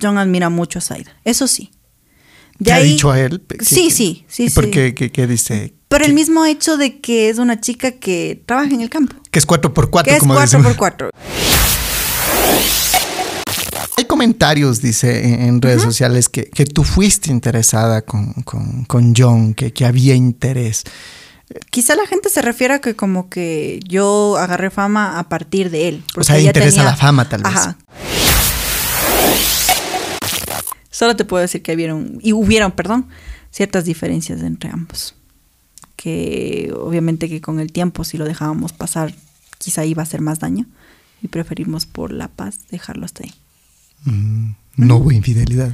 John admira mucho a Zaida, eso sí. ¿Te ha dicho a él? Sí, sí, sí. ¿Por qué, qué, dice? Por el mismo hecho de que es una chica que trabaja en el campo. Que es 4x4, que es 4x4. Hay comentarios, dice en redes sociales, que, que, tú fuiste interesada con, con, con John, que, que, había interés. Quizá la gente se refiere a que como que yo agarré fama a partir de él. O sea, interesa la fama tal vez. Ajá. Solo te puedo decir que hubieron, y hubieron, perdón, ciertas diferencias entre ambos. Que obviamente que con el tiempo, si lo dejábamos pasar, quizá iba a hacer más daño. Y preferimos por la paz dejarlo hasta ahí. Mm, no hubo infidelidad.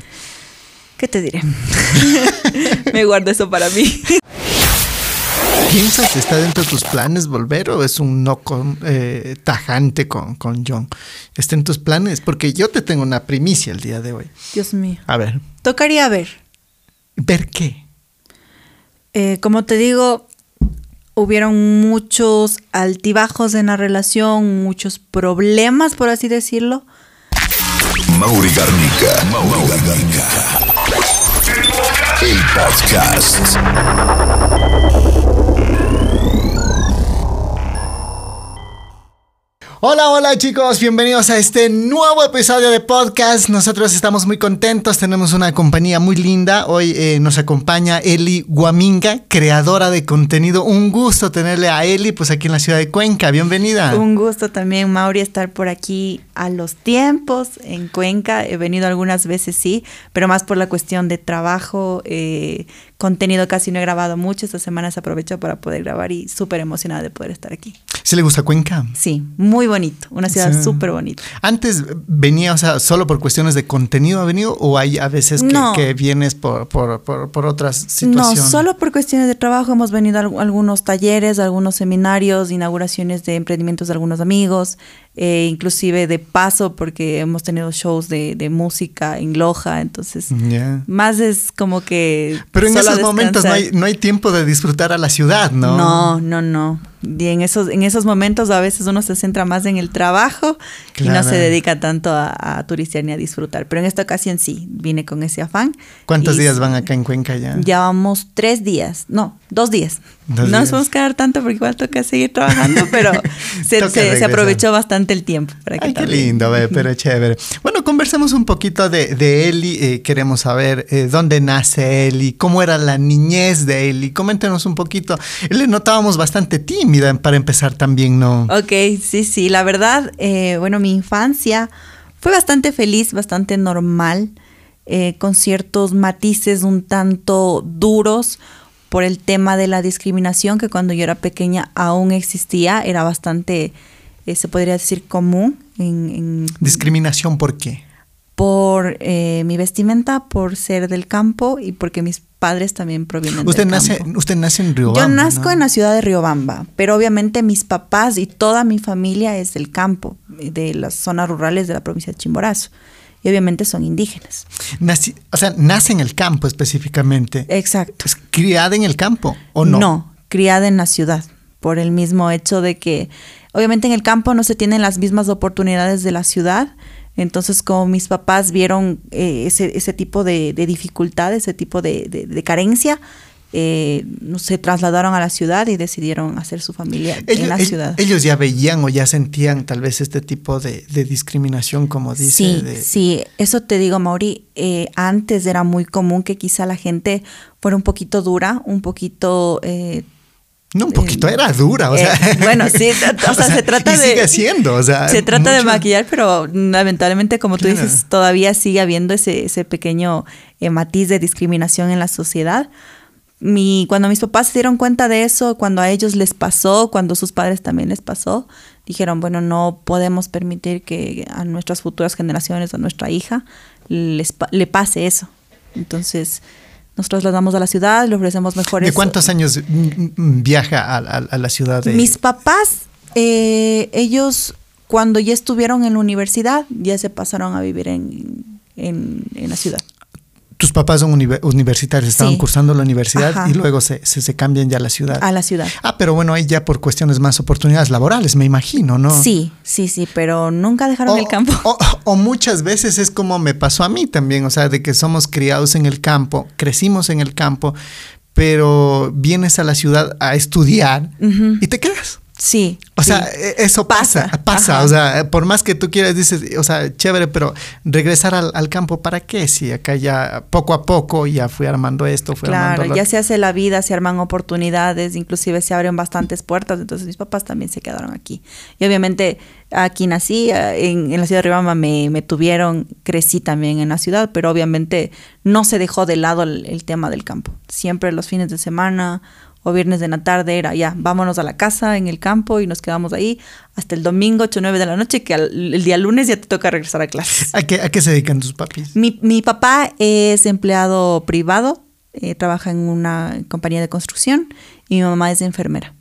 ¿Qué te diré? Me guardo eso para mí. ¿Piensas, está dentro de tus planes volver o es un no con, eh, tajante con, con John? ¿Está en tus planes? Porque yo te tengo una primicia el día de hoy. Dios mío. A ver. Tocaría ver. ¿Ver qué? Eh, como te digo, hubieron muchos altibajos en la relación, muchos problemas, por así decirlo. Mauri Garnica. Mauri Garnica. El podcast. Hola, hola chicos, bienvenidos a este nuevo episodio de podcast. Nosotros estamos muy contentos, tenemos una compañía muy linda. Hoy eh, nos acompaña Eli Guaminga, creadora de contenido. Un gusto tenerle a Eli pues aquí en la ciudad de Cuenca. Bienvenida. Un gusto también, Mauri, estar por aquí a los tiempos en Cuenca. He venido algunas veces, sí, pero más por la cuestión de trabajo. Eh, contenido casi no he grabado mucho. Esta semana se aprovechó para poder grabar y súper emocionada de poder estar aquí. ¿Sí le gusta Cuenca? Sí, muy bonito. Una ciudad súper bonita. ¿Antes venía, o sea, solo por cuestiones de contenido ha venido o hay a veces que, vienes por, por, otras situaciones? No, solo por cuestiones de trabajo. Hemos venido a algunos talleres, algunos seminarios, inauguraciones de emprendimientos de algunos amigos. Eh, inclusive de paso porque hemos tenido shows de, de música en Loja, entonces más es como que... Pero en esos momentos no hay, no hay tiempo de disfrutar a la ciudad, ¿no? No, no, no. Y en esos, en esos momentos a veces uno se centra más en el trabajo y no se dedica tanto a, a, turistear ni a disfrutar. Pero en esta ocasión sí, vine con ese afán. ¿Cuántos días van acá en Cuenca ya? Ya vamos tres días, no, dos días. no nos podemos quedar tanto porque igual toca seguir trabajando, pero se, se, aprovechó bastante el tiempo. Para que Ay, qué lindo, pero chévere. Bueno, conversemos un poquito de, de Eli. Eh, queremos saber eh, dónde nace Eli, cómo era la niñez de Eli. Coméntenos un poquito. Le notábamos bastante tímido para empezar también, ¿no? Ok, sí, sí, la verdad, eh, bueno, mi infancia fue bastante feliz, bastante normal, eh, con ciertos matices un tanto duros por el tema de la discriminación que cuando yo era pequeña aún existía, era bastante, eh, se podría decir, común. En, ¿Discriminación por qué? Por mi vestimenta, por ser del campo y porque mis padres también provienen usted del nace, campo. Usted nace en Riobamba. Yo nazco en la ciudad de Riobamba, pero obviamente mis papás y toda mi familia es del campo, de las zonas rurales de la provincia de Chimborazo. Y obviamente son indígenas. o sea, nace en el campo específicamente. Exacto. ¿Es criada en el campo o no? No, criada en la ciudad, por el mismo hecho de que obviamente en el campo no se tienen las mismas oportunidades de la ciudad entonces, como mis papás vieron eh, ese, ese, tipo de, dificultad, ese tipo de, carencia, eh, se trasladaron a la ciudad y decidieron hacer su familia en la ciudad. Ellos ya veían o ya sentían tal vez este tipo de, discriminación, como dice. Sí, sí, eso te digo, Mauri. Eh, antes era muy común que quizá la gente fuera un poquito dura, un poquito no, un poquito era dura, o sea. Eh, bueno, sí, o, sea, se trata de. Sigue siendo, o sea. Se trata de maquillar, pero lamentablemente, como tú dices, todavía sigue habiendo ese, ese pequeño eh, matiz de discriminación en la sociedad. Mi, cuando mis papás se dieron cuenta de eso, cuando a ellos les pasó, cuando a sus padres también les pasó, dijeron, bueno, no podemos permitir que a nuestras futuras generaciones, a nuestra hija, les, le pase eso. Entonces, nos trasladamos a la ciudad, le ofrecemos mejores... ¿De cuántos años viaja a, la ciudad? De... Mis papás, eh, ellos cuando ya estuvieron en la universidad, ya se pasaron a vivir en, en, la ciudad. Tus papás son universitarios, estaban cursando la universidad y luego se, se, cambian ya a la ciudad. A la ciudad. Ah, pero bueno, ahí ya por cuestiones más oportunidades laborales, me imagino, ¿no? Sí, sí, sí, pero nunca dejaron el campo. O, muchas veces es como me pasó a mí también, o sea, de que somos criados en el campo, crecimos en el campo, pero vienes a la ciudad a estudiar y te quedas. Sí. O sea, e, eso pasa, pasa. O sea, por más que tú quieras, dices, o sea, chévere, pero regresar al, campo, ¿para qué? Si acá ya poco a poco ya fui armando esto, fui claro, armando ya se hace la vida, se arman oportunidades, inclusive se abren bastantes puertas, entonces mis papás también se quedaron aquí. Y obviamente aquí nací, en, la ciudad de Ribamba me, me, tuvieron, crecí también en la ciudad, pero obviamente no se dejó de lado el tema del campo. Siempre los fines de semana o viernes de la tarde era ya, vámonos a la casa en el campo y nos quedamos ahí hasta el domingo 8 o 9 de la noche, que el día lunes ya te toca regresar a clases. ¿A qué, a qué se dedican tus papis? Mi, mi papá es empleado privado, eh, trabaja en una compañía de construcción y mi mamá es enfermera.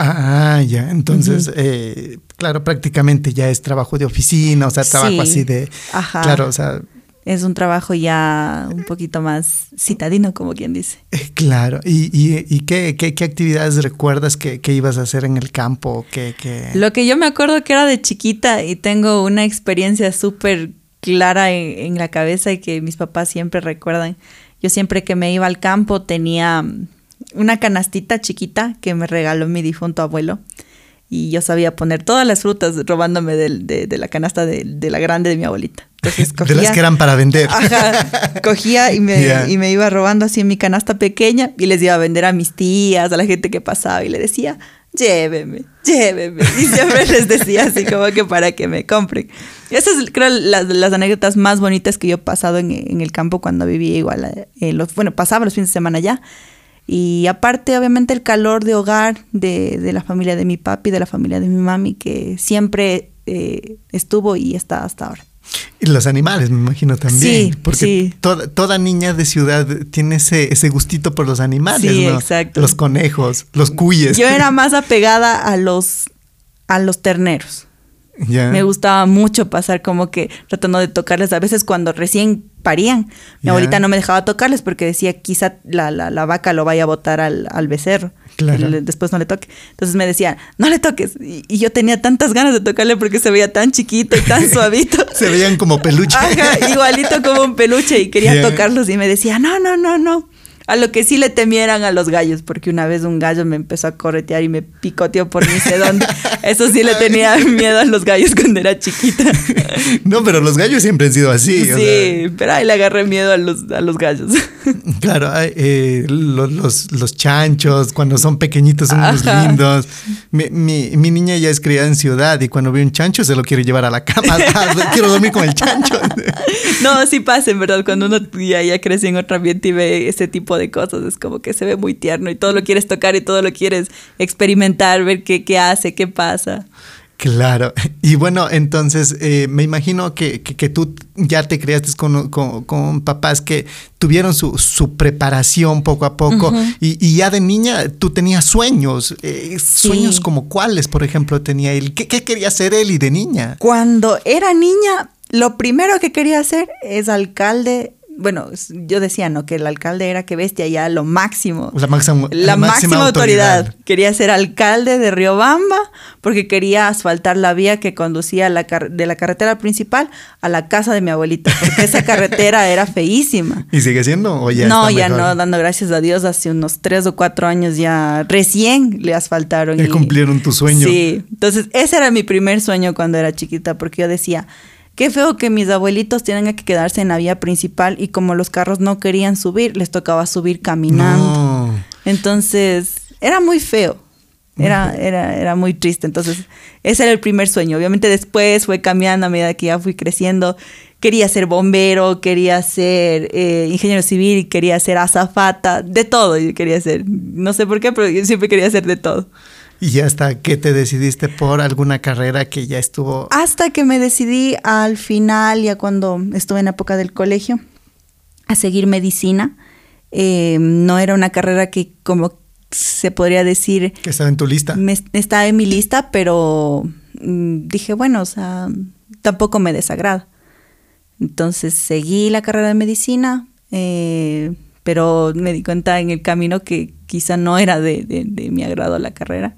Ah, ya, entonces, eh, claro, prácticamente ya es trabajo de oficina, o sea, trabajo así de... Ajá. Claro, o sea, es un trabajo ya un poquito más citadino, como quien dice. Eh, claro, ¿y, y, qué, qué, actividades recuerdas que, ibas a hacer en el campo? ¿Qué, Lo que yo me acuerdo que era de chiquita y tengo una experiencia súper clara en, la cabeza y que mis papás siempre recuerdan. Yo siempre que me iba al campo tenía una canastita chiquita que me regaló mi difunto abuelo y yo sabía poner todas las frutas robándome de, de, la canasta de, de, la grande de mi abuelita. Entonces cogía, de las que eran para vender. Ajá, cogía y me, y me iba robando así en mi canasta pequeña y les iba a vender a mis tías, a la gente que pasaba y le decía, lléveme, lléveme. Y siempre les decía así como que para que me compren. Esas creo las, las anécdotas más bonitas que yo he pasado en, en el campo cuando vivía igual. Eh, los, bueno, pasaba los fines de semana allá. Y aparte, obviamente, el calor de hogar de, de, la familia de mi papi, de la familia de mi mami, que siempre eh, estuvo y está hasta ahora. Y los animales, me imagino también. Sí, porque Toda, toda, niña de ciudad tiene ese, ese gustito por los animales, sí, exacto. Los conejos, los cuyes. Yo era más apegada a los, a los terneros. Me gustaba mucho pasar como que tratando de tocarles. A veces cuando recién parían, mi abuelita no me dejaba tocarles porque decía quizá la, la, la vaca lo vaya a botar al, al becerro. después no le toque. Entonces me decía, no le toques. Y, yo tenía tantas ganas de tocarle porque se veía tan chiquito y tan suavito. se veían como peluche. Ajá, igualito como un peluche y quería tocarlos y me decía, no, no, no, no. A lo que sí le temieran a los gallos, porque una vez un gallo me empezó a corretear y me picoteó por ni sé dónde. Eso sí le tenía miedo a los gallos cuando era chiquita. No, pero los gallos siempre han sido así. Sí, pero ahí le agarré miedo a los, a los gallos. Claro, eh, los, los, chanchos, cuando son pequeñitos son muy lindos. Mi, mi, niña ya es criada en ciudad y cuando ve un chancho se lo quiere llevar a la cama. Quiero dormir con el chancho. No, sí pasa, en verdad. Cuando uno ya, ya crece en otro ambiente y ve ese tipo de cosas. Es como que se ve muy tierno y todo lo quieres tocar y todo lo quieres experimentar, ver qué, qué hace, qué pasa. Claro, y bueno, entonces eh, me imagino que, que, tú ya te criaste con, con, papás que tuvieron su, su, preparación poco a poco y, y, ya de niña tú tenías sueños, eh, sueños como cuáles, por ejemplo, tenía él. ¿Qué, ¿Qué quería hacer él y de niña? Cuando era niña, lo primero que quería hacer es alcalde bueno, yo decía, ¿no? Que el alcalde era que bestia ya lo máximo. La máxima, la, máxima, autoridad. Quería ser alcalde de Riobamba porque quería asfaltar la vía que conducía la de la carretera principal a la casa de mi abuelita, porque esa carretera era feísima. ¿Y sigue siendo o ya No, ya no, dando gracias a Dios, hace unos tres o cuatro años ya recién le asfaltaron. Y, y cumplieron tu sueño. Sí, entonces ese era mi primer sueño cuando era chiquita, porque yo decía Qué feo que mis abuelitos tienen que quedarse en la vía principal y como los carros no querían subir, les tocaba subir caminando. Entonces, era muy feo. Era, era, era muy triste. Entonces, ese era el primer sueño. Obviamente después fue cambiando a medida que ya fui creciendo. Quería ser bombero, quería ser eh, ingeniero civil, quería ser azafata, de todo yo quería ser. No sé por qué, pero yo siempre quería ser de todo. ¿Y hasta que te decidiste por alguna carrera que ya estuvo? Hasta que me decidí al final, ya cuando estuve en la época del colegio, a seguir medicina. Eh, no era una carrera que como se podría decir... Que estaba en tu lista. estaba en mi lista, pero mm, dije, bueno, o sea, tampoco me desagrada. Entonces seguí la carrera de medicina, eh, pero me di cuenta en el camino que quizá no era de, de, mi agrado la carrera.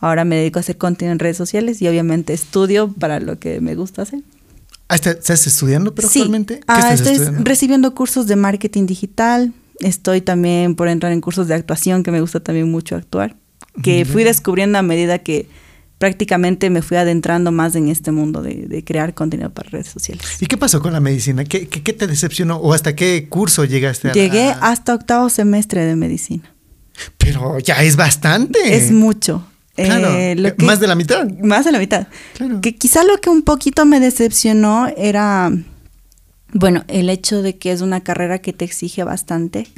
Ahora me dedico a hacer contenido en redes sociales y obviamente estudio para lo que me gusta hacer. Ah, ¿Estás estudiando pero actualmente? ah, estoy recibiendo cursos de marketing digital. Estoy también por entrar en cursos de actuación, que me gusta también mucho actuar. Que fui descubriendo a medida que prácticamente me fui adentrando más en este mundo de, crear contenido para redes sociales. ¿Y qué pasó con la medicina? ¿Qué, te decepcionó o hasta qué curso llegaste? A Llegué hasta octavo semestre de medicina. Pero ya es bastante. Es mucho. Claro, eh, más de la mitad. Más de la mitad. Claro. Que quizá lo que un poquito me decepcionó era bueno, el hecho de que es una carrera que te exige bastante.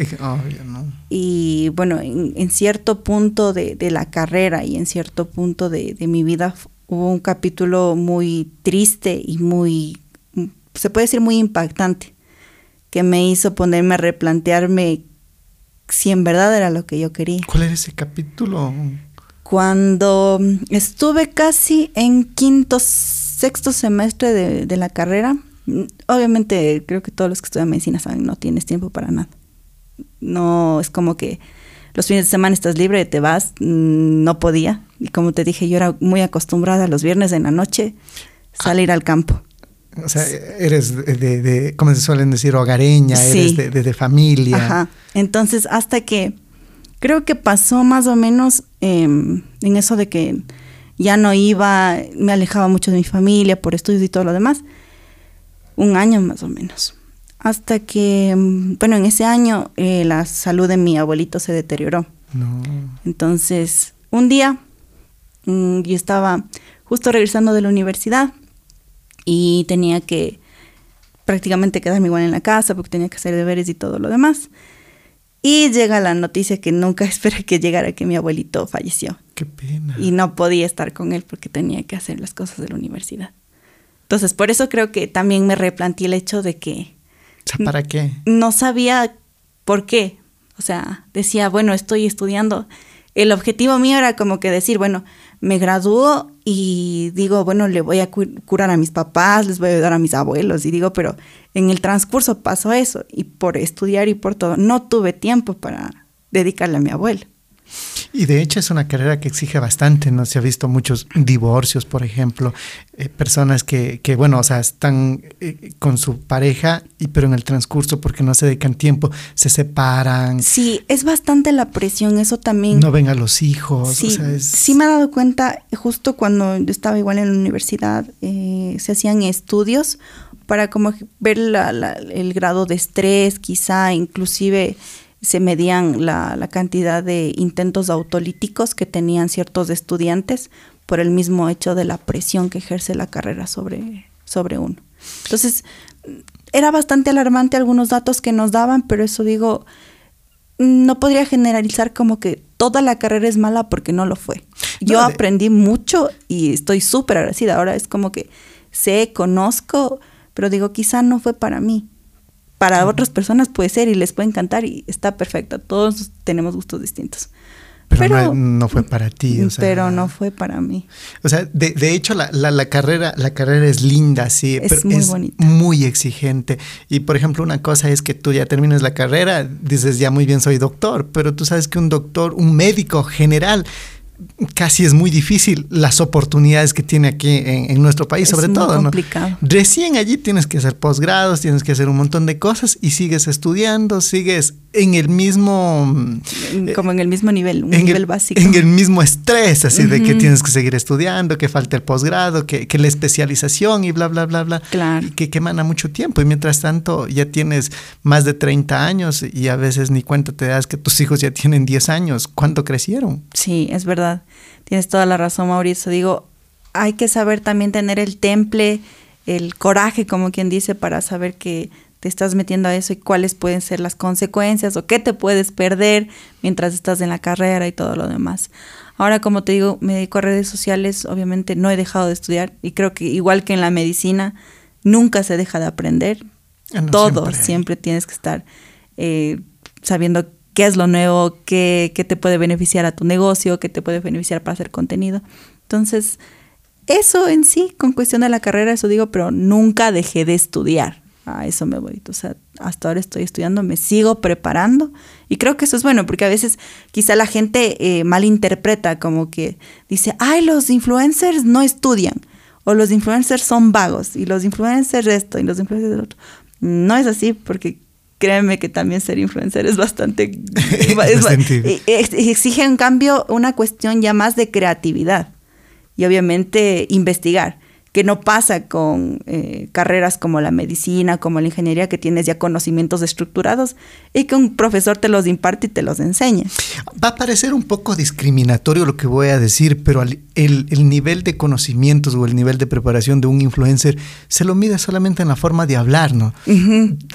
Y bueno, en, cierto punto de, la carrera y en cierto punto de, mi vida hubo un capítulo muy triste y muy, se puede decir muy impactante, que me hizo ponerme a replantearme si en verdad era lo que yo quería. ¿Cuál era ese capítulo? Cuando estuve casi en quinto, sexto semestre de, de la carrera, obviamente creo que todos los que estudian medicina saben, no tienes tiempo para nada. No es como que los fines de semana estás libre, te vas, mm, no podía. Y como te dije, yo era muy acostumbrada los viernes en la noche salir al campo. O sea, eres de, de, como se suelen decir, hogareña, eres de, de, familia. Ajá. Entonces, hasta que creo que pasó más o menos em, en eso de que ya no iba, me alejaba mucho de mi familia por estudios y todo lo demás un año más o menos. Hasta que, mm, bueno, en ese año eh, la salud de mi abuelito se deterioró. Entonces, un día mm, yo estaba justo regresando de la universidad y tenía que prácticamente quedarme igual en la casa porque tenía que hacer deberes y todo lo demás. Y llega la noticia que nunca esperé que llegara que mi abuelito falleció. Qué pena. Y no podía estar con él porque tenía que hacer las cosas de la universidad. Entonces, por eso creo que también me replanteé el hecho de que... ¿Para qué? No sabía por qué. O sea, decía, bueno, estoy estudiando. El objetivo mío era como que decir, bueno, me gradúo y digo, bueno, le voy a curar a mis papás, les voy a ayudar a mis abuelos. Y digo, pero en el transcurso pasó eso. Y por estudiar y por todo, no tuve tiempo para dedicarle a mi abuelo. Y de hecho es una carrera que exige bastante, ¿no? Se ha visto muchos divorcios, por ejemplo, eh, personas que, que, bueno, o sea, están eh, con su pareja, y, pero en el transcurso, porque no se dedican tiempo, se separan. Sí, es bastante la presión, eso también. No ven a los hijos. Sí, sí me he dado cuenta, justo cuando yo estaba igual en la universidad, eh, se hacían estudios para como ver la, el grado de estrés, quizá, inclusive se medían la, cantidad de intentos autolíticos que tenían ciertos estudiantes por el mismo hecho de la presión que ejerce la carrera sobre, sobre uno. Entonces, era bastante alarmante algunos datos que nos daban, pero eso digo, no podría generalizar como que toda la carrera es mala porque no lo fue. Yo aprendí mucho y estoy súper agradecida. Ahora es como que sé, conozco, pero digo, quizá no fue para mí para otras personas puede ser y les puede encantar y está perfecto. Todos tenemos gustos distintos. Pero, no, fue para ti. pero no fue para mí. O sea, de, de hecho la, la, carrera, la carrera es linda, sí, es pero muy es bonita. muy exigente. Y por ejemplo, una cosa es que tú ya termines la carrera, dices ya muy bien soy doctor, pero tú sabes que un doctor, un médico general, casi es muy difícil las oportunidades que tiene aquí en, nuestro país, sobre todo. Complicado. Recién allí tienes que hacer posgrados, tienes que hacer un montón de cosas y sigues estudiando, sigues en el mismo... Como en el mismo nivel, un nivel básico. En el mismo estrés, así de que tienes que seguir estudiando, que falta el posgrado, que, que la especialización y bla, bla, bla, bla. Claro. que, que emana mucho tiempo. Y mientras tanto ya tienes más de 30 años y a veces ni cuenta te das que tus hijos ya tienen 10 años. ¿Cuánto crecieron? Sí, es verdad. Tienes toda la razón, Mauricio. Digo, hay que saber también tener el temple, el coraje, como quien dice, para saber que te estás metiendo a eso y cuáles pueden ser las consecuencias o qué te puedes perder mientras estás en la carrera y todo lo demás. Ahora, como te digo, me dedico a redes sociales, obviamente no he dejado de estudiar y creo que igual que en la medicina, nunca se deja de aprender. Ah, todo, siempre. tienes que estar eh, sabiendo qué es lo nuevo, qué, qué te puede beneficiar a tu negocio, qué te puede beneficiar para hacer contenido. Entonces, eso en sí, con cuestión de la carrera, eso digo, pero nunca dejé de estudiar a eso me voy. O sea, hasta ahora estoy estudiando, me sigo preparando y creo que eso es bueno porque a veces quizá la gente eh, malinterpreta como que dice, ay, los influencers no estudian o los influencers son vagos y los influencers esto y los influencers otro. No es así porque créeme que también ser influencer es bastante... E, e, exige en cambio una cuestión ya más de creatividad y obviamente investigar que no pasa con eh, carreras como la medicina, como la ingeniería, que tienes ya conocimientos estructurados y que un profesor te los imparte y te los enseña. Va a parecer un poco discriminatorio lo que voy a decir, pero el, el nivel de conocimientos o el nivel de preparación de un influencer se lo mide solamente en la forma de hablar, ¿no?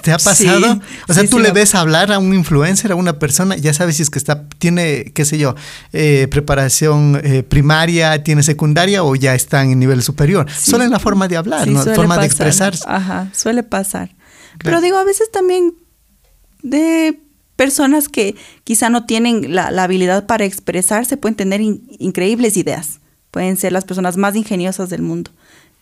¿Te ha pasado? o sea, tú le ves hablar a un influencer, a una persona, ya sabes si es que está, tiene, qué sé yo, eh, preparación eh, primaria, tiene secundaria o ya están en nivel superior solo en la forma de hablar, ¿no? forma de expresarse. Ajá, suele pasar. Pero digo, a veces también de personas que quizá no tienen la, habilidad para expresarse pueden tener increíbles ideas. Pueden ser las personas más ingeniosas del mundo.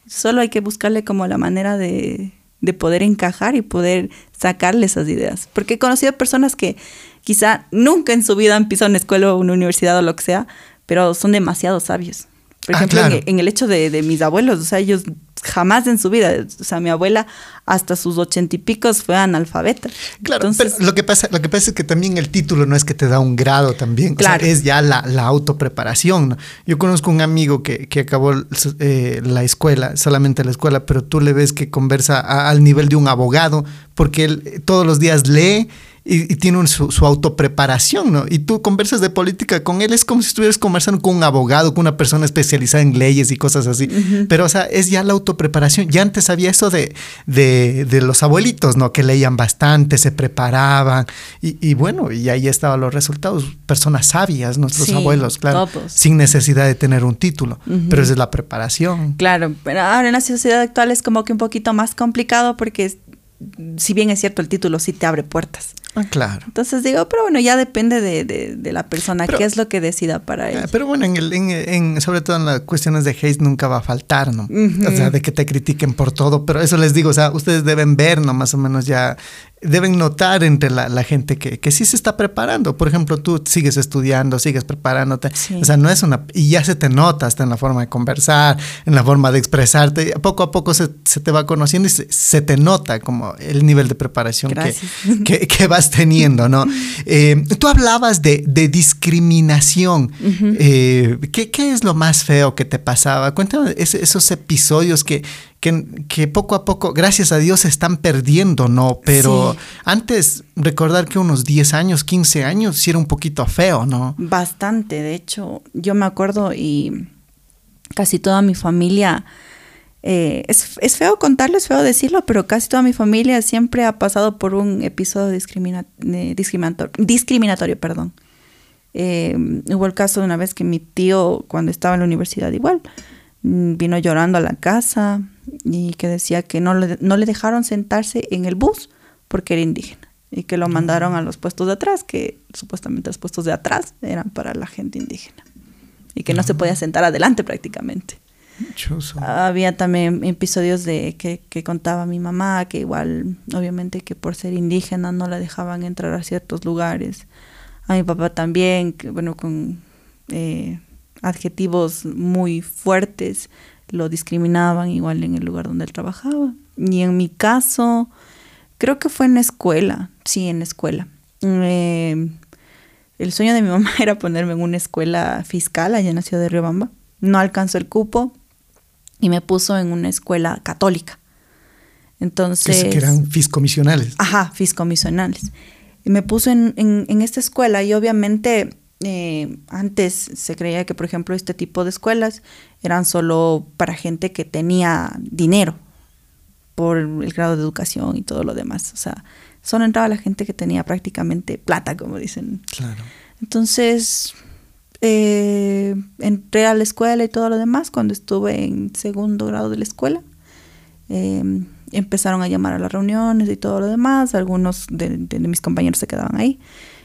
Solo hay que buscarle como la manera de, de poder encajar y poder sacarle esas ideas. Porque he conocido personas que quizá nunca en su vida han pisado una escuela o una universidad o lo que sea, pero son demasiado sabios. Por ah, ejemplo, en, el hecho de, mis abuelos, o sea, ellos jamás en su vida, o sea, mi abuela hasta sus ochenta y picos fue analfabeta. Claro, pero lo que, pasa, lo que pasa es que también el título no es que te da un grado también, claro. es ya la, la autopreparación. Yo conozco un amigo que, que acabó eh, la escuela, solamente la escuela, pero tú le ves que conversa al nivel de un abogado, porque él todos los días lee y, tiene su, su, autopreparación, ¿no? Y tú conversas de política con él, es como si estuvieras conversando con un abogado, con una persona especializada en leyes y cosas así. Pero, o sea, es ya la autopreparación. Ya antes había eso de, de, de los abuelitos, ¿no? Que leían bastante, se preparaban. Y, y bueno, y ahí estaban los resultados. Personas sabias, nuestros abuelos, claro. Sin necesidad de tener un título. Pero esa es la preparación. Claro, pero ahora en la sociedad actual es como que un poquito más complicado porque si bien es cierto el título sí te abre puertas. Ah, claro. Entonces digo, pero bueno, ya depende de, de, la persona, qué es lo que decida para él. Pero bueno, en, el, en, sobre todo en las cuestiones de hate nunca va a faltar, ¿no? O sea, de que te critiquen por todo, pero eso les digo, o sea, ustedes deben ver, ¿no? Más o menos ya deben notar entre la, gente que, que, sí se está preparando. Por ejemplo, tú sigues estudiando, sigues preparándote. O sea, no es una... Y ya se te nota hasta en la forma de conversar, en la forma de expresarte. Poco a poco se, te va conociendo y se, te nota como el nivel de preparación que, que, vas teniendo, ¿no? Eh, tú hablabas de, discriminación. Eh, ¿qué, ¿qué, es lo más feo que te pasaba? Cuéntame esos episodios que que, poco a poco, gracias a Dios, se están perdiendo, ¿no? Pero antes, recordar que unos 10 años, 15 años, sí era un poquito feo, ¿no? Bastante, de hecho, yo me acuerdo y casi toda mi familia... Eh, es, es, feo contarlo, es feo decirlo, pero casi toda mi familia siempre ha pasado por un episodio discrimina, discriminatorio, discriminatorio. Perdón. Eh, hubo el caso de una vez que mi tío, cuando estaba en la universidad, igual, mm, vino llorando a la casa, y que decía que no le, no le dejaron sentarse en el bus porque era indígena y que lo mandaron a los puestos de atrás, que supuestamente los puestos de atrás eran para la gente indígena y que no se podía sentar adelante prácticamente. Había también episodios de que, que, contaba mi mamá que igual, obviamente que por ser indígena no la dejaban entrar a ciertos lugares. A mi papá también, bueno, con eh, adjetivos muy fuertes, lo discriminaban igual en el lugar donde él trabajaba. Y en mi caso, creo que fue en la escuela, sí, en la escuela. Eh, el sueño de mi mamá era ponerme en una escuela fiscal allá en la ciudad de Riobamba. No alcanzó el cupo y me puso en una escuela católica. Entonces... Que eran fiscomisionales. Ajá, fiscomisionales. Y me puso en, en esta escuela y obviamente eh, antes se creía que, por ejemplo, este tipo de escuelas eran solo para gente que tenía dinero por el grado de educación y todo lo demás. O sea, solo entraba la gente que tenía prácticamente plata, como dicen. Claro. Entonces, eh, entré a la escuela y todo lo demás. Cuando estuve en segundo grado de la escuela, eh, empezaron a llamar a las reuniones y todo lo demás. Algunos de mis compañeros se quedaban ahí.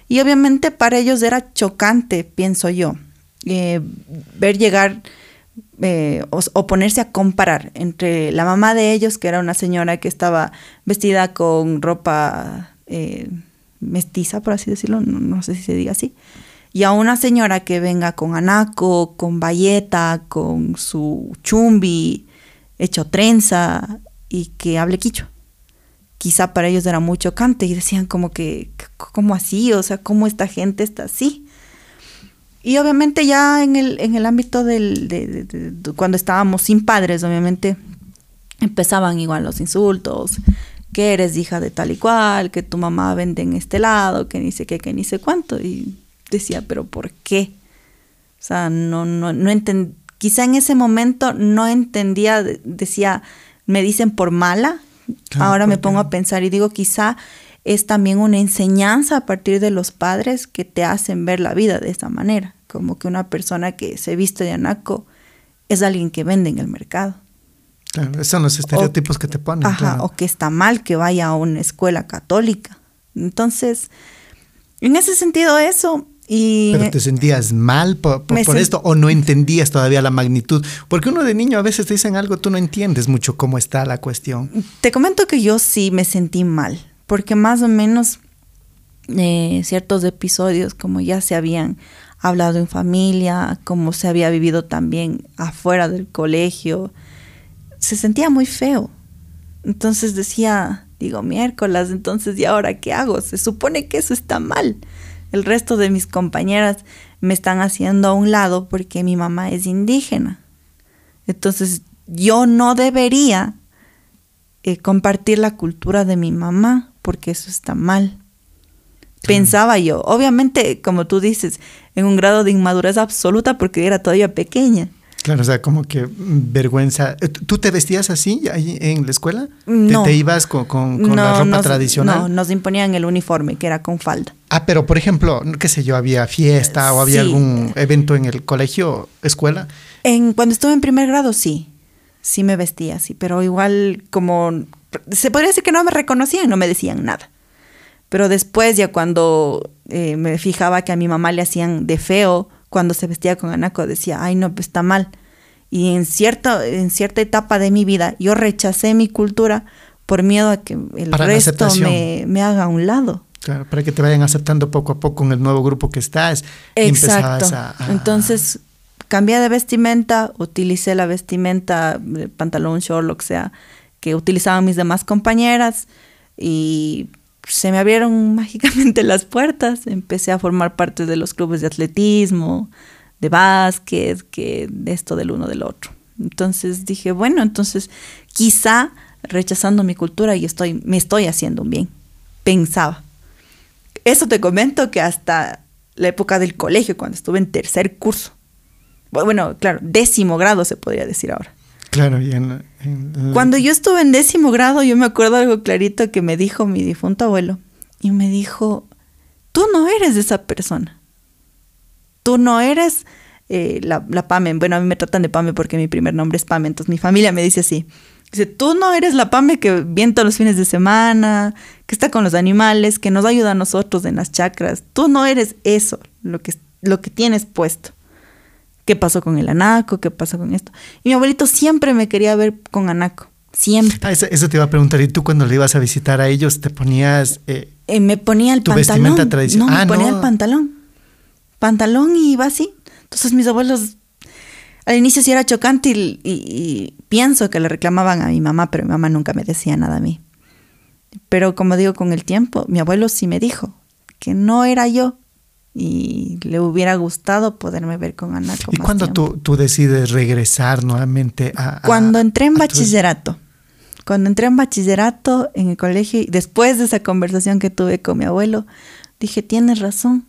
Y obviamente para ellos era chocante, pienso yo, eh, ver llegar eh, o, ponerse a comparar entre la mamá de ellos, que era una señora que estaba vestida con ropa eh, mestiza, por así decirlo, no, sé si se diga así, y a una señora que venga con anaco, con bayeta, con su chumbi, hecho trenza y que hable quicho. Quizá para ellos era muy chocante y decían como que, ¿cómo así? O sea, ¿cómo esta gente está así? Y obviamente ya en el, en el ámbito del, de, cuando estábamos sin padres, obviamente empezaban igual los insultos, que eres hija de tal y cual, que tu mamá vende en este lado, que ni sé qué, que ni sé cuánto. Y decía, pero ¿por qué? O sea, no, no, no quizá en ese momento no entendía, decía, me dicen por mala. Ahora me pongo a pensar y digo, quizá es también una enseñanza a partir de los padres que te hacen ver la vida de esta manera, como que una persona que se viste de anaco es alguien que vende en el mercado. Claro, esos son los estereotipos que te ponen. Ajá, o que está mal que vaya a una escuela católica. Entonces, en ese sentido eso, y ¿Pero te sentías mal por, esto o no entendías todavía la magnitud? Porque uno de niño a veces te dicen algo, tú no entiendes mucho cómo está la cuestión. Te comento que yo sí me sentí mal porque más o menos eh, ciertos episodios, como ya se habían hablado en familia, como se había vivido también afuera del colegio, se sentía muy feo. Entonces decía, digo, miércoles, entonces, ¿y ahora qué hago? Se supone que eso está mal. El resto de mis compañeras me están haciendo a un lado porque mi mamá es indígena. Entonces, yo no debería eh, compartir la cultura de mi mamá porque eso está mal. Pensaba yo, obviamente, como tú dices, en un grado de inmadurez absoluta porque era todavía pequeña. Claro, o sea, como que vergüenza. Eh, ¿Tú te vestías así ahí en la escuela? No. ¿Te, ibas con, la ropa tradicional? No, nos imponían el uniforme, que era con falda. Ah, pero por ejemplo, qué sé yo, había fiesta o había algún evento en el colegio, escuela. En, cuando estuve en primer grado, sí. Sí me vestía así, pero igual como se podría decir que no me reconocían, no me decían nada. Pero después ya cuando eh, me fijaba que a mi mamá le hacían de feo cuando se vestía con anaco, decía, ay no, pues está mal. Y en, cierto, en cierta etapa de mi vida yo rechacé mi cultura por miedo a que el resto me, me, haga a un lado. Claro, para que te vayan aceptando poco a poco en el nuevo grupo que estás. Exacto. Entonces cambié de vestimenta, utilicé la vestimenta, pantalón, short, lo que sea, que utilizaban mis demás compañeras y se me abrieron mágicamente las puertas. Empecé a formar parte de los clubes de atletismo, de básquet, que de esto del uno del otro. Entonces dije, bueno, entonces quizá rechazando mi cultura y estoy, me estoy haciendo un bien. Pensaba. Eso te comento que hasta la época del colegio, cuando estuve en tercer curso. Bueno, claro, décimo grado se podría decir ahora. Claro, y Cuando yo estuve en décimo grado, yo me acuerdo algo clarito que me dijo mi difunto abuelo. Y me dijo, tú no eres esa persona. Tú no eres eh, la, la, Pame. Bueno, a mí me tratan de Pame porque mi primer nombre es Pame, entonces mi familia me dice así. Dice, tú no eres la Pame que viene todos los fines de semana, que está con los animales, que nos ayuda a nosotros en las chacras. Tú no eres eso, lo que, lo que tienes puesto qué pasó con el anaco, qué pasó con esto. Y mi abuelito siempre me quería ver con anaco, siempre. Ah, eso, te iba a preguntar, ¿y tú cuando le ibas a visitar a ellos te ponías... Eh, eh, me ponía el tu pantalón. vestimenta tradicional? No, me ah, ponía el pantalón. Pantalón y iba así. Entonces mis abuelos al inicio sí era chocante y, pienso que le reclamaban a mi mamá, pero mi mamá nunca me decía nada a mí. Pero como digo, con el tiempo, mi abuelo sí me dijo que no era yo, y le hubiera gustado poderme ver con Ana. ¿Y cuándo tú, tú, decides regresar nuevamente a... Cuando entré en bachillerato. Cuando entré en bachillerato en el colegio y después de esa conversación que tuve con mi abuelo, dije, tienes razón.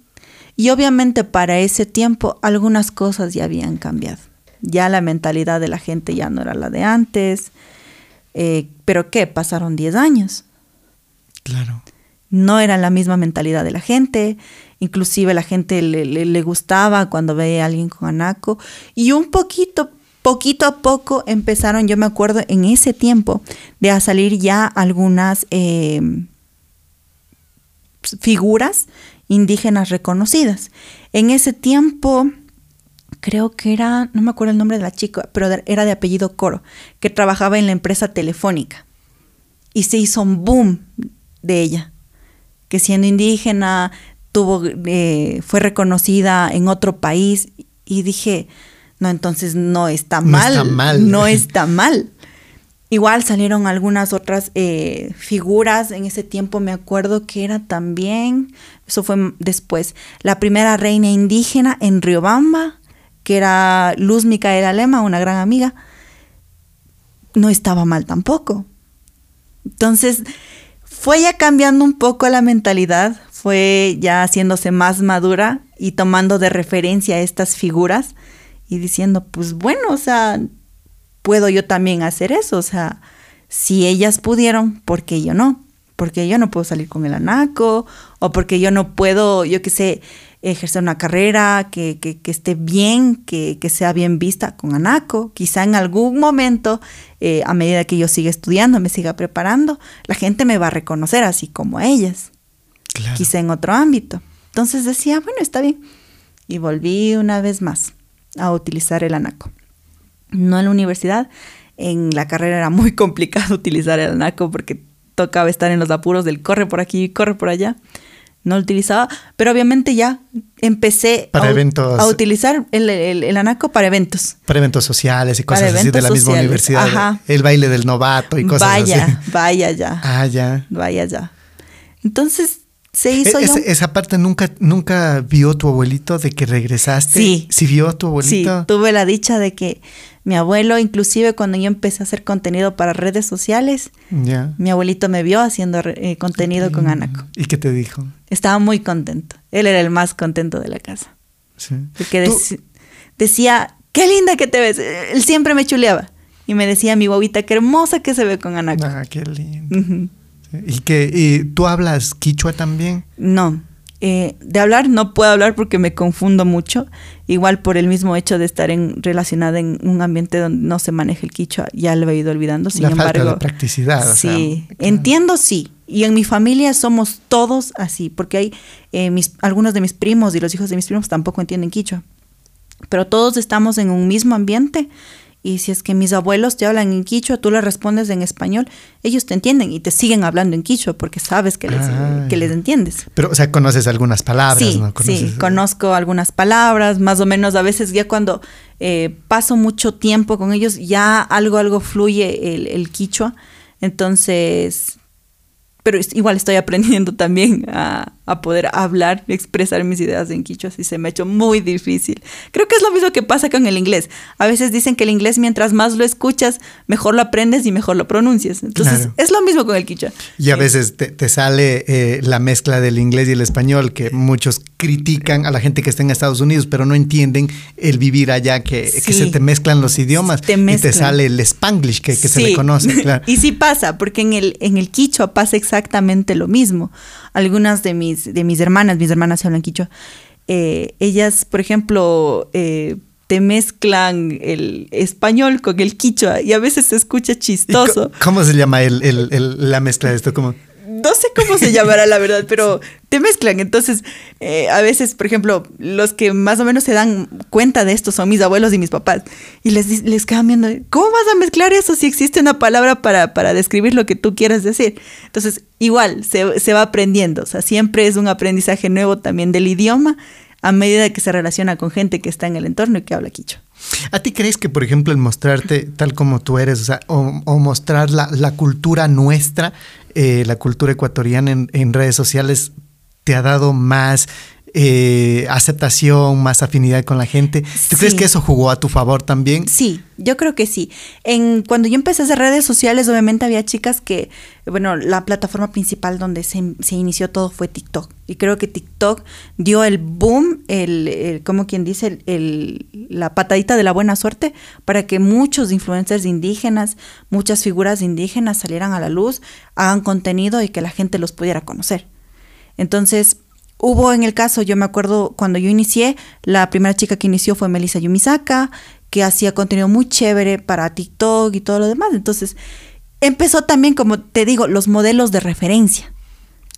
Y obviamente para ese tiempo algunas cosas ya habían cambiado. Ya la mentalidad de la gente ya no era la de antes. Eh, pero ¿qué? Pasaron 10 años. Claro. No era la misma mentalidad de la gente inclusive la gente le, gustaba cuando veía a alguien con anaco, y un poquito, poquito a poco empezaron, yo me acuerdo en ese tiempo, de a salir ya algunas em, figuras indígenas reconocidas. En ese tiempo creo que era, no me acuerdo el nombre de la chica, pero era de apellido Coro, que trabajaba en la empresa telefónica. Y se hizo un boom de ella, que siendo indígena tuvo, eh, fue reconocida en otro país. Y dije, no, entonces no está mal. No está mal. No está mal. Igual salieron algunas otras eh, figuras. En ese tiempo me acuerdo que era también, eso fue después, la primera reina indígena en Riobamba, que era Luz Micaela Lema, una gran amiga. No estaba mal tampoco. Entonces, fue ya cambiando un poco la mentalidad, fue ya haciéndose más madura y tomando de referencia estas figuras y diciendo, pues bueno, o sea, puedo yo también hacer eso. O sea, si ellas pudieron, ¿por qué yo no? Porque yo no puedo salir con el anaco o porque yo no puedo, yo qué sé, ejercer una carrera que, que, esté bien, que, que, sea bien vista con anaco. Quizá en algún momento, eh, a medida que yo siga estudiando, me siga preparando, la gente me va a reconocer así como a ellas. Quizá en otro ámbito. Entonces decía, bueno, está bien. Y volví una vez más a utilizar el anaco no en la universidad. En la carrera era muy complicado utilizar el anaco porque tocaba estar en los apuros del corre por aquí, corre por allá. No lo utilizaba, pero obviamente ya empecé a, eventos. a utilizar el, anaco para eventos. Para eventos sociales y cosas así de la misma universidad. El baile del novato y cosas así. Vaya, vaya ya. Ah, ya. Vaya ya. Entonces, se hizo Esa parte nunca, nunca vio tu abuelito de que regresaste. Sí. ¿Sí vio a tu abuelito? Sí, tuve la dicha de que mi abuelo, inclusive cuando yo empecé a hacer contenido para redes sociales, mi abuelito me vio haciendo eh, contenido con Anaco. ¿Y qué te dijo? Estaba muy contento. Él era el más contento de la casa. Sí. Porque decía, qué linda que te ves. Él siempre me chuleaba. Y me decía, mi bobita, qué hermosa que se ve con Anaco. Ah, qué lindo. ¿Y, que, ¿Y tú hablas quichua también? No. Eh, de hablar no puedo hablar porque me confundo mucho, igual por el mismo hecho de estar en, relacionada en un ambiente donde no se maneja el quichua, ya lo he ido olvidando. Sin La embargo, falta de practicidad. Sí, entiendo sí. Y en mi familia somos todos así, porque hay eh, mis, algunos de mis primos y los hijos de mis primos tampoco entienden quichua. Pero todos estamos en un mismo ambiente y si es que mis abuelos te hablan en quichua, tú les respondes en español, ellos te entienden y te siguen hablando en quichua porque sabes que les, que les entiendes. Pero, o sea, conoces algunas palabras, sí, ¿no? Sí, conozco algunas palabras, más o menos a veces ya cuando eh, paso mucho tiempo con ellos, ya algo, algo fluye el, el quichua. Entonces, pero igual estoy aprendiendo también a, poder hablar, expresar mis ideas en quichua, así se me ha hecho muy difícil. Creo que es lo mismo que pasa con el inglés. A veces dicen que el inglés mientras más lo escuchas, mejor lo aprendes y mejor lo pronuncias. Entonces es lo mismo con el quichua. Y a veces te, sale eh, la mezcla del inglés y el español, que muchos critican a la gente que está en Estados Unidos, pero no entienden el vivir allá, que, se te mezclan los idiomas y te sale el spanglish que, se le conoce. y sí pasa, porque en el, en el quichua pasa exactamente lo mismo. Algunas de mis, de mis hermanas, mis hermanas hablan quichua, eh, ellas, por ejemplo, eh, te mezclan el español con el quichua y a veces se escucha chistoso. ¿Cómo se llama el, el, la mezcla de esto? ¿Cómo? No sé cómo se llamará la verdad, pero te mezclan. Entonces, eh, a veces, por ejemplo, los que más o menos se dan cuenta de esto son mis abuelos y mis papás. Y les, les quedan viendo, ¿cómo vas a mezclar eso si existe una palabra para, para describir lo que tú quieras decir? Entonces, igual, se, se va aprendiendo. O sea, siempre es un aprendizaje nuevo también del idioma a medida que se relaciona con gente que está en el entorno y que habla quicho. ¿A ti crees que, por ejemplo, el mostrarte tal como tú eres, o, sea, o, mostrar la, cultura nuestra, eh, la cultura ecuatoriana en, redes sociales, te ha dado más eh, aceptación, más afinidad con la gente. ¿Tú crees que eso jugó a tu favor también? Sí, yo creo que sí. En, cuando yo empecé a hacer redes sociales, obviamente había chicas que, bueno, la plataforma principal donde se, inició todo fue TikTok. Y creo que TikTok dio el boom, el, como quien dice, el, la patadita de la buena suerte para que muchos influencers indígenas, muchas figuras indígenas salieran a la luz, hagan contenido y que la gente los pudiera conocer. Entonces, Hubo en el caso, yo me acuerdo cuando yo inicié, la primera chica que inició fue Melissa Yumisaka, que hacía contenido muy chévere para TikTok y todo lo demás. Entonces, empezó también, como te digo, los modelos de referencia.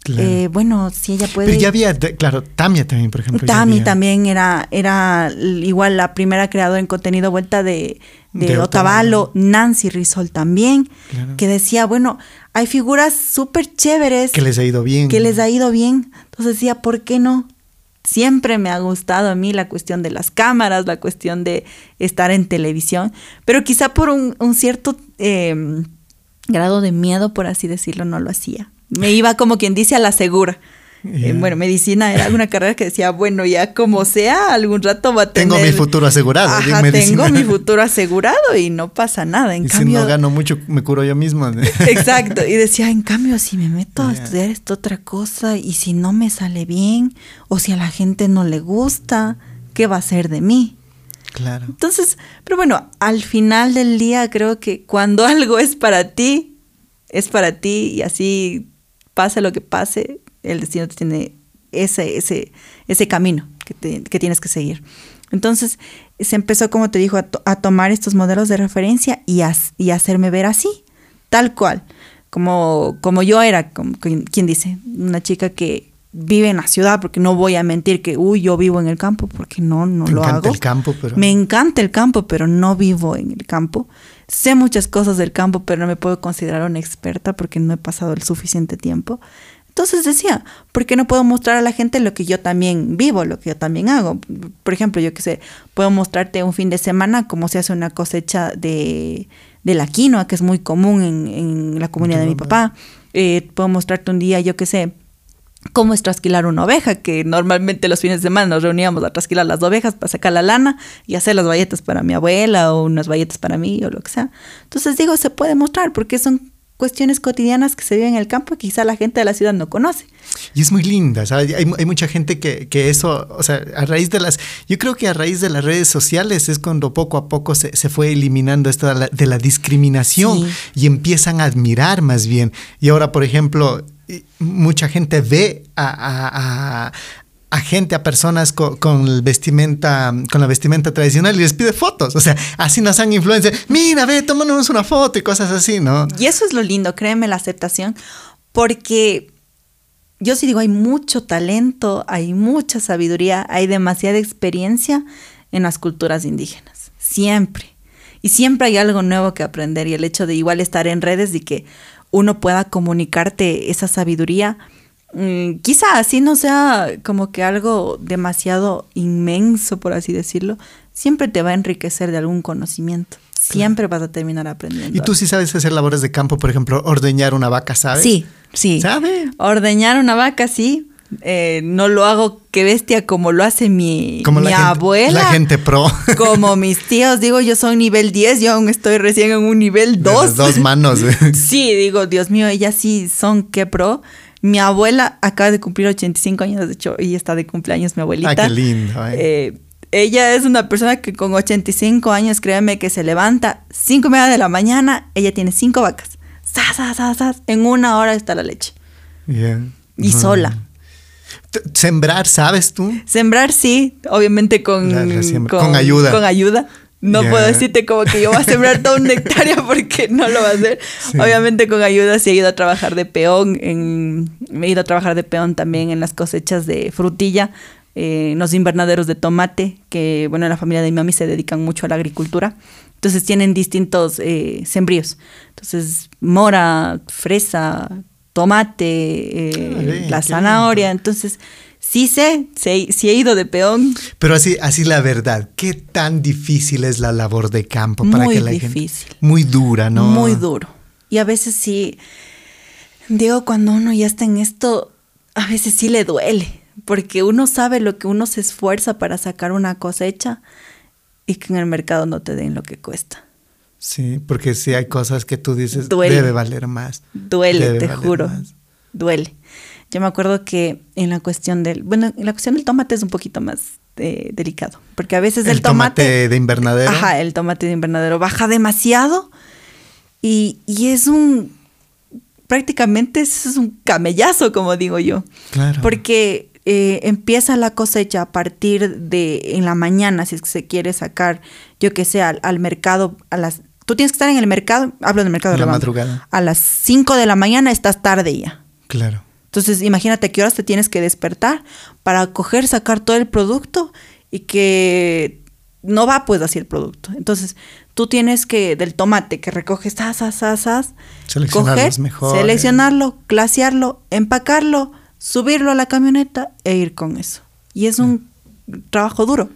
Claro. Eh, bueno, si ella puede. Pero ya había, claro, Tamia también, por ejemplo. había- también era, era igual la primera creadora en contenido vuelta de, de, De Otavalo, Otavalo. Nancy Rizol también, Claro. que decía, bueno, hay figuras súper chéveres Que les ha ido bien. que les ha ido bien. Decía, ¿por qué no? Siempre me ha gustado a mí la cuestión de las cámaras, la cuestión de estar en televisión, pero quizá por un, cierto eh, grado de miedo, por así decirlo, no lo hacía. Me iba como quien dice a la segura. Ya. Eh, bueno, medicina era una carrera que decía, bueno, ya como sea, algún rato va a tener... Tengo mi futuro asegurado en Ajá, medicina. tengo mi futuro asegurado y no pasa nada. En y cambio, si no gano mucho, me curo yo mismo. Exacto, y decía, en cambio, si me meto a estudiar esta otra cosa y si no me sale bien o si a la gente no le gusta, ¿qué va a ser de mí? claro. Entonces, pero bueno, al final del día creo que cuando algo es para ti, es para ti y así pase lo que pase, el destino te tiene ese, ese, ese camino que, te- que tienes que seguir. Entonces, se empezó, como te dijo, a, to- a tomar estos modelos de referencia y, a, y hacerme ver así, tal cual, como, como yo era, como quien dice, una chica que vive en la ciudad, porque no voy a mentir que, uy, yo vivo en el campo, porque no, no lo encanta hago. el campo, pero- Me encanta el campo, pero no vivo en el campo. Sé muchas cosas del campo, pero no me puedo considerar una experta porque no he pasado el suficiente tiempo. Entonces decía, ¿por qué no puedo mostrar a la gente lo que yo también vivo, lo que yo también hago? Por ejemplo, yo qué sé, puedo mostrarte un fin de semana cómo se hace una cosecha de, de la quinoa, que es muy común en, en la comunidad de mi papá. Eh, puedo mostrarte un día, yo qué sé, cómo es trasquilar una oveja, que normalmente los fines de semana nos reuníamos a trasquilar las ovejas para sacar la lana y hacer las bayetas para mi abuela o unas bayetas para mí o lo que sea. Entonces digo, se puede mostrar porque son cuestiones cotidianas que se viven en el campo que quizá la gente de la ciudad no conoce. Y es muy linda, ¿sabes? Hay, hay mucha gente que, que eso, o sea, a raíz de las, yo creo que a raíz de las redes sociales es cuando poco a poco se, se fue eliminando esto de la, de la discriminación Sí. y empiezan a admirar más bien. Y ahora, por ejemplo, mucha gente ve a, a- a- a gente, a personas co- con, el vestimenta, con la vestimenta tradicional y les pide fotos. O sea, así nos han influenciado. Mira, ve, tómanos una foto y cosas así, ¿no? Y eso es lo lindo, créeme, la aceptación, porque yo sí digo, hay mucho talento, hay mucha sabiduría, hay demasiada experiencia en las culturas indígenas, siempre. Y siempre hay algo nuevo que aprender y el hecho de igual estar en redes y que uno pueda comunicarte esa sabiduría, mm, quizá así no sea como que algo demasiado inmenso, por así decirlo, siempre te va a enriquecer de algún conocimiento. Siempre vas a terminar aprendiendo. Y tú sí sabes hacer labores de campo, por ejemplo, ordeñar una vaca, ¿sabes? Sí, sí. ¿Sabe? Ordeñar una vaca, sí. Eh, no lo hago que bestia como lo hace mi, Como mi la gente- abuela. la gente pro. Como mis tíos, digo, yo soy nivel 10, yo aún estoy recién en un nivel De 2. las dos manos. Sí, digo, Dios mío, ellas sí son que pro. Mi abuela acaba de cumplir 85 años, de hecho, ella está de cumpleaños, mi abuelita. Ah, qué lindo, eh. Eh, ella es una persona que con 85 años, créeme que se levanta 5 y media de la mañana, ella tiene 5 vacas. Zas, zas, zas, en una hora está la leche. Bien. Y sola. Sembrar, ¿sabes tú? Sembrar sí, obviamente con, con ayuda. Con ayuda. No puedo decirte como que yo voy a sembrar toda una hectárea porque no lo va a hacer. Sí. Obviamente con ayuda sí he ido a trabajar de peón. En, me he ido a trabajar de peón también en las cosechas de frutilla, eh, en los invernaderos de tomate, que bueno, en la familia de mi mami se dedican mucho a la agricultura. Entonces tienen distintos eh, sembríos. Entonces, mora, fresa, tomate, eh, Ah, la zanahoria. Entonces, sí sé, sí, sí he ido de peón. Pero así, así la verdad, ¿qué tan difícil es la labor de campo para Muy que la difícil. gente... Muy dura, ¿no? Muy duro. Y a veces sí, digo, cuando uno ya está en esto, a veces sí le duele, porque uno sabe lo que uno se esfuerza para sacar una cosecha y que en el mercado no te den lo que cuesta. Sí, porque sí hay cosas que tú dices, Duele. debe valer más. Duele, te juro. más. Duele. Yo me acuerdo que en la cuestión del, bueno, en la cuestión del tomate es un poquito más eh, delicado, porque a veces el, El tomate de invernadero. Ajá, el tomate de invernadero baja demasiado y, y es un, prácticamente es un camellazo, como digo yo. Claro. Porque eh, empieza la cosecha a partir de en la mañana, si es que se quiere sacar, yo que sé, al, al mercado, a las... Tú tienes que estar en el mercado, hablo del mercado En la madrugada. A las 5 de la mañana estás tarde ya. Claro. Entonces, imagínate qué horas te tienes que despertar para coger, sacar todo el producto y que no va pues así el producto. Entonces, tú tienes que, del tomate que recoges, as, as, as, coger, mejor, seleccionarlo, glaciarlo, empacarlo, subirlo a la camioneta e ir con eso. Y es un trabajo duro.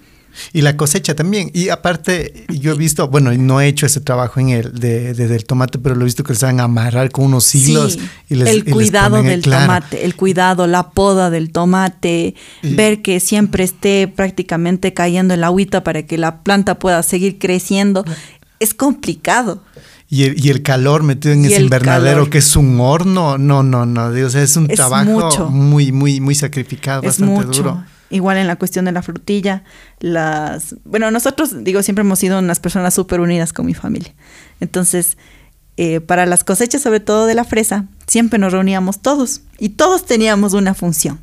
Y la cosecha también. Y aparte, yo he visto, bueno, no he hecho ese trabajo en el de, del tomate, pero lo he visto que van a amarrar con unos hilos. y les, el cuidado del tomate, el cuidado, la poda del tomate, ver que siempre esté prácticamente cayendo el agüita para que la planta pueda seguir creciendo. Es complicado. Y el, y el, calor metido en ese invernadero que es un horno, no, no, no, Dios, es un trabajo muy, muy, muy sacrificado, es bastante duro. Igual en la cuestión de la frutilla, las... Bueno, nosotros, digo, siempre hemos sido unas personas súper unidas con mi familia. Entonces, eh, para las cosechas, sobre todo de la fresa, siempre nos reuníamos todos y todos teníamos una función.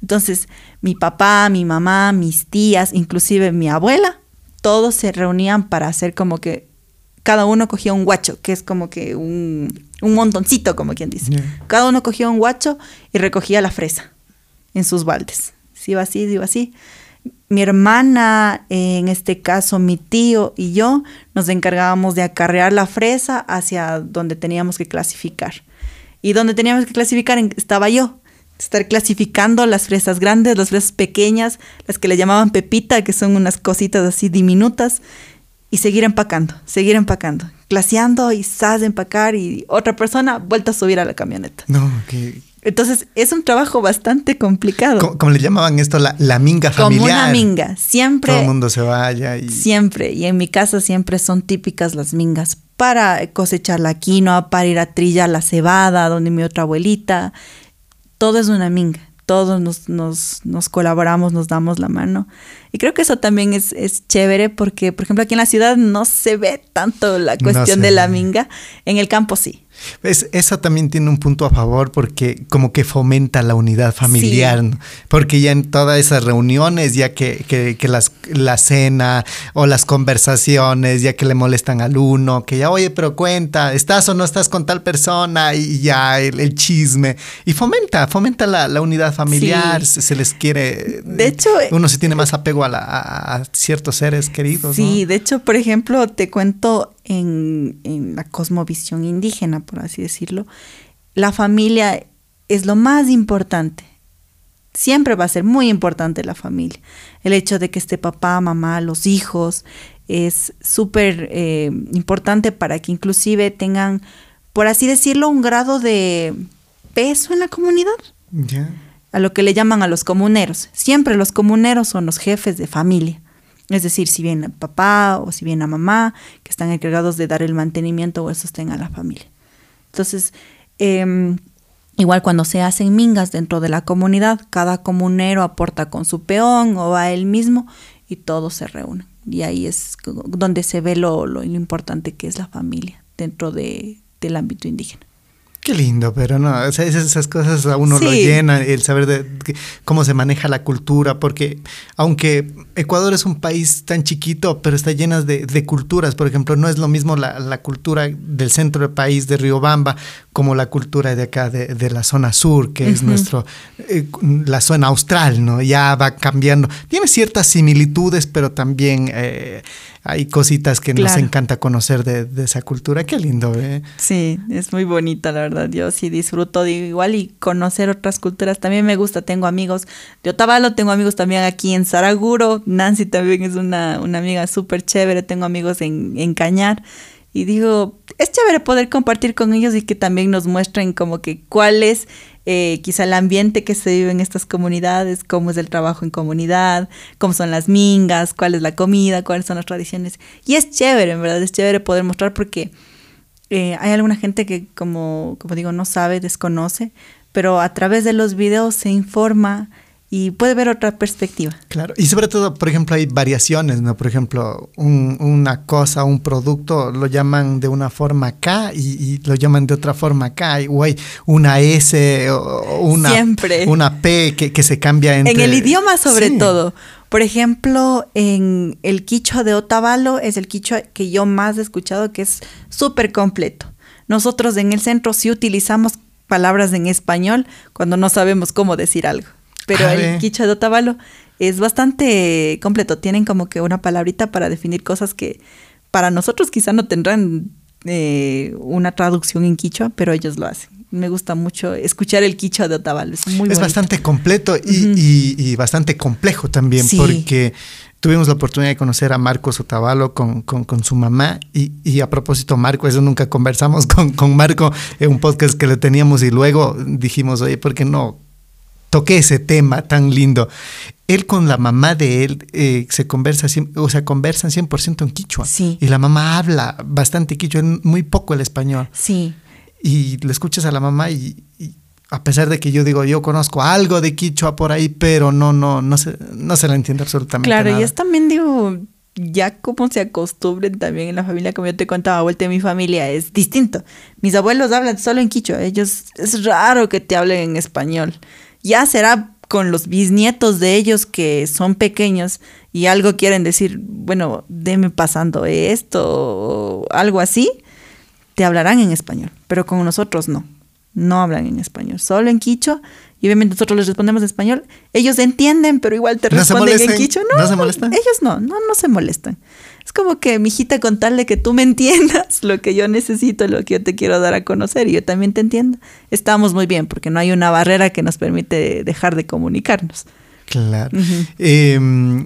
Entonces, mi papá, mi mamá, mis tías, inclusive mi abuela, todos se reunían para hacer como que cada uno cogía un guacho, que es como que un, un montoncito, como quien dice. Cada uno cogía un guacho y recogía la fresa en sus baldes si iba así, iba así. Mi hermana, en este caso mi tío y yo, nos encargábamos de acarrear la fresa hacia donde teníamos que clasificar. Y donde teníamos que clasificar estaba yo, estar clasificando las fresas grandes, las fresas pequeñas, las que le llamaban pepita, que son unas cositas así diminutas, y seguir empacando, seguir empacando, glaciando y sas empacar y otra persona vuelta a subir a la camioneta. No, que entonces es un trabajo bastante complicado. Como, le llamaban esto la, la, minga familiar. Como una minga, siempre. Todo el mundo se vaya. Y... Siempre, y en mi casa siempre son típicas las mingas para cosechar la quinoa, para ir a trillar la cebada, donde mi otra abuelita. Todo es una minga, todos nos, nos, nos colaboramos, nos damos la mano. Y creo que eso también es, es, chévere porque, por ejemplo, aquí en la ciudad no se ve tanto la cuestión de la minga, en el campo sí. Es, eso también tiene un punto a favor porque como que fomenta la unidad familiar, porque ya en todas esas reuniones, ya que, que, las, la cena o las conversaciones, ya que le molestan al uno, que ya, oye, pero cuenta, ¿estás o no estás con tal persona? Y ya el, chisme. Y fomenta, fomenta la, la unidad familiar, se, les quiere... De hecho... Uno se tiene más apego a, a, ciertos seres queridos. Sí, de hecho, por ejemplo, te cuento en, en la cosmovisión indígena, por así decirlo, la familia es lo más importante. Siempre va a ser muy importante la familia. El hecho de que esté papá, mamá, los hijos, es súper eh, importante para que inclusive tengan, por así decirlo, un grado de peso en la comunidad. A lo que le llaman a los comuneros. Siempre los comuneros son los jefes de familia. Es decir, si viene papá o si viene a mamá, que están encargados de dar el mantenimiento o el sostén a la familia. Entonces, em, igual cuando se hacen mingas dentro de la comunidad, cada comunero aporta con su peón o va él mismo y todos se reúnen. Y ahí es donde se ve lo, lo, importante que es la familia dentro de, del ámbito indígena. Qué lindo, pero no, esas, cosas a uno lo llenan, el saber de, cómo se maneja la cultura, porque aunque Ecuador es un país tan chiquito, pero está lleno de, culturas, por ejemplo, no es lo mismo la, cultura del centro del país, de Riobamba, como la cultura de acá, de, la zona sur, que es nuestro, eh, la zona austral, ¿no? Ya va cambiando. Tiene ciertas similitudes, pero también... Eh, hay cositas que nos encanta conocer de, esa cultura. Qué lindo, ¿eh? Sí, es muy bonita, la verdad. Yo sí disfruto de igual y conocer otras culturas. También me gusta. Tengo amigos de Otavalo, tengo amigos también aquí en Saraguro. Nancy también es una, una amiga súper chévere. Tengo amigos en, en Cañar. Y digo, es chévere poder compartir con ellos y que también nos muestren como que cuál es eh, quizá el ambiente que se vive en estas comunidades, cómo es el trabajo en comunidad, cómo son las mingas, cuál es la comida, cuáles son las tradiciones. Y es chévere, en verdad, es chévere poder mostrar porque eh, hay alguna gente que, como, como digo, no sabe, desconoce, pero a través de los videos se informa y puede ver otra perspectiva. Claro, y sobre todo, por ejemplo, hay variaciones, ¿no? Por ejemplo, una cosa, un producto lo llaman de una forma acá y, lo llaman de otra forma acá, o hay una S o una, una P que, se cambia entre... En el idioma sobre todo. Por ejemplo, en el quicho de Otavalo es el quicho que yo más he escuchado que es súper completo. Nosotros en el centro sí utilizamos palabras en español cuando no sabemos cómo decir algo. Pero el ve. quichua de Otavalo es bastante completo. Tienen como que una palabrita para definir cosas que para nosotros quizá no tendrán eh, una traducción en quichua, pero ellos lo hacen. Me gusta mucho escuchar el quichua de Otavalo. Es muy es bonito. bastante completo y, y- y bastante complejo también, Sí. porque tuvimos la oportunidad de conocer a Marcos Otavalo con, con- con su mamá. Y, y a propósito, Marco, eso nunca conversamos con, con Marco en un podcast que le teníamos y luego dijimos, oye, ¿por qué no toqué ese tema tan lindo? Él con la mamá de él eh, se conversa, o sea, conversan 100% en quichua. Sí. Y la mamá habla bastante quichua, muy poco el español. Sí, y le escuchas a la mamá y, y a pesar de que yo digo, yo conozco algo de Quichua por ahí, pero no, no, no se, no se la entiende absolutamente Claro, nada. y es también, digo, ya como se acostumbren también en la familia, como yo te contaba, vuelta de mi familia, es distinto. Mis abuelos hablan solo en quichua, ellos, es raro que te hablen en español. Ya será con los bisnietos de ellos que son pequeños y algo quieren decir, bueno, deme pasando esto o algo así, te hablarán en español, pero con nosotros no. No hablan en español, solo en quichua. Y obviamente nosotros les respondemos en español. Ellos entienden, pero igual te ¿No se responden en quichua. ¿No se molestan? Ellos no, no, no se molestan. Es como que, mijita, contarle que tú me entiendas lo que yo necesito, lo que yo te quiero dar a conocer y yo también te entiendo. Estamos muy bien porque no hay una barrera que nos permite dejar de comunicarnos. Claro. Eh,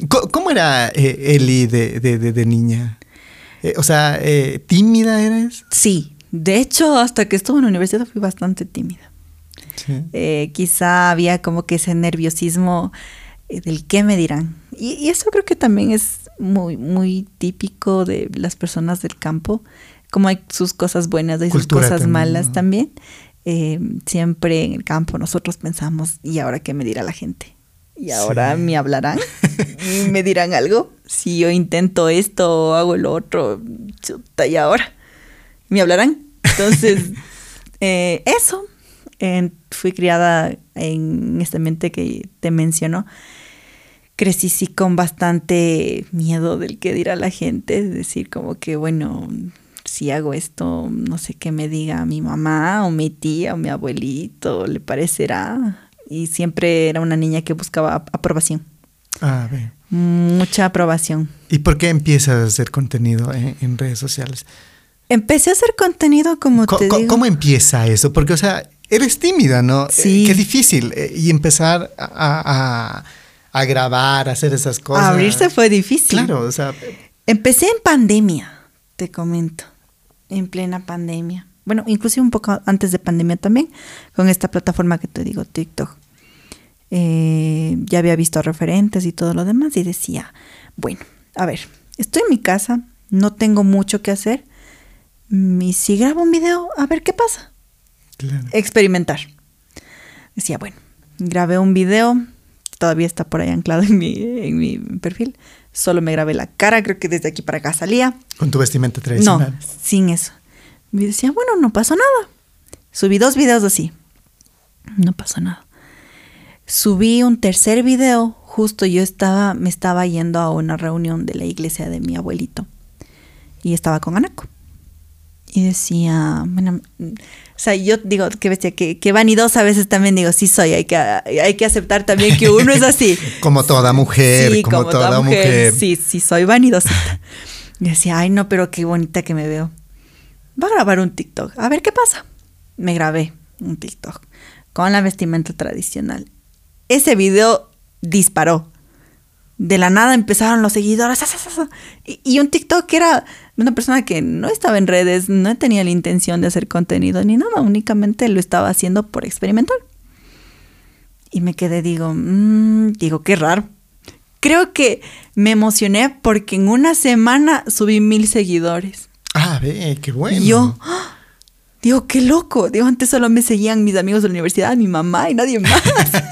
¿co- ¿Cómo era eh, Eli de, de- de- de niña? Eh, o sea, eh, ¿tímida eres? Sí, de hecho, hasta que estuve en la universidad fui bastante tímida. Sí. Eh, quizá había como que ese nerviosismo eh, del qué me dirán. Y, y eso creo que también es muy, muy típico de las personas del campo. Como hay sus cosas buenas, hay sus Cultura cosas también, malas ¿no? también. Eh, siempre en el campo nosotros pensamos, ¿y ahora qué me dirá la gente? ¿Y ahora Sí. me hablarán? ¿Y ¿Me dirán algo? Si yo intento esto o hago lo otro, chuta, ¿y ahora? ¿Me hablarán? Entonces, eh, eso. Eh, fui criada en este ambiente que te menciono. Crecí sí con bastante miedo del que dirá la gente. Es decir, como que, bueno, si hago esto, no sé qué me diga mi mamá o mi tía o mi abuelito, le parecerá. Y siempre era una niña que buscaba ap- aprobación. Ah, ve. Mucha aprobación. ¿Y por qué empiezas a hacer contenido en, en redes sociales? Empecé a hacer contenido como Co- te digo. ¿Cómo empieza eso? Porque, o sea, eres tímida, ¿no? Sí. Eh, qué difícil. eh, y empezar a, a- a grabar, a hacer esas cosas. Abrirse fue difícil. Claro, o sea, Empecé en pandemia, te comento. En plena pandemia. Bueno, inclusive un poco antes de pandemia también, con esta plataforma que te digo, TikTok. Eh, ya había visto referentes y todo lo demás y decía, bueno, a ver, estoy en mi casa, no tengo mucho que hacer. Y si grabo un video, a ver qué pasa. claro. Experimentar. Decía, bueno, grabé un video, todavía está por ahí anclado en mi, en mi perfil. Solo me grabé la cara, creo que desde aquí para acá salía. con tu vestimenta No, tradicional. sin eso. Y decía, bueno, no pasó nada. Subí dos videos así. No pasó nada. Subí un tercer video, justo yo estaba, me estaba yendo a una reunión de la iglesia de mi abuelito. Y estaba con Anaco. Y decía, bueno, o sea, yo digo, qué bestia, que, que vanidosa a veces también digo, sí soy, hay que, hay que aceptar también que uno es así. Como toda mujer, Sí, como, toda, mujer. Sí, sí, soy vanidosita. Y decía, ay, no, pero qué bonita que me veo. Va a grabar un TikTok. A ver qué pasa. Me grabé un TikTok con la vestimenta tradicional. Ese video disparó. De la nada empezaron los seguidores. Y, un TikTok que era una persona que no estaba en redes, no tenía la intención de hacer contenido ni nada, únicamente lo estaba haciendo por experimentar. Y me quedé, digo, mm, digo, qué raro. Creo que me emocioné porque en una semana subí mil seguidores. Ah, ve, qué bueno. Y yo, digo, qué loco. Digo, antes solo me seguían mis amigos de la universidad, mi mamá y nadie más.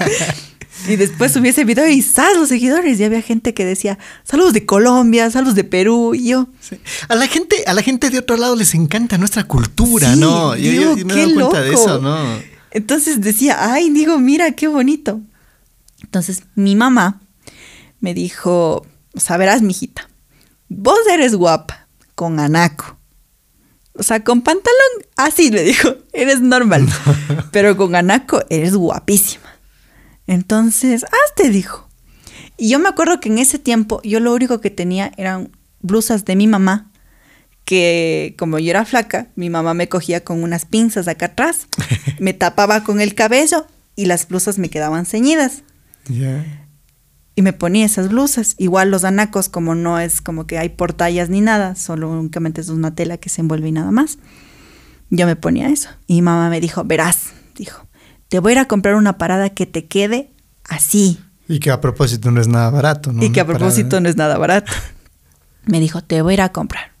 y después subí ese video y ¡zas! los seguidores. Y había gente que decía, saludos de Colombia, saludos de Perú. Y yo, Sí. A la gente, a la gente de otro lado les encanta nuestra cultura, Sí, ¿no? Yo, yo- digo, yo me qué he dado cuenta de loco. eso, ¿no? Entonces decía, ay, digo, mira, qué bonito. Entonces mi mamá me dijo, o sea, verás, mijita, vos eres guapa con Anaco. O sea, con pantalón, así me dijo, eres normal. Pero con anaco eres guapísima. Entonces, hazte, dijo. Y yo me acuerdo que en ese tiempo yo lo único que tenía eran blusas de mi mamá, que como yo era flaca, mi mamá me cogía con unas pinzas acá atrás, me tapaba con el cabello y las blusas me quedaban ceñidas. Y me ponía esas blusas. Igual los anacos, como no es como que hay portallas ni nada, solo únicamente es una tela que se envuelve y nada más. Yo me ponía eso. Y mamá me dijo, verás, dijo, te voy a ir a comprar una parada que te quede así. Y que a propósito no es nada barato, ¿no? Y que a propósito no es nada barato. Me dijo, te voy a ir a comprar.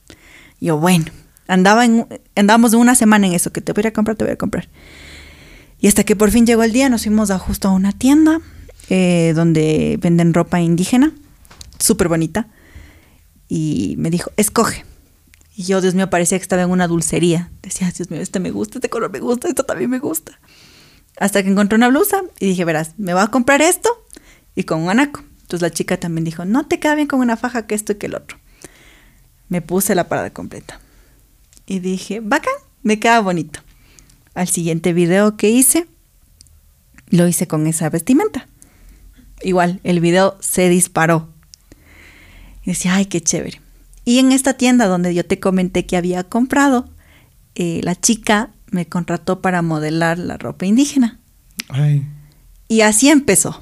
Yo, bueno, andaba en, andábamos una semana en eso, que te voy a ir a comprar, te voy a comprar. Y hasta que por fin llegó el día, nos fuimos a justo a una tienda eh, donde venden ropa indígena, súper bonita. Y me dijo, escoge. Y yo, Dios mío, parecía que estaba en una dulcería. Decía, Dios mío, este me gusta, este color me gusta, esto también me gusta. Hasta que encontré una blusa y dije, verás, me voy a comprar esto y con un anaco. Entonces la chica también dijo, no te queda bien con una faja que esto y que el otro. Me puse la parada completa. Y dije, bacán, me queda bonito. Al siguiente video que hice, lo hice con esa vestimenta. Igual, el video se disparó. Y decía, ay, qué chévere. Y en esta tienda donde yo te comenté que había comprado, eh, la chica me contrató para modelar la ropa indígena. Ay. Y así empezó.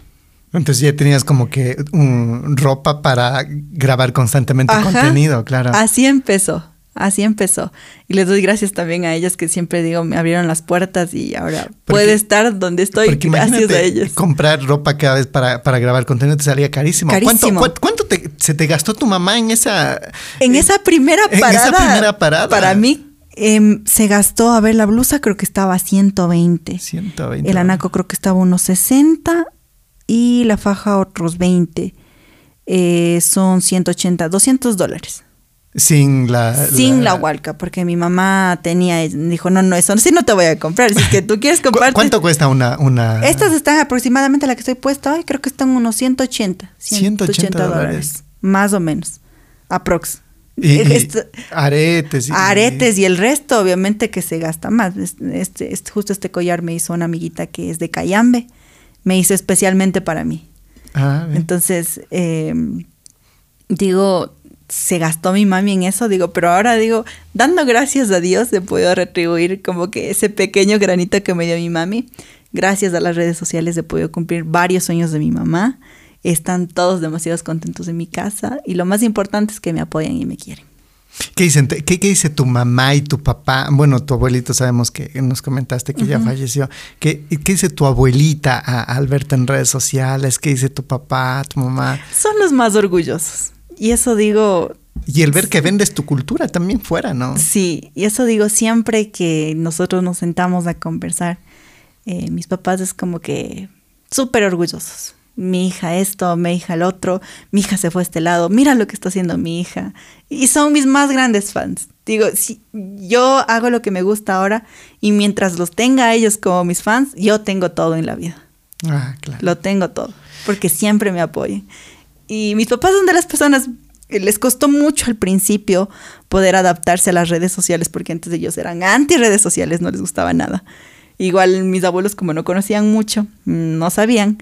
Entonces ya tenías como que ropa para grabar constantemente contenido, claro. Así empezó, así empezó. Y les doy gracias también a ellas que siempre digo, me abrieron las puertas y ahora puede estar donde estoy gracias a ellas. Comprar ropa cada vez para, para grabar contenido te salía carísimo. carísimo. ¿Cuánto, cuánto se te gastó tu mamá en esa... En esa primera parada. En esa primera parada. Para mí em, se gastó, a ver, la blusa creo que estaba a 120. 120. El anaco creo que estaba unos 60 y la faja otros 20. Eh, son 180, 200 dólares. Sin la... Sin la... hualca, porque mi mamá tenía, dijo, no, no, eso sí no te voy a comprar. Si es que tú quieres comprar... ¿Cuánto cuesta una, una...? Estas están aproximadamente, la que estoy puesta hoy, creo que están unos 180. 180, dólares. Más o menos. Aprox. Y, aretes. Y, aretes y el resto, obviamente, que se gasta más. Este, este, justo este collar me hizo una amiguita que es de Cayambe me hizo especialmente para mí. Ah, Entonces, em, digo, se gastó mi mami en eso, digo, pero ahora digo, dando gracias a Dios he podido retribuir como que ese pequeño granito que me dio mi mami. Gracias a las redes sociales he podido cumplir varios sueños de mi mamá. Están todos demasiado contentos en mi casa y lo más importante es que me apoyan y me quieren. ¿Qué, dicen, qué, dice tu mamá y tu papá? Bueno, tu abuelito sabemos que nos comentaste que ya falleció. ¿Qué, ¿Qué, dice tu abuelita al verte en redes sociales? ¿Qué dice tu papá, tu mamá? Son los más orgullosos. Y eso digo... Y el ver que vendes tu cultura también fuera, ¿no? Sí, y eso digo siempre que nosotros nos sentamos a conversar. Eh, mis papás es como que súper orgullosos mi hija esto, mi hija el otro, mi hija se fue a este lado, mira lo que está haciendo mi hija. Y son mis más grandes fans. Digo, si yo hago lo que me gusta ahora y mientras los tenga ellos como mis fans, yo tengo todo en la vida. Ah, claro. Lo tengo todo, porque siempre me apoyan. Y mis papás son de las personas les costó mucho al principio poder adaptarse a las redes sociales porque antes ellos eran anti redes sociales, no les gustaba nada. Igual mis abuelos como no conocían mucho, no sabían.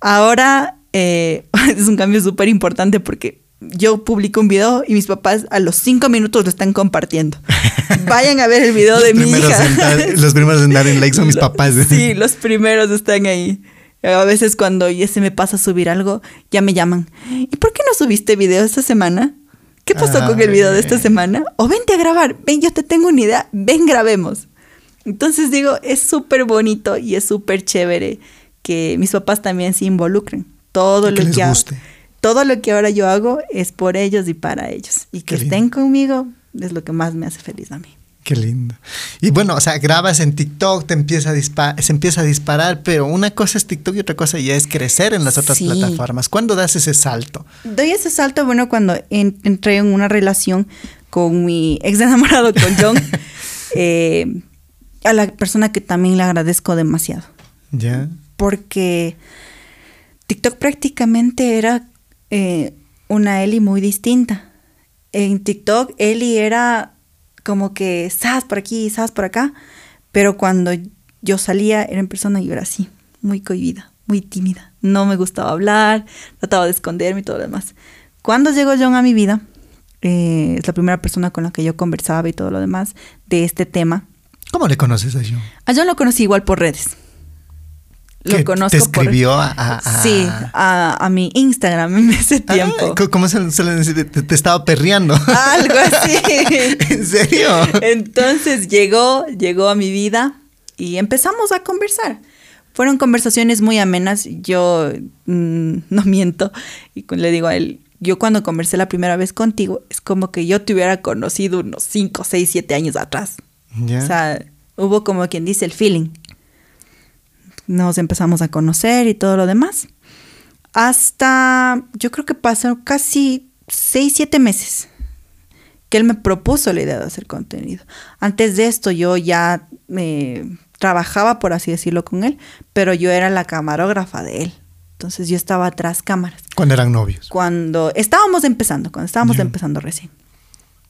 Ahora eh, es un cambio súper importante porque yo publico un video y mis papás a los cinco minutos lo están compartiendo. Vayan a ver el video de mi hija. los primeros en dar en like son mis papás. Sí, los primeros están ahí. A veces cuando ya se me pasa a subir algo, ya me llaman. ¿Y por qué no subiste video esta semana? ¿Qué pasó con el video de esta semana? O vente a grabar. Ven, yo te tengo una idea. Ven, grabemos. Entonces digo, es súper bonito y es súper chévere que mis papás también se involucren. Todo lo que todo lo que ahora yo hago es por ellos y para ellos. Y que estén conmigo es lo que más me hace feliz a mí. Qué lindo. Y bueno, o sea, grabas en TikTok, te empieza a se empieza a disparar, pero una cosa es TikTok y otra cosa ya es crecer en las otras plataformas. ¿Cuándo das ese salto? Doy ese salto, bueno, cuando entré en una relación con mi ex enamorado, con John, eh, a la persona que también le agradezco demasiado. Ya porque TikTok prácticamente era eh, una Eli muy distinta. En TikTok Eli era como que, sabes por aquí, sabes por acá. Pero cuando yo salía, era en persona y yo era así, muy cohibida, muy tímida. No me gustaba hablar, trataba de esconderme y todo lo demás. Cuando llegó John a mi vida, eh, es la primera persona con la que yo conversaba y todo lo demás de este tema. ¿Cómo le conoces a John? A John lo conocí igual por redes. Lo conozco. ¿Te escribió a, a, Sí, a, mi Instagram en ese ah, tiempo. ¿Cómo se, le dice? Te, estaba perreando. Algo así. ¿En serio? Entonces llegó, llegó a mi vida y empezamos a conversar. Fueron conversaciones muy amenas. Yo mm, no miento. Y le digo a él, yo cuando conversé la primera vez contigo, es como que yo te hubiera conocido unos 5, 6, 7 años atrás. O sea, hubo como quien dice el feeling nos empezamos a conocer y todo lo demás. Hasta, yo creo que pasaron casi seis, siete meses que él me propuso la idea de hacer contenido. Antes de esto yo ya me trabajaba, por así decirlo, con él, pero yo era la camarógrafa de él. Entonces yo estaba atrás cámaras. ¿Cuándo eran novios? Cuando estábamos empezando, cuando estábamos empezando recién.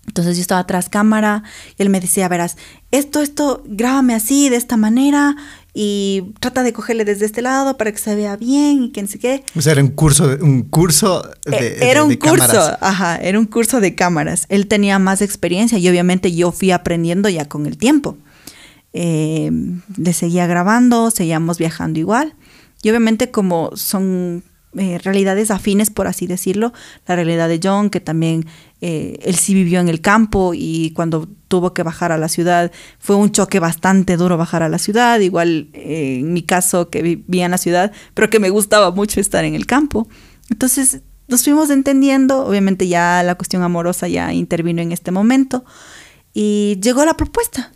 Entonces yo estaba atrás cámara y él me decía, verás, esto, esto, grábame así, de esta manera, y trata de cogerle desde este lado para que se vea bien y que no sé qué. O sea, era un curso, un curso de, eh, Era un curso, ajá, era un curso de cámaras. Él tenía más experiencia y obviamente yo fui aprendiendo ya con el tiempo. Eh, le seguía grabando, seguíamos viajando igual. Y obviamente como son eh, realidades afines, por así decirlo, la realidad de John, que también eh, él sí vivió en el campo y cuando tuvo que bajar a la ciudad fue un choque bastante duro bajar a la ciudad, igual eh, en mi caso que vivía en la ciudad, pero que me gustaba mucho estar en el campo. Entonces nos fuimos entendiendo, obviamente ya la cuestión amorosa ya intervino en este momento y llegó la propuesta.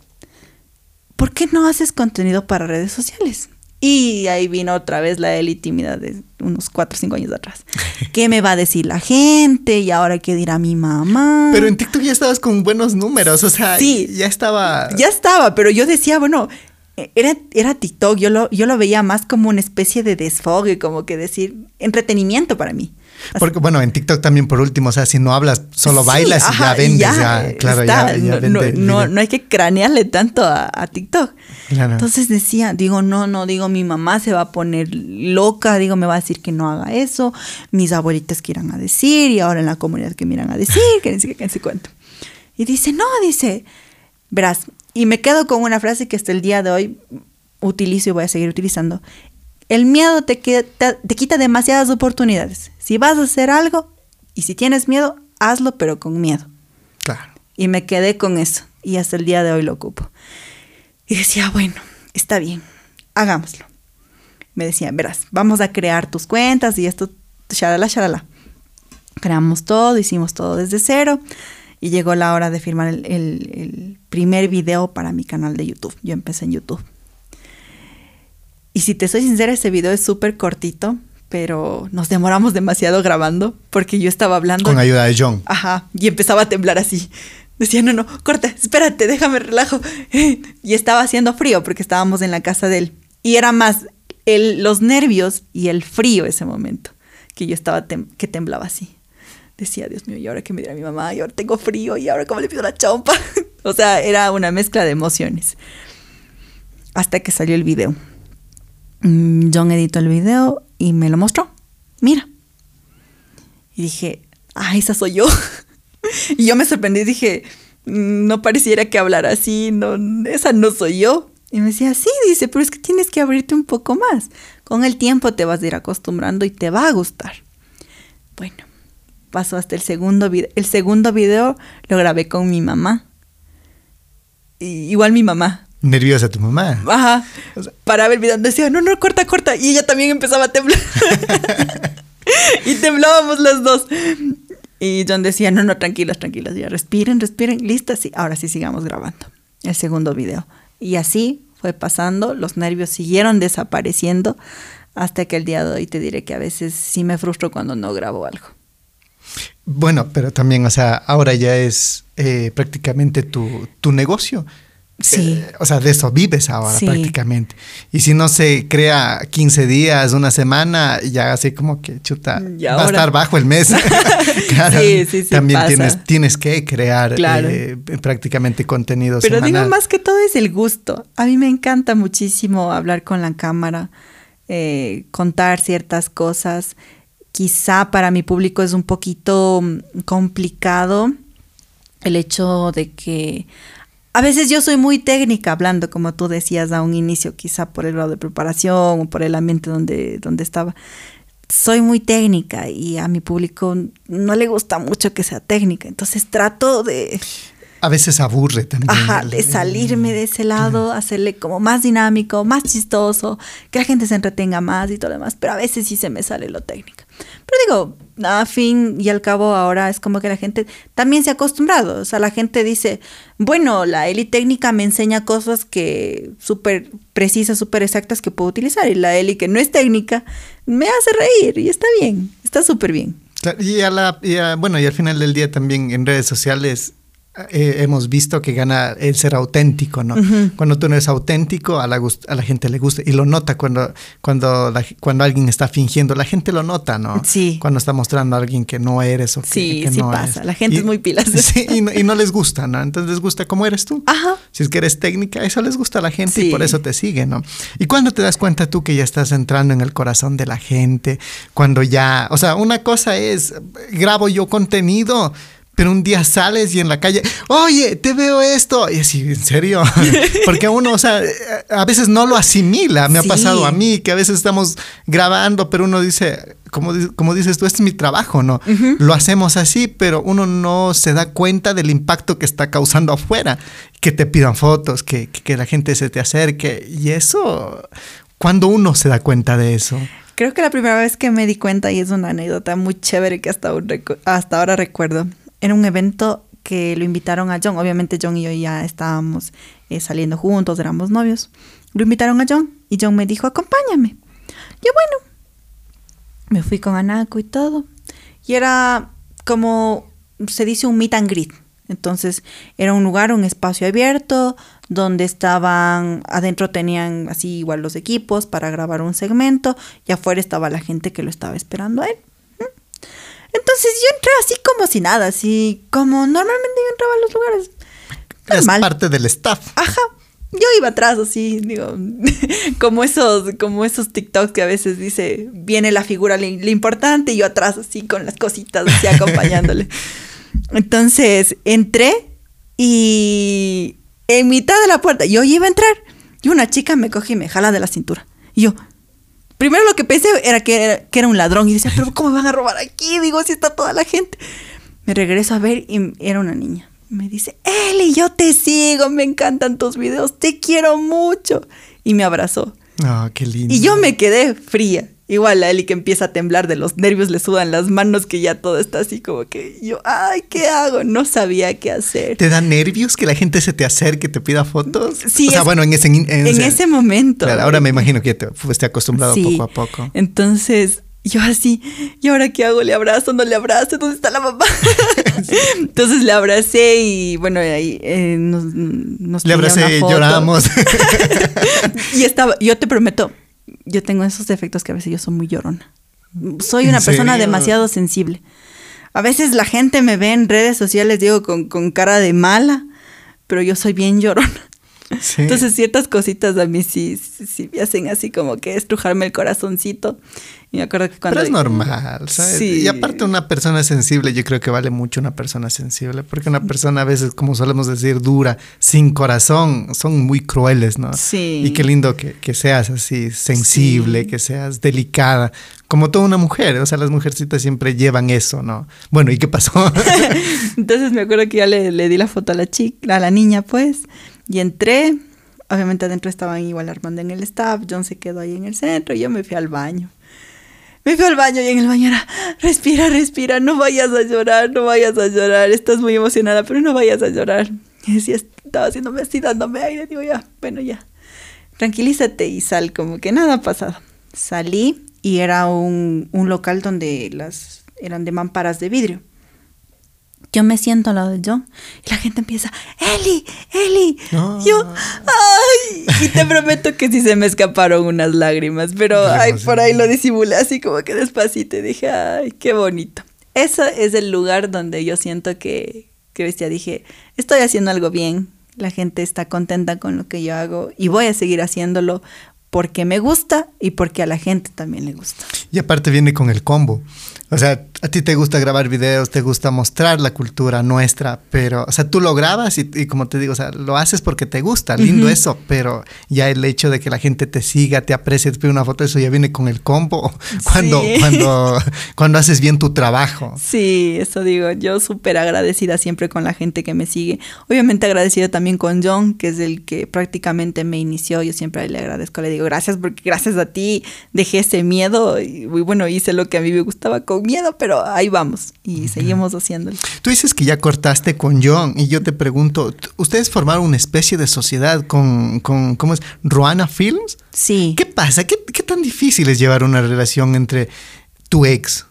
¿Por qué no haces contenido para redes sociales? Y ahí vino otra vez la tímida de unos 4 o 5 años atrás. ¿Qué me va a decir la gente? ¿Y ahora qué dirá mi mamá? Pero en TikTok ya estabas con buenos números, o sea, sí, ya estaba... Ya estaba, pero yo decía, bueno, era, era TikTok, yo lo, yo lo veía más como una especie de desfogue, como que decir, entretenimiento para mí. Porque, bueno, en TikTok también, por último, o sea, si no hablas, solo bailas y ya vendes, ya, claro, ya, no, no, hay que cranearle tanto a, TikTok. Entonces decía, digo, no, no, digo, mi mamá se va a poner loca, digo, me va a decir que no haga eso, mis abuelitas que irán a decir, y ahora en la comunidad que me irán a decir, que ni siquiera se cuento. Y dice, no, dice, verás, y me quedo con una frase que hasta el día de hoy utilizo y voy a seguir utilizando. El miedo te, te, quita demasiadas oportunidades. Si vas a hacer algo y si tienes miedo, hazlo, pero con miedo. Claro. Y me quedé con eso. Y hasta el día de hoy lo ocupo. Y decía, bueno, está bien, hagámoslo. Me decía, verás, vamos a crear tus cuentas y esto, shalala, shalala. Creamos todo, hicimos todo desde cero. Y llegó la hora de firmar el primer video para mi canal de YouTube. Yo empecé en YouTube. Y si te soy sincera, ese video es súper cortito, pero nos demoramos demasiado grabando porque yo estaba hablando. Con ayuda de John. Ajá, y empezaba a temblar así. Decía, no, no, corta, espérate, déjame relajo. Y estaba haciendo frío porque estábamos en la casa de él. Y era más el, los nervios y el frío ese momento que yo estaba, que temblaba así. Decía, Dios mío, y ahora que me dirá mi mamá, y ahora tengo frío, y ahora cómo le pido la chompa. o sea, era una mezcla de emociones. Hasta que salió el video. Mm, John editó el video y me lo mostró. Mira. Y dije, ah, esa soy yo. y yo me sorprendí, dije, mm, no pareciera que hablara así, no, esa no soy yo. Y me decía, sí, dice, pero es que tienes que abrirte un poco más. Con el tiempo te vas a ir acostumbrando y te va a gustar. Bueno, pasó hasta el segundo video. El segundo video lo grabé con mi mamá. igual mi mamá nerviosa tu mamá. Ajá. para ver video decía, no, no, corta, corta. Y ella también empezaba a temblar. y temblábamos las dos. Y John decía, no, no, tranquilas, tranquilas, ya respiren, respiren, listas. Sí, ahora sí sigamos grabando el segundo video. Y así fue pasando, los nervios siguieron desapareciendo hasta que el día de hoy te diré que a veces sí me frustro cuando no grabo algo. Bueno, pero también, o sea, ahora ya es eh, prácticamente tu, tu negocio Sí. Eh, o sea, de eso vives ahora Sí. prácticamente. Y si no se crea 15 días, una semana, ya así como que chuta, Y va a estar bajo el mes. Claro, Sí, sí, sí También pasa. tienes, tienes que crear Claro. eh, prácticamente contenido Pero digo, más que todo es el gusto. A mí me encanta muchísimo hablar con la cámara, eh, contar ciertas cosas. Quizá para mi público es un poquito mm, complicado el hecho de que a veces yo soy muy técnica hablando, como tú decías a un inicio, quizá por el grado de preparación o por el ambiente donde, donde estaba. Soy muy técnica y a mi público no le gusta mucho que sea técnica, entonces trato de, A veces aburre también. Ajá, de salirme de ese lado, hacerle como más dinámico, más chistoso, que la gente se entretenga más y todo lo demás, pero a veces sí se me sale lo técnico. Pero digo, a fin y al cabo ahora es como que la gente también se ha acostumbrado, o sea, la gente dice, bueno, la Eli técnica me enseña cosas que súper precisas, súper exactas que puedo utilizar y la Eli que no es técnica me hace reír y está bien, está súper bien. Y, a la, y a- bueno, y al final del día también en redes sociales eh, hemos visto que gana el ser auténtico, ¿no? Cuando tú no eres auténtico, a la, gust- a la gente le gusta y lo nota cuando, cuando, la- cuando alguien está fingiendo, la gente lo nota, ¿no? Sí. Cuando está mostrando a alguien que no eres o que, Sí, que sí no pasa, es. la gente Y- es muy pilas. Sí, y no, y no les gusta, ¿no? Entonces les gusta cómo eres tú. Ajá. Si es que eres técnica, eso les gusta a la gente y por eso te sigue, ¿no? ¿Y cuando te das cuenta tú que ya estás entrando en el corazón de la gente? Cuando ya, o sea, una cosa es, grabo yo contenido, pero un día sales y en la calle, oye, te veo esto. Y así, ¿en serio? Porque uno, o sea, a veces no lo asimila. Me ha pasado a mí que a veces estamos grabando, pero uno dice, como, como dices tú, este es mi trabajo, ¿no? Lo hacemos así, pero uno no se da cuenta del impacto que está causando afuera. Que te pidan fotos, que, que- que la gente se te acerque. Y eso, cuando uno se da cuenta de eso? Creo que la primera vez que me di cuenta, y es una anécdota muy chévere que hasta, hasta ahora recuerdo, era un evento que lo invitaron a John. Obviamente John y yo ya estábamos eh, saliendo juntos, éramos novios. Lo invitaron a John y John me dijo, acompáñame. Yo, bueno, me fui con Anaco y todo. Y era como se dice un meet and greet. Entonces era un lugar, un espacio abierto, donde estaban, adentro tenían así igual los equipos para grabar un segmento y afuera estaba la gente que lo estaba esperando a él. Entonces yo entré así como si nada, así como normalmente yo entraba a los lugares. Es Normal. parte del staff. Ajá. Yo iba atrás así, digo, como esos, como esos TikToks que a veces dice, viene la figura, lo importante, y yo atrás así con las cositas así acompañándole. Entonces entré y en mitad de la puerta, yo iba a entrar y una chica me coge y me jala de la cintura. Y yo, primero lo que pensé era que era, que era un ladrón y decía, pero ¿cómo me van a robar aquí? Digo, si está toda la gente. Me regreso a ver y era una niña. Me dice, Eli, yo te sigo, me encantan tus videos, te quiero mucho. Y me abrazó. Ah, qué lindo. Y yo me quedé fría. Igual a Eli que empieza a temblar de los nervios, le sudan las manos, que ya todo está así como que yo, ay, ¿qué hago? No sabía qué hacer. ¿Te da nervios que la gente se te acerque, te pida fotos? Sí, O sea, es- bueno, en ese, en En ese- ese momento. Claro, ahora me imagino que te fuiste acostumbrado Sí. poco a poco. Entonces, yo así, ¿y ahora qué hago? ¿Le abrazo? ¿No le abrazo? ¿Dónde está la mamá? Entonces le abracé y bueno, ahí eh, nos, nos Le abracé, una foto. lloramos. y estaba, yo te prometo, yo tengo esos defectos que a veces yo soy muy llorona. Soy ¿En una persona serio? demasiado sensible. A veces la gente me ve en redes sociales, digo, con, con cara de mala, pero yo soy bien llorona. Sí. Entonces ciertas cositas a mí sí, sí, sí me hacen así como que estrujarme el corazoncito. Y me acuerdo que cuando... Pero es normal, ¿sabes? Sí. Y aparte una persona sensible, yo creo que vale mucho una persona sensible, porque una persona a veces, como solemos decir, dura, sin corazón, son muy crueles, ¿no? Sí. Y qué lindo que, que seas así, sensible, Sí. que seas delicada, como toda una mujer, o sea, las mujercitas siempre llevan eso, ¿no? Bueno, ¿y qué pasó? Entonces me acuerdo que ya le, le di la foto a la chica, a la niña, pues, y entré. Obviamente adentro estaban igual Armando en el staff, John se quedó ahí en el centro y yo me fui al baño. Me fui al baño y en el baño era, respira, respira, no vayas a llorar, no vayas a llorar, estás muy emocionada, pero no vayas a llorar. Y estaba haciéndome así, dándome aire, digo, ya, bueno, ya, tranquilízate y sal, como que nada ha pasado. Salí y era un, un local donde las eran de mamparas de vidrio. Yo me siento al lado de John y la gente empieza, Eli, Eli. No. Yo, ay, y te prometo que sí se me escaparon unas lágrimas, pero ay, por ahí lo disimulé así como que despacito y dije, ay, qué bonito. Ese es el lugar donde yo siento que, que bestia, dije, estoy haciendo algo bien, la gente está contenta con lo que yo hago y voy a seguir haciéndolo porque me gusta y porque a la gente también le gusta. Y aparte viene con el combo. O sea, a ti te gusta grabar videos, te gusta mostrar la cultura nuestra, pero, o sea, tú lo grabas y, y como te digo, o sea, lo haces porque te gusta, lindo eso, pero ya el hecho de que la gente te siga, te aprecie, te pide una foto, eso ya viene con el combo cuando, Sí. cuando, cuando haces bien tu trabajo. Sí, eso digo, yo súper agradecida siempre con la gente que me sigue. Obviamente agradecida también con John, que es el que prácticamente me inició. Yo siempre le agradezco, le digo gracias porque gracias a ti dejé ese miedo y y bueno, hice lo que a mí me gustaba con miedo, pero ahí vamos y seguimos haciéndolo. Tú dices que ya cortaste con John y yo te pregunto, ¿t- ¿ustedes formaron una especie de sociedad con, con ¿cómo es? Ruana Films? Sí. ¿Qué pasa? ¿Qué, qué tan difícil es llevar una relación entre tu ex?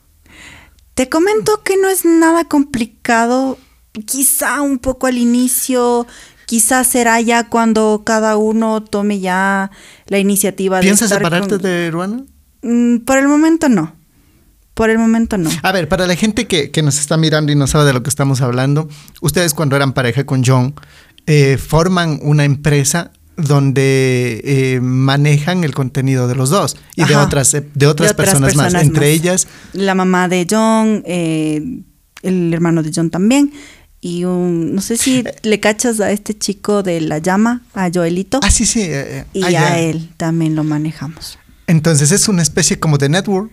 Te comento que no es nada complicado, quizá un poco al inicio, quizá será ya cuando cada uno tome ya la iniciativa de ¿Piensas separarte con- de Ruana? Mm, por el momento no. Por el momento no. A ver, para la gente que, que nos está mirando y no sabe de lo que estamos hablando, ustedes cuando eran pareja con John, eh, forman una empresa donde eh, manejan el contenido de los dos y de otras, eh, de otras, De otras personas, más, entre más. ellas La mamá de John, eh, el hermano de John también. Y un, no sé si le cachas a este chico de la llama, a Joelito. Ah, sí, sí. eh, eh, y ah, a él también lo manejamos. Entonces es una especie como de network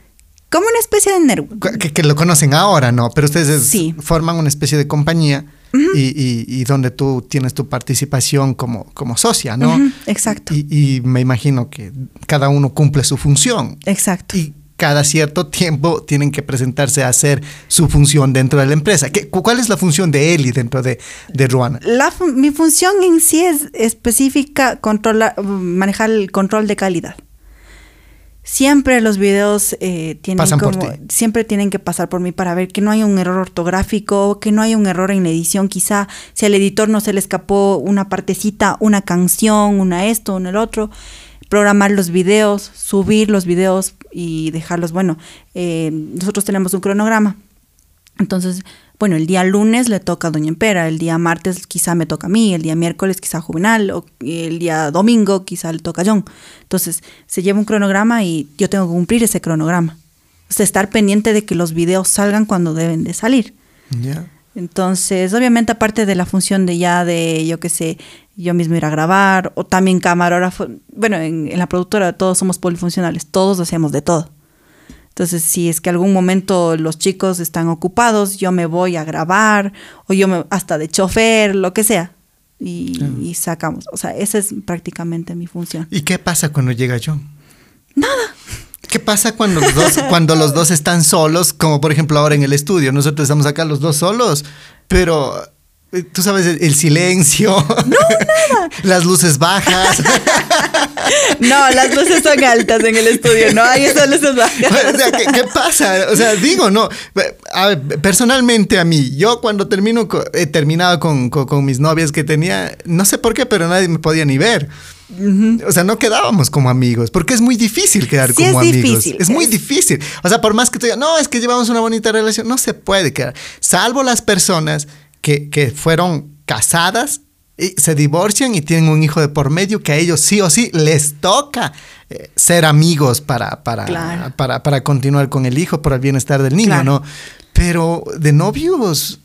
Como una especie de network. que, que lo conocen ahora, ¿no? Pero ustedes Sí. forman una especie de compañía y, y- y donde tú tienes tu participación como, como socia, ¿no? Exacto. Y, y me imagino que cada uno cumple su función. Exacto. Y cada cierto tiempo tienen que presentarse a hacer su función dentro de la empresa. ¿Qué, cu- ¿Cuál es la función de Eli dentro de, de Ruana? La mi función en sí es específica controlar, manejar el control de calidad. Siempre los videos eh, tienen Pasan por como, ti. siempre tienen que pasar por mí para ver que no hay un error ortográfico, que no hay un error en la edición, quizá si al editor no se le escapó una partecita, una canción, una esto, una el otro, programar los videos, subir los videos y dejarlos, bueno, eh, nosotros tenemos un cronograma, entonces, bueno, el día lunes le toca a Doña Empera, el día martes quizá me toca a mí, el día miércoles quizá a Juvenal, o el día domingo quizá le toca a John. Entonces, se lleva un cronograma y yo tengo que cumplir ese cronograma. O sea, estar pendiente de que los videos salgan cuando deben de salir. Entonces, obviamente, aparte de la función de ya de, yo qué sé, yo mismo ir a grabar, o también camarógrafo, bueno, en, en la productora todos somos polifuncionales, todos hacemos de todo. Entonces, si es que algún momento los chicos están ocupados, yo me voy a grabar, o yo me, hasta de chofer, lo que sea, y, y sacamos. O sea, esa es prácticamente mi función. ¿Y qué pasa cuando llega John? Nada. ¿Qué pasa cuando los dos, cuando los dos están solos, como por ejemplo ahora en el estudio? Nosotros estamos acá los dos solos, pero eh, tú sabes el, el silencio, las luces bajas. No, las luces son altas en el estudio, no hay esas luces bajas. o sea, ¿qué, qué pasa? O sea, digo, no. A ver, personalmente a mí, yo cuando termino, he terminado con, con- con mis novias que tenía, no sé por qué, pero nadie me podía ni ver. O sea, no quedábamos como amigos, porque es muy difícil quedar Sí, como es amigos. difícil, es muy difícil. O sea, por más que tú digas, no, es que llevamos una bonita relación, no se puede quedar. Salvo las personas que, que fueron casadas y se divorcian y tienen un hijo de por medio que a ellos sí o sí les toca eh, ser amigos para, para, Claro. para, para continuar con el hijo, por el bienestar del niño, Claro. ¿no? Pero de novios,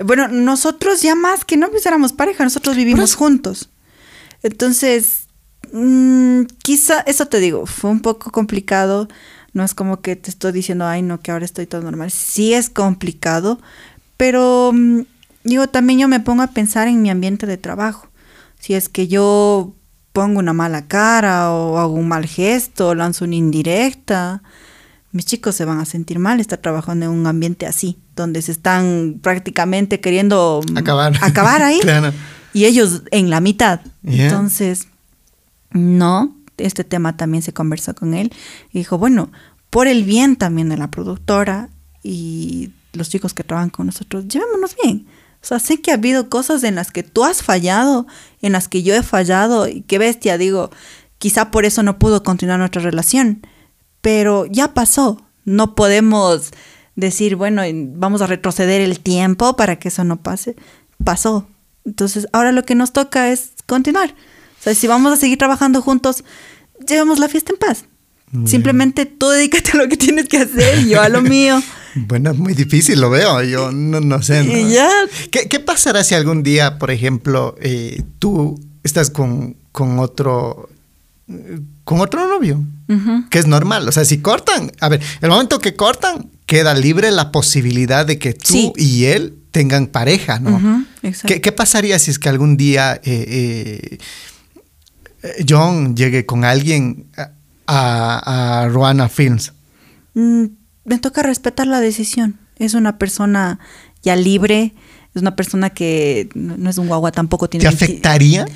Bueno, nosotros ya más que no pues éramos pareja, nosotros vivimos juntos. Entonces, mm, quizá, eso te digo, fue un poco complicado. No es como que te estoy diciendo, ay, no, que ahora estoy todo normal. Sí es complicado, pero mm, digo, también yo me pongo a pensar en mi ambiente de trabajo. Si es que yo pongo una mala cara o hago un mal gesto o lanzo una indirecta, mis chicos se van a sentir mal estar trabajando en un ambiente así, donde se están prácticamente queriendo Acabar. acabar ahí Claro. y ellos en la mitad. Yeah. Entonces, no, este tema también se conversó con él y dijo, bueno, por el bien también de la productora y los chicos que trabajan con nosotros, llevémonos bien. O sea, sé que ha habido cosas en las que tú has fallado, en las que yo he fallado, y qué bestia, digo, quizá por eso no pudo continuar nuestra relación, pero ya pasó. No podemos decir, bueno, vamos a retroceder el tiempo para que eso no pase. Pasó. Entonces, ahora lo que nos toca es continuar. O sea, si vamos a seguir trabajando juntos, llevamos la fiesta en paz. Simplemente tú dedícate a lo que tienes que hacer y yo a lo mío. Bueno, es muy difícil, lo veo. Yo no, sé. Ya. ¿Qué, pasará si algún día, por ejemplo, eh, tú estás con, otro con otro novio? Que es normal. O sea, si cortan, a ver, el momento que cortan, queda libre la posibilidad de que tú y él tengan pareja, ¿no? ¿Qué, pasaría si es que algún día eh, eh, John llegue con alguien a, a Ruana Films? Mm, me toca respetar la decisión. Es una persona ya libre, es una persona que no es un guagua tampoco tiene... ¿Te afectaría?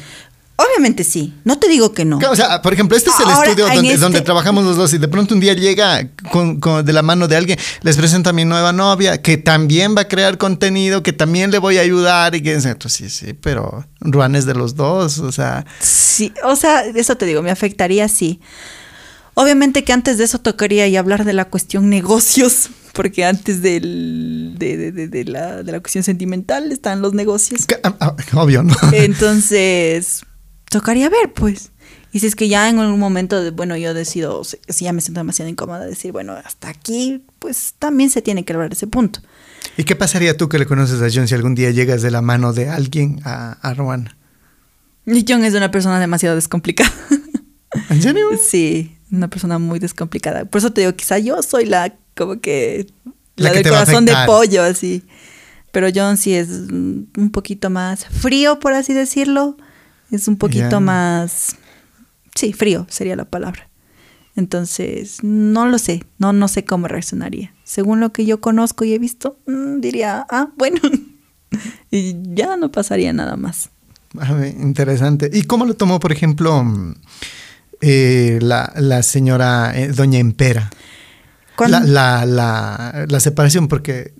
Obviamente sí, no te digo que no. o sea, por ejemplo, este es el estudio donde, este trabajamos los dos y de pronto un día llega con, de la mano de alguien, les presenta a mi nueva novia que también va a crear contenido, que también le voy a ayudar y que sí, sí, pero Ruan es de los dos, o sea. Sí, o sea, eso te digo, me afectaría sí. Obviamente que antes de eso tocaría y hablar de la cuestión negocios, porque antes del, de, la, de la cuestión sentimental están los negocios. Ah, ah, obvio, ¿no? Entonces, tocaría ver, pues. Y si es que ya en algún momento, bueno, yo decido, si ya me siento demasiado incómoda, decir, bueno, hasta aquí, pues también se tiene que hablar ese punto. ¿Y qué pasaría tú que le conoces a John si algún día llegas de la mano de alguien a, a Y John es una persona demasiado descomplicada. ¿En serio? Sí, una persona muy descomplicada. Por eso te digo, quizá yo soy la, como que, la, de corazón de pollo, así. Pero John sí es un poquito más frío, por así decirlo. Es un poquito más, sí, frío sería la palabra. Entonces, no lo sé, no, no sé cómo reaccionaría. Según lo que yo conozco y he visto, mm, diría, ah, bueno, y ya no pasaría nada más. interesante. ¿Y cómo lo tomó, por ejemplo, eh, la, señora eh, Doña Empera? La, la, la, la separación, porque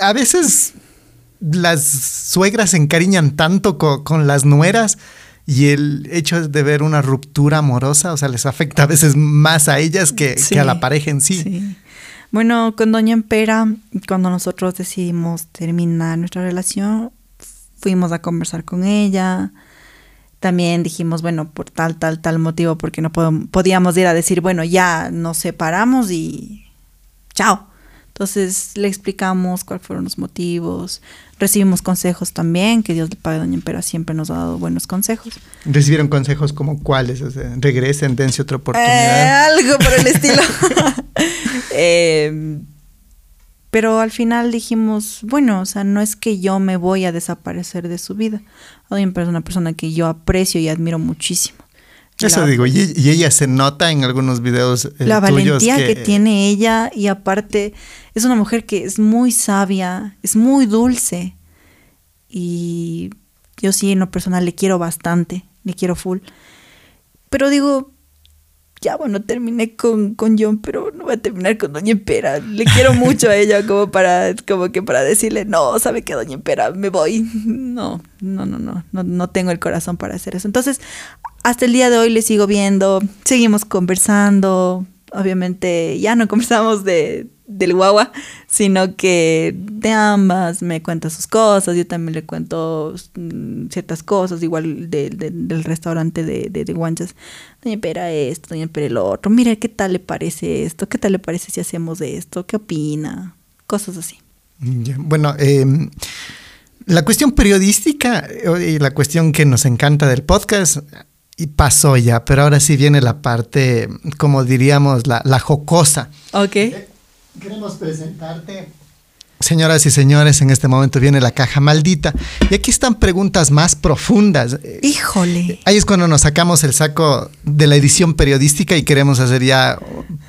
a veces las suegras se encariñan tanto con, las nueras y el hecho de ver una ruptura amorosa, o sea, les afecta a veces más a ellas que, a la pareja en sí. Bueno, con Doña Empera, cuando nosotros decidimos terminar nuestra relación, fuimos a conversar con ella. También dijimos, bueno, por tal, tal, tal motivo, porque no podíamos ir a decir, bueno, ya nos separamos y chao. Entonces le explicamos cuáles fueron los motivos, recibimos consejos también, que Dios le pague a Doña Empera siempre nos ha dado buenos consejos. ¿Recibieron consejos como cuáles? O sea, regresen, dense otra oportunidad. Eh, algo por el estilo. Eh, pero al final dijimos, bueno, o sea, no es que yo me voy a desaparecer de su vida. Empera es una persona que yo aprecio y admiro muchísimo. Eso digo, y, ella se nota en algunos videos. Eh, la valentía que... tiene ella y aparte es una mujer que es muy sabia, es muy dulce y yo sí en lo personal le quiero bastante, le quiero full. Pero digo, ya bueno, terminé con, con John, pero no voy a terminar con Doña Empera. Le quiero mucho a ella como para, como que para decirle, no, sabe que Doña Empera, me voy. No, no, no, no, no, no tengo el corazón para hacer eso. Entonces, hasta el día de hoy le sigo viendo, seguimos conversando. Obviamente ya no conversamos de, del guagua, sino que de ambas me cuenta sus cosas, yo también le cuento mm, ciertas cosas, igual del restaurante de, de, Guanchas. Doña Pera esto, Doña Pera lo otro, mira qué tal le parece esto, qué tal le parece si hacemos esto, qué opina, cosas así. Bueno, em, la cuestión periodística eh, y la cuestión que nos encanta del podcast y pasó ya, pero ahora sí viene la parte, como diríamos, la, la jocosa. Ok. Queremos presentarte. Señoras y señores, en este momento viene la caja maldita. Y aquí están preguntas más profundas. Híjole. Ahí es cuando nos sacamos el saco de la edición periodística y queremos hacer ya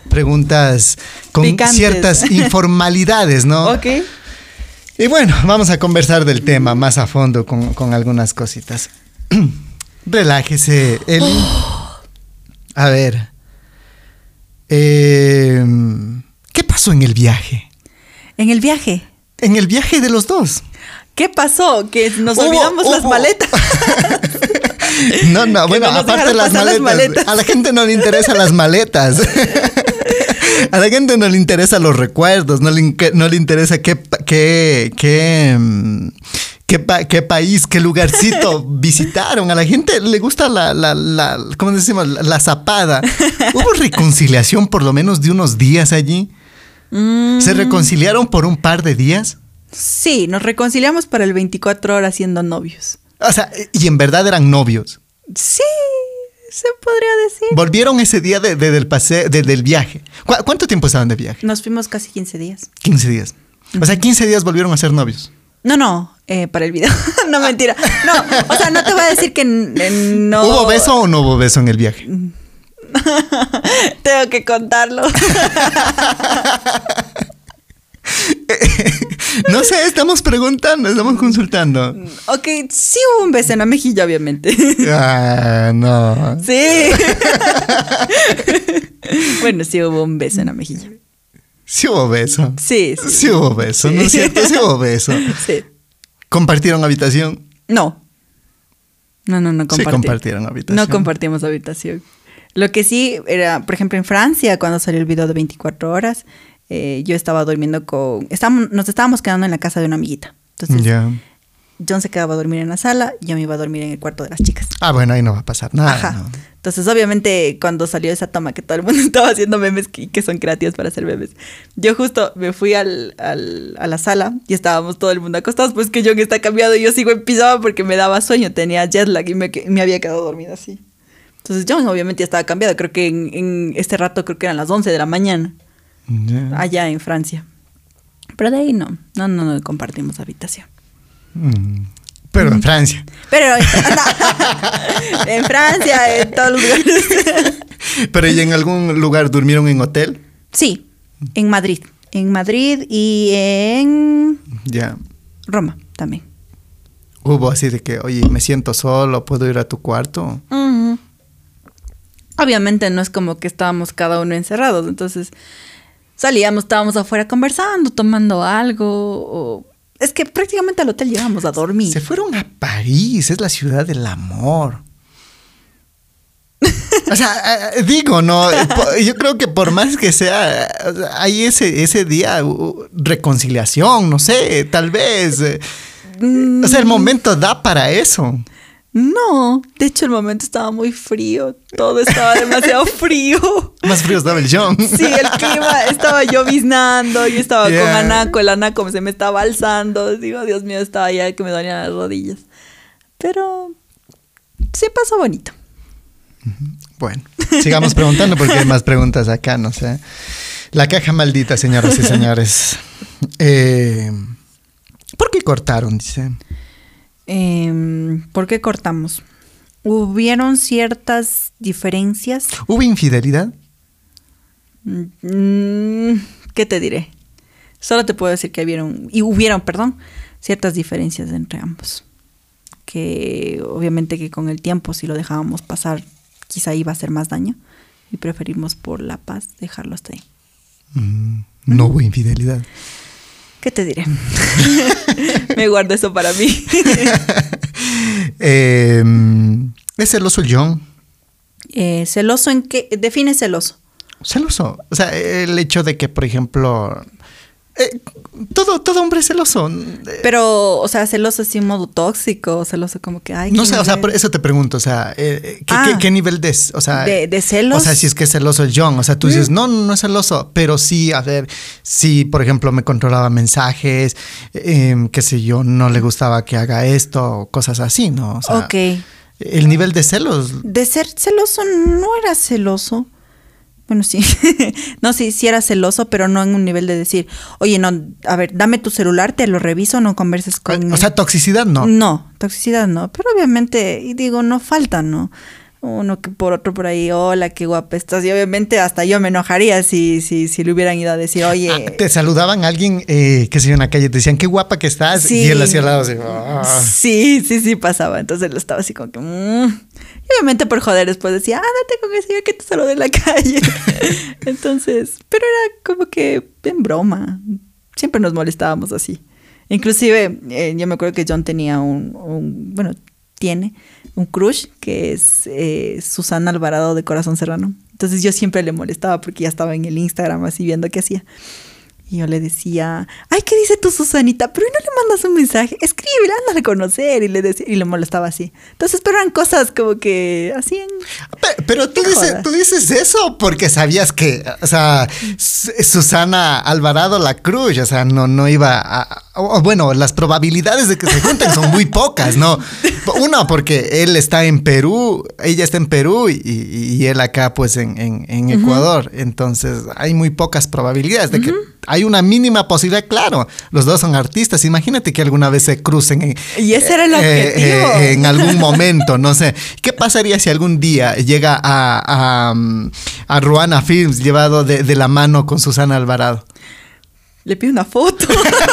preguntas con ciertas informalidades, ¿no? Ok. Y bueno, vamos a conversar del tema más a fondo con, con algunas cositas. Relájese. El... A ver. Em, ¿Qué pasó en el viaje? En el viaje. En el viaje de los dos. ¿Qué pasó? Que nos Hubo- olvidamos las maletas. No, no, bueno, no aparte las maletas, las maletas. A la gente no le interesan las maletas. A la gente no le interesan los recuerdos, no le, no le interesa qué, qué, qué, qué, pa- qué país, qué lugarcito visitaron. A la gente le gusta la, la, la ¿cómo decimos? La zapada. ¿Hubo reconciliación por lo menos de unos días allí? Mm, ¿Se reconciliaron por un par de días? sí, nos reconciliamos para el 24 horas siendo novios. O sea, y en verdad eran novios. Sí, se podría decir. Volvieron ese día de- de- del paseo, de- del viaje. ¿Cu- ¿Cuánto tiempo estaban de viaje? Nos fuimos casi 15 días. 15 días. O sea, 15 días volvieron a ser novios. No, no, eh, para el video. no, mentira. No, o sea, no te voy a decir que no. ¿Hubo beso o no hubo beso en el viaje? Tengo que contarlo. No sé, estamos preguntando, estamos consultando. ok, sí hubo un beso en la mejilla, obviamente. Ah, no. Sí. bueno, sí hubo un beso en la mejilla. Sí hubo beso. Sí, sí. Sí hubo beso, ¿no es Sí. cierto? Sí hubo beso. Sí. ¿Compartieron habitación? No. No, no, no Sí compartimos. compartieron habitación. No compartimos habitación. Lo que sí era, por ejemplo, en Francia, cuando salió el video de 24 horas, eh, yo estaba durmiendo con... Estábamos, nos estábamos quedando en la casa de una amiguita. Entonces. John se quedaba a dormir en la sala, yo me iba a dormir en el cuarto de las chicas. Ah, bueno, ahí no va a pasar nada. Ajá. ¿no? Entonces, obviamente, cuando salió esa toma que todo el mundo estaba haciendo memes que, que son creativos para hacer memes, yo justo me fui al, al- a la sala y estábamos todo el mundo acostados, pues que John está cambiado y yo sigo en pijama porque me daba sueño, tenía jet lag y me, me había quedado dormida así. Entonces, John obviamente ya estaba cambiado, creo que en, en este rato creo que eran las 11 de la mañana, allá en Francia. Pero de ahí no, no, no, no compartimos habitación. Mm. Pero en Francia. Pero en Francia, en todos los lugares. Pero ¿y en algún lugar durmieron en hotel? Sí, en Madrid. En Madrid y en Ya. Roma también. Hubo así de que, oye, me siento solo, puedo ir a tu cuarto. Obviamente no es como que estábamos cada uno encerrados, entonces salíamos, estábamos afuera conversando, tomando algo. o- Es que prácticamente al hotel llegamos a dormir. Se fueron a París, es la ciudad del amor. O sea, eh, digo, no, eh, yo creo que por más que sea, eh, hay ese, ese día, reconciliación, no sé, tal vez. eh, O sea, el momento da para eso. No, de hecho el momento estaba muy frío, todo estaba demasiado frío. Más frío estaba el John. Sí, el clima, estaba lloviznando, yo estaba con. Anaco, el Anaco se me estaba alzando, digo, Dios mío, estaba ya que me dolían las rodillas. Pero sí pasó bonito. Bueno, sigamos preguntando porque hay más preguntas acá, no sé. La caja maldita, señoras y señores. Eh, ¿Por qué cortaron? Dice. Em, ¿Por qué cortamos? Hubieron ciertas diferencias. ¿Hubo infidelidad? Mm, ¿Qué te diré? Solo te puedo decir que hubieron, y hubieron, perdón, ciertas diferencias entre ambos. Que obviamente que con el tiempo, si lo dejábamos pasar, quizá iba a hacer más daño. Y preferimos por la paz dejarlo hasta ahí. Mm, no hubo infidelidad. ¿Qué te diré? Me guardo eso para mí. Eh, ¿Es celoso el John? Eh, ¿Celoso en qué? Define celoso. Celoso. O sea, el hecho de que, por ejemplo, eh, todo, todo hombre es celoso. Eh, Pero, o sea, celoso así en modo tóxico, celoso como que, ay, no ¿quién sé, o sea, por eso te pregunto, o sea, eh, eh, ¿qué, Ah. qué- qué nivel de, o sea, ¿De- de celos? O sea, si es que es celoso el John, o sea, tú dices, no, no, no es celoso, pero sí, a ver, si por ejemplo me controlaba mensajes, eh, qué sé yo, no le gustaba que haga esto, o cosas así, ¿no? O sea, Ok. El nivel de celos, De ser celoso no era celoso. Bueno, sí. no, sí, sí era celoso, pero no en un nivel de decir, oye, no, a ver, dame tu celular, te lo reviso, no converses con... o sea, toxicidad no. No, toxicidad no. Pero obviamente, y digo, no falta, ¿no? Uno que por otro por ahí, hola, qué guapa estás. Y obviamente hasta yo me enojaría si, si, si le hubieran ido a decir, oye... Ah, te saludaban a alguien, eh, sé yo, en la calle, te decían, qué guapa que estás, Sí. y él hacía al lado así, "Ah". Sí, sí, sí pasaba. Entonces lo estaba así como que. mm. Y obviamente por joder después decía, ándate con ese señor que te saludé en la calle. Entonces, pero era como que en broma. siempre nos molestábamos así. Inclusive, eh, yo me acuerdo que John tenía un, un- bueno, tiene un crush que es eh, Susana Alvarado de Corazón Serrano. Entonces yo siempre le molestaba porque ya estaba en el Instagram así viendo qué hacía. Y yo le decía, ay, ¿qué dice tu Susanita? Pero ¿y no le mandas un mensaje? Escríbele, anda a conocer. Y le, decía, y le molestaba así. Entonces, pero eran cosas como que así en... Pe- Pero tú dices, tú dices eso porque sabías que, o sea, Su- Susana Alvarado la Cruz, o sea, no, no iba a, o- bueno, las probabilidades de que se junten son muy pocas, ¿no? Uno, porque él está en Perú, ella está en Perú y, y- y él acá, pues, en, en- en Ecuador. Entonces, hay muy pocas probabilidades de que hay una mínima posibilidad, claro, los dos son artistas, imagínate que alguna vez se crucen en, Y ese era el eh, objetivo. eh, en algún momento, no sé. ¿Qué pasaría si algún día llega a, a, mm, a Ruana Films llevado de, de la mano con Susana Alvarado? Le pido una foto.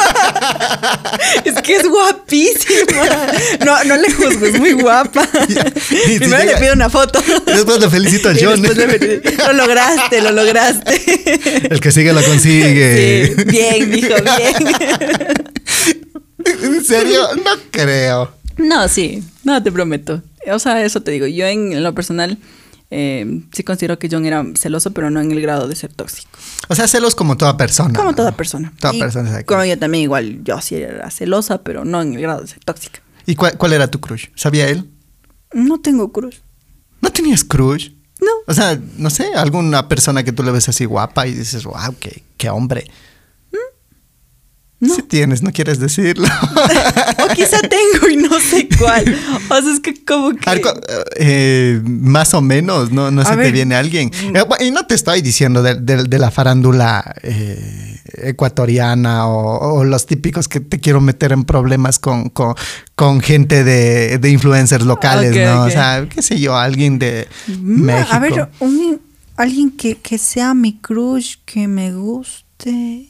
es que es guapísima. No, no le juzgo, es muy guapa. Primero le pido una foto. Después le felicito John. le. Lo lograste, lo lograste. El que sigue lo consigue. Sí, bien, dijo, bien. ¿En serio? No creo. No, sí, no te prometo. O sea, eso te digo. Yo en lo personal eh, sí considero que John era celoso, pero no en el grado de ser tóxico. O sea, celos como toda persona. Como ¿no? toda persona. Toda Y persona. Como yo también igual, yo sí era celosa, pero no en el grado de ser tóxica. ¿Y cuál, cuál era tu crush? ¿Sabía él? No tengo cruz. ¿No tenías crush? No. O sea, no sé, alguna persona que tú le ves así guapa y dices, wow, qué, qué hombre. No. Sí tienes, no quieres decirlo. O quizá tengo y no sé cuál. O sea, es que como que... Algo, eh, más o menos, no, no se te viene alguien. Eh, bu- y no te estoy diciendo de, de- de la farándula eh, ecuatoriana o, o los típicos que te quiero meter en problemas con, con, con gente de, de influencers locales, ¿no? O sea, qué sé yo, alguien de Mm, México. A ver, un- alguien que, que sea mi crush, que me guste.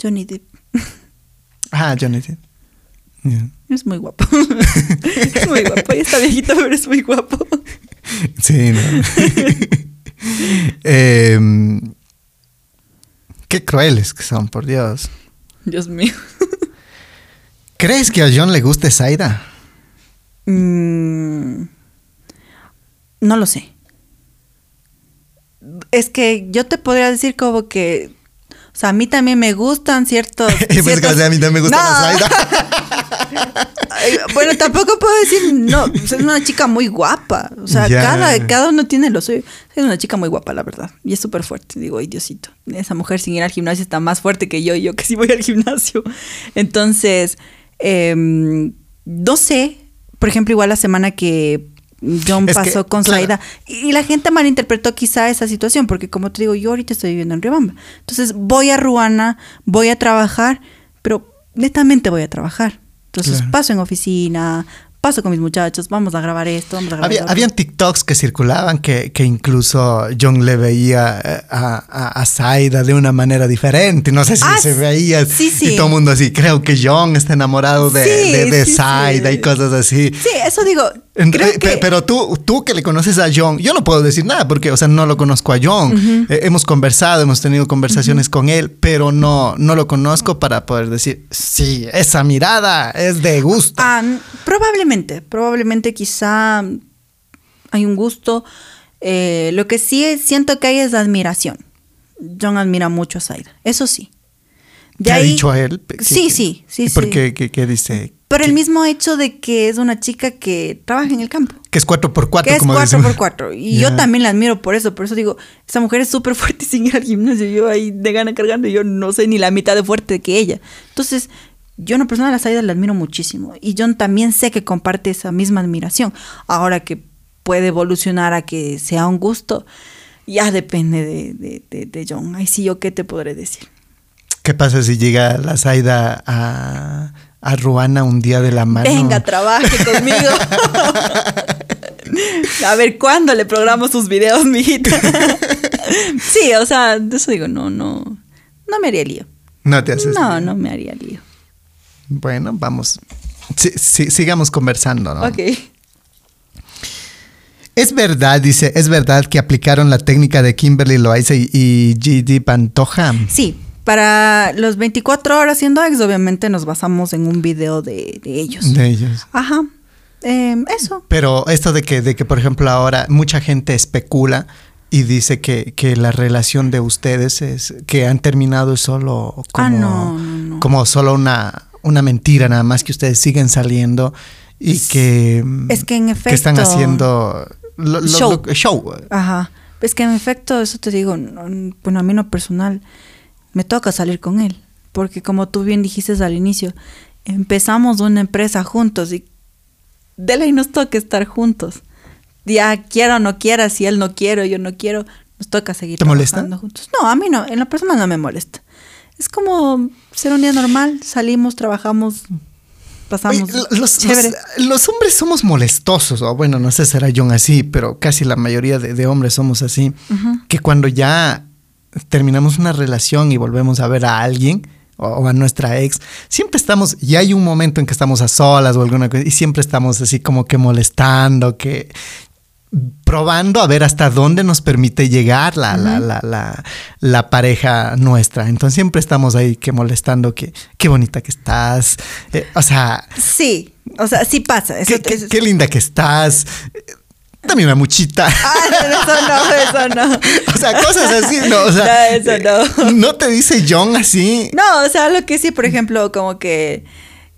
Johnny Depp. Ah, Jonathan. Yeah. Es muy guapo. es muy guapo. Ya está viejito, pero es muy guapo. Sí, no. Em, qué crueles que son, por Dios. Dios mío. ¿Crees que a John le guste Zaida? Mm, no lo sé. Es que yo te podría decir como que. O sea, a mí también me gustan ciertos. Que ciertos- a mí también me gusta No. la Zaida. Ay, Bueno, tampoco puedo decir, no, es una chica muy guapa. O sea, cada, cada uno tiene lo suyo. Es una chica muy guapa, la verdad. Y es súper fuerte. Digo, ay, Diosito. Esa mujer sin ir al gimnasio está más fuerte que yo, y yo que sí voy al gimnasio. Entonces, em, no sé. Por ejemplo, igual la semana que John Es que, pasó con claro. Zaida. Y la gente malinterpretó quizá esa situación, porque como te digo, yo ahorita estoy viviendo en Riobamba. Entonces voy a Ruana, voy a trabajar, pero netamente voy a trabajar. Entonces Claro. paso en oficina, paso con mis muchachos, vamos a grabar esto, vamos a grabar Había, habían TikToks que circulaban que, que incluso John le veía eh, a, a, a Zaida de una manera diferente. No sé si Ah, se veía sí, sí. y todo el mundo así. Creo que John está enamorado de, Sí, de, de Zaida y cosas así. Sí, eso digo. En- creo eh, que- Pero tú, tú que le conoces a John, yo no puedo decir nada porque, o sea, no lo conozco a John. Eh, hemos conversado, hemos tenido conversaciones con él, pero no, no lo conozco para poder decir, sí, esa mirada es de gusto. Ah, n- probablemente, probablemente quizá hay un gusto. Eh, lo que sí siento que hay es admiración. John admira mucho a Zaida, eso sí. De ¿Te ha dicho a él? ¿Qué- Sí, sí, sí, ¿Y por sí. qué, qué- qué dice? Por el ¿Qué- mismo hecho de que es una chica que trabaja en el campo. Que es 4x4, que es como 4 decimos. por 4 Y Ya. yo también la admiro por eso. Por eso digo, esa mujer es súper fuerte sin ir al gimnasio. Yo ahí de gana cargando, y yo no sé ni la mitad de fuerte que ella. Entonces, yo en lo personal a la Saida la admiro muchísimo. Y John también sé que comparte esa misma admiración. Ahora que puede evolucionar a que sea un gusto, ya depende de, de, de, de John. Ay, sí, yo qué te podré decir. ¿Qué pasa si llega la Zaida a, a Ruana un día de la mano? Venga, trabaje conmigo. A ver, ¿cuándo le programo sus videos, mijita? sí, o sea, eso digo, no, no, no me haría lío. No te haces. No, no me haría lío. Bueno, vamos. Sigamos conversando, ¿no? Ok. Es verdad, dice, es verdad que aplicaron la técnica de Kimberly Loaiza y, y G.D. Pantoja. Sí, para los 24 horas siendo ex, obviamente nos basamos en un video de, de ellos. De ellos. Ajá. Eh, eso. Pero esto de que, de que, por ejemplo, ahora mucha gente especula y dice que, que la relación de ustedes es que han terminado solo como, Ah, no, no, no. como solo una, una mentira, nada más que ustedes siguen saliendo y que, Es que en que están efecto- haciendo lo- lo- Show. lo- show. Ajá. Es que en efecto, eso te digo, no- bueno, a mí no personal, me toca salir con él. Porque como tú bien dijiste al inicio, empezamos una empresa juntos y de ley nos toca estar juntos. Ya quiera o no quiera, si él no quiere, yo no quiero, nos toca seguir ¿Te molesta? trabajando juntos. No, a mí no, en la persona no me molesta. Es como ser un día normal, salimos, trabajamos, pasamos. Oye, los, los- los hombres somos molestosos, o bueno, no sé si será John así, pero casi la mayoría de, de hombres somos así, que cuando ya terminamos una relación y volvemos a ver a alguien o, o a nuestra ex, siempre estamos, y hay un momento en que estamos a solas o alguna cosa, y siempre estamos así como que molestando, que probando a ver hasta dónde nos permite llegar la, la, la, la, la pareja nuestra. Entonces siempre estamos ahí que molestando, que qué bonita que estás. Eh, o sea, Sí, o sea, sí pasa. Eso, qué, qué- eso- qué linda que estás. Dame una muchita. Ah, eso no, eso no. O sea, cosas así, no, o sea, No, eso no. eh, ¿no te dice John así? No, o sea, lo que sí, por ejemplo, como que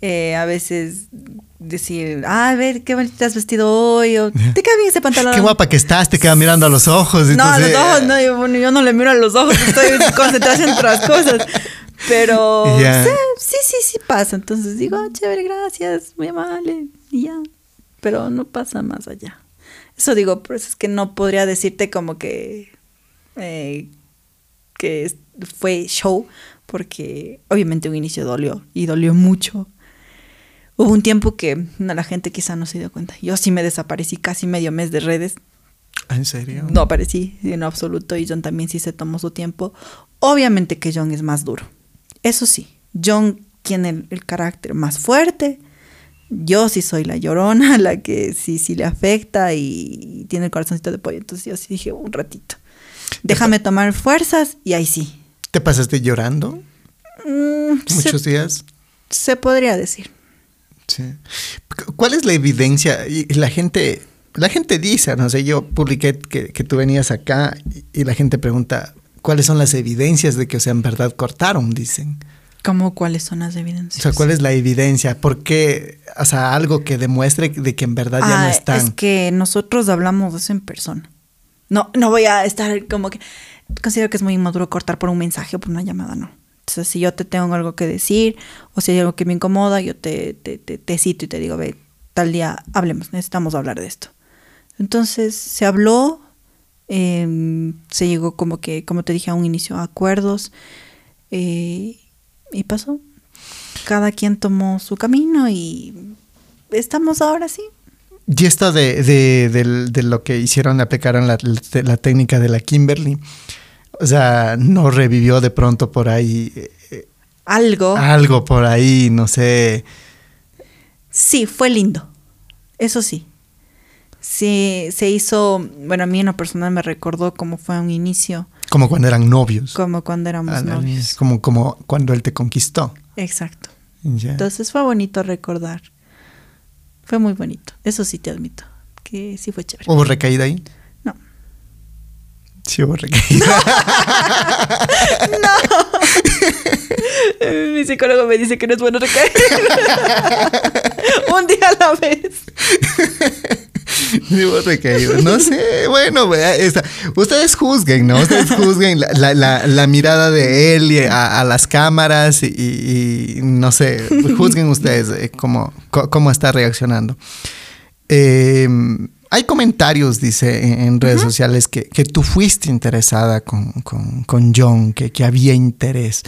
eh, a veces decir, ah, a ver, qué bonito te has vestido hoy, o te queda bien ese pantalón. Qué guapa que estás, te queda mirando a los ojos. No, a los ojos, no, yo, bueno, yo no le miro a los ojos, estoy concentrada en otras cosas. Pero sí, sí, sí, sí pasa. Entonces digo, "Ah, chévere, gracias, muy amable, y ya. Pero no pasa más allá. Eso digo, por eso es que no podría decirte como que, eh, que fue show, porque obviamente un inicio dolió, y dolió mucho. Hubo un tiempo que no, la gente quizá no se dio cuenta. Yo sí me desaparecí casi medio mes de redes. "Ah, ¿En serio? No aparecí en absoluto y John también sí se tomó su tiempo. Obviamente que John es más duro. Eso sí, John tiene el, el carácter más fuerte. Yo sí soy la llorona, la que sí, sí le afecta y tiene el corazoncito de pollo. Entonces yo sí dije un ratito. Déjame tomar fuerzas y ahí sí. ¿Te pasaste llorando Mm, se, muchos días? se podría decir. Sí. ¿Cuál es la evidencia? Y la gente, la gente dice, no sé, yo publiqué que, que tú venías acá y, y la gente pregunta, ¿cuáles son las evidencias de que, o sea, en verdad cortaron? Dicen. ¿Cómo cuáles son las O evidencias? sea, ¿cuál es la evidencia? ¿Por qué? O sea, algo que demuestre de que en verdad ya no Ah, están. Es que nosotros hablamos eso en persona. No, no voy a estar como que. Considero que es muy inmaduro cortar por un mensaje o por una llamada, no. Entonces, si yo te tengo algo que decir o si hay algo que me incomoda, yo te, te, te, te cito y te digo, ve, tal día hablemos, necesitamos hablar de esto. Entonces, se habló, eh, se llegó como que, como te dije a un inicio, a acuerdos eh, y pasó. Cada quien tomó su camino y estamos ahora sí. Y esto de, de, del- de lo que hicieron, aplicaron la, la- la técnica de la Kimberly. O sea, no revivió de pronto por ahí eh, Algo. algo por ahí, no sé. Sí, fue lindo. Eso sí. Sí, se hizo, bueno, a mí en lo personal me recordó cómo fue un inicio, Como cuando eran novios. como cuando éramos novios. Como, como cuando él te conquistó. Exacto. Entonces fue bonito recordar. Fue muy bonito. Eso sí te admito. Que sí fue chévere. ¿Hubo recaída ahí? No. Sí, hubo recaída. Mi psicólogo me dice que no es bueno recaer. un día a la vez. Sí, hubo recaída. No sé, bueno, esta- ustedes juzguen, ¿no? Ustedes juzguen la, la- la- la mirada de él y a, a las cámaras y, no sé, juzguen ustedes eh, cómo, cómo está reaccionando. Eh, hay comentarios, dice, en, redes sociales que, que tú fuiste interesada con, con- con John, que, que había interés.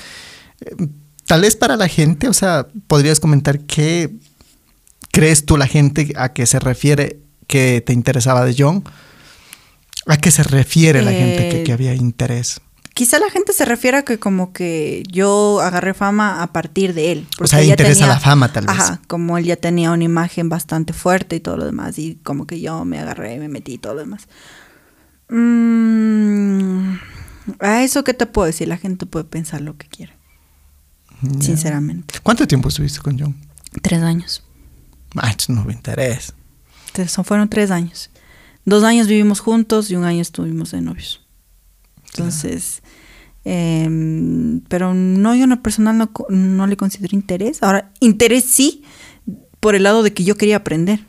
Eh, Tal vez para la gente, o sea, podrías comentar qué crees tú la gente a qué se refiere que te interesaba de John. ¿A qué se refiere la gente que, Eh, que había interés? Quizá la gente se refiere a que como que yo agarré fama a partir de él. O sea, interesa la fama, tal vez. Ajá, como él ya tenía una imagen bastante fuerte y todo lo demás. Y como que yo me agarré, me metí y todo lo demás. Mm, A eso que te puedo decir, la gente puede pensar lo que quiere. Sinceramente. ¿Cuánto tiempo estuviste con John? Tres años. Ah, no me interesa. Entonces, son- fueron tres años. Dos años vivimos juntos y un año estuvimos de novios. Entonces, em, pero no, yo en lo personal no, no le considero interés. Ahora, interés sí, por el lado de que yo quería aprender.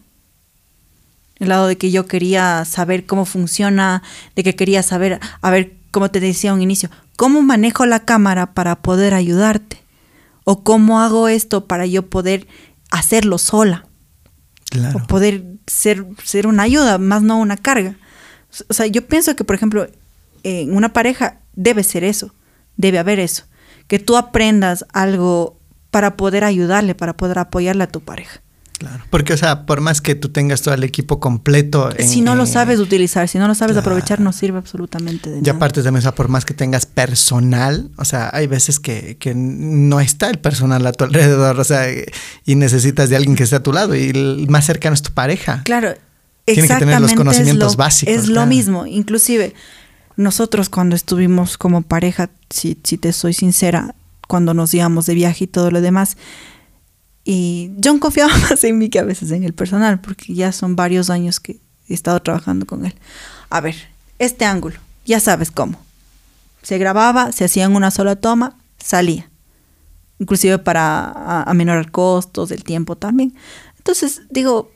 El lado de que yo quería saber cómo funciona, de que quería saber, a ver, como te decía a un inicio, cómo manejo la cámara para poder ayudarte. O cómo hago esto para yo poder hacerlo sola Claro. o poder ser, ser una ayuda, más no una carga. O sea, yo pienso que, por ejemplo, en una pareja debe ser eso, debe haber eso, que tú aprendas algo para poder ayudarle, para poder apoyarle a tu pareja. Claro. Porque, o sea, por más que tú tengas todo el equipo completo. en- si no lo en- sabes utilizar, si no lo sabes Claro. aprovechar, no sirve absolutamente de Y nada. aparte también, o sea, por más que tengas personal, o sea, hay veces que, que no está el personal a tu alrededor, o sea, y necesitas de alguien que esté a tu lado y el más cercano es tu pareja. Claro, Tiene que tener los conocimientos es lo, básicos, Es lo claro. mismo, inclusive nosotros cuando estuvimos como pareja, si, te soy sincera, cuando nos íbamos de viaje y todo lo demás, y John confiaba más en mí que a veces en el personal, porque ya son varios años que he estado trabajando con él. A ver, este ángulo, ya sabes cómo. Se grababa, se hacía en una sola toma, salía. Inclusive para aminorar costos, el tiempo también. Entonces, digo,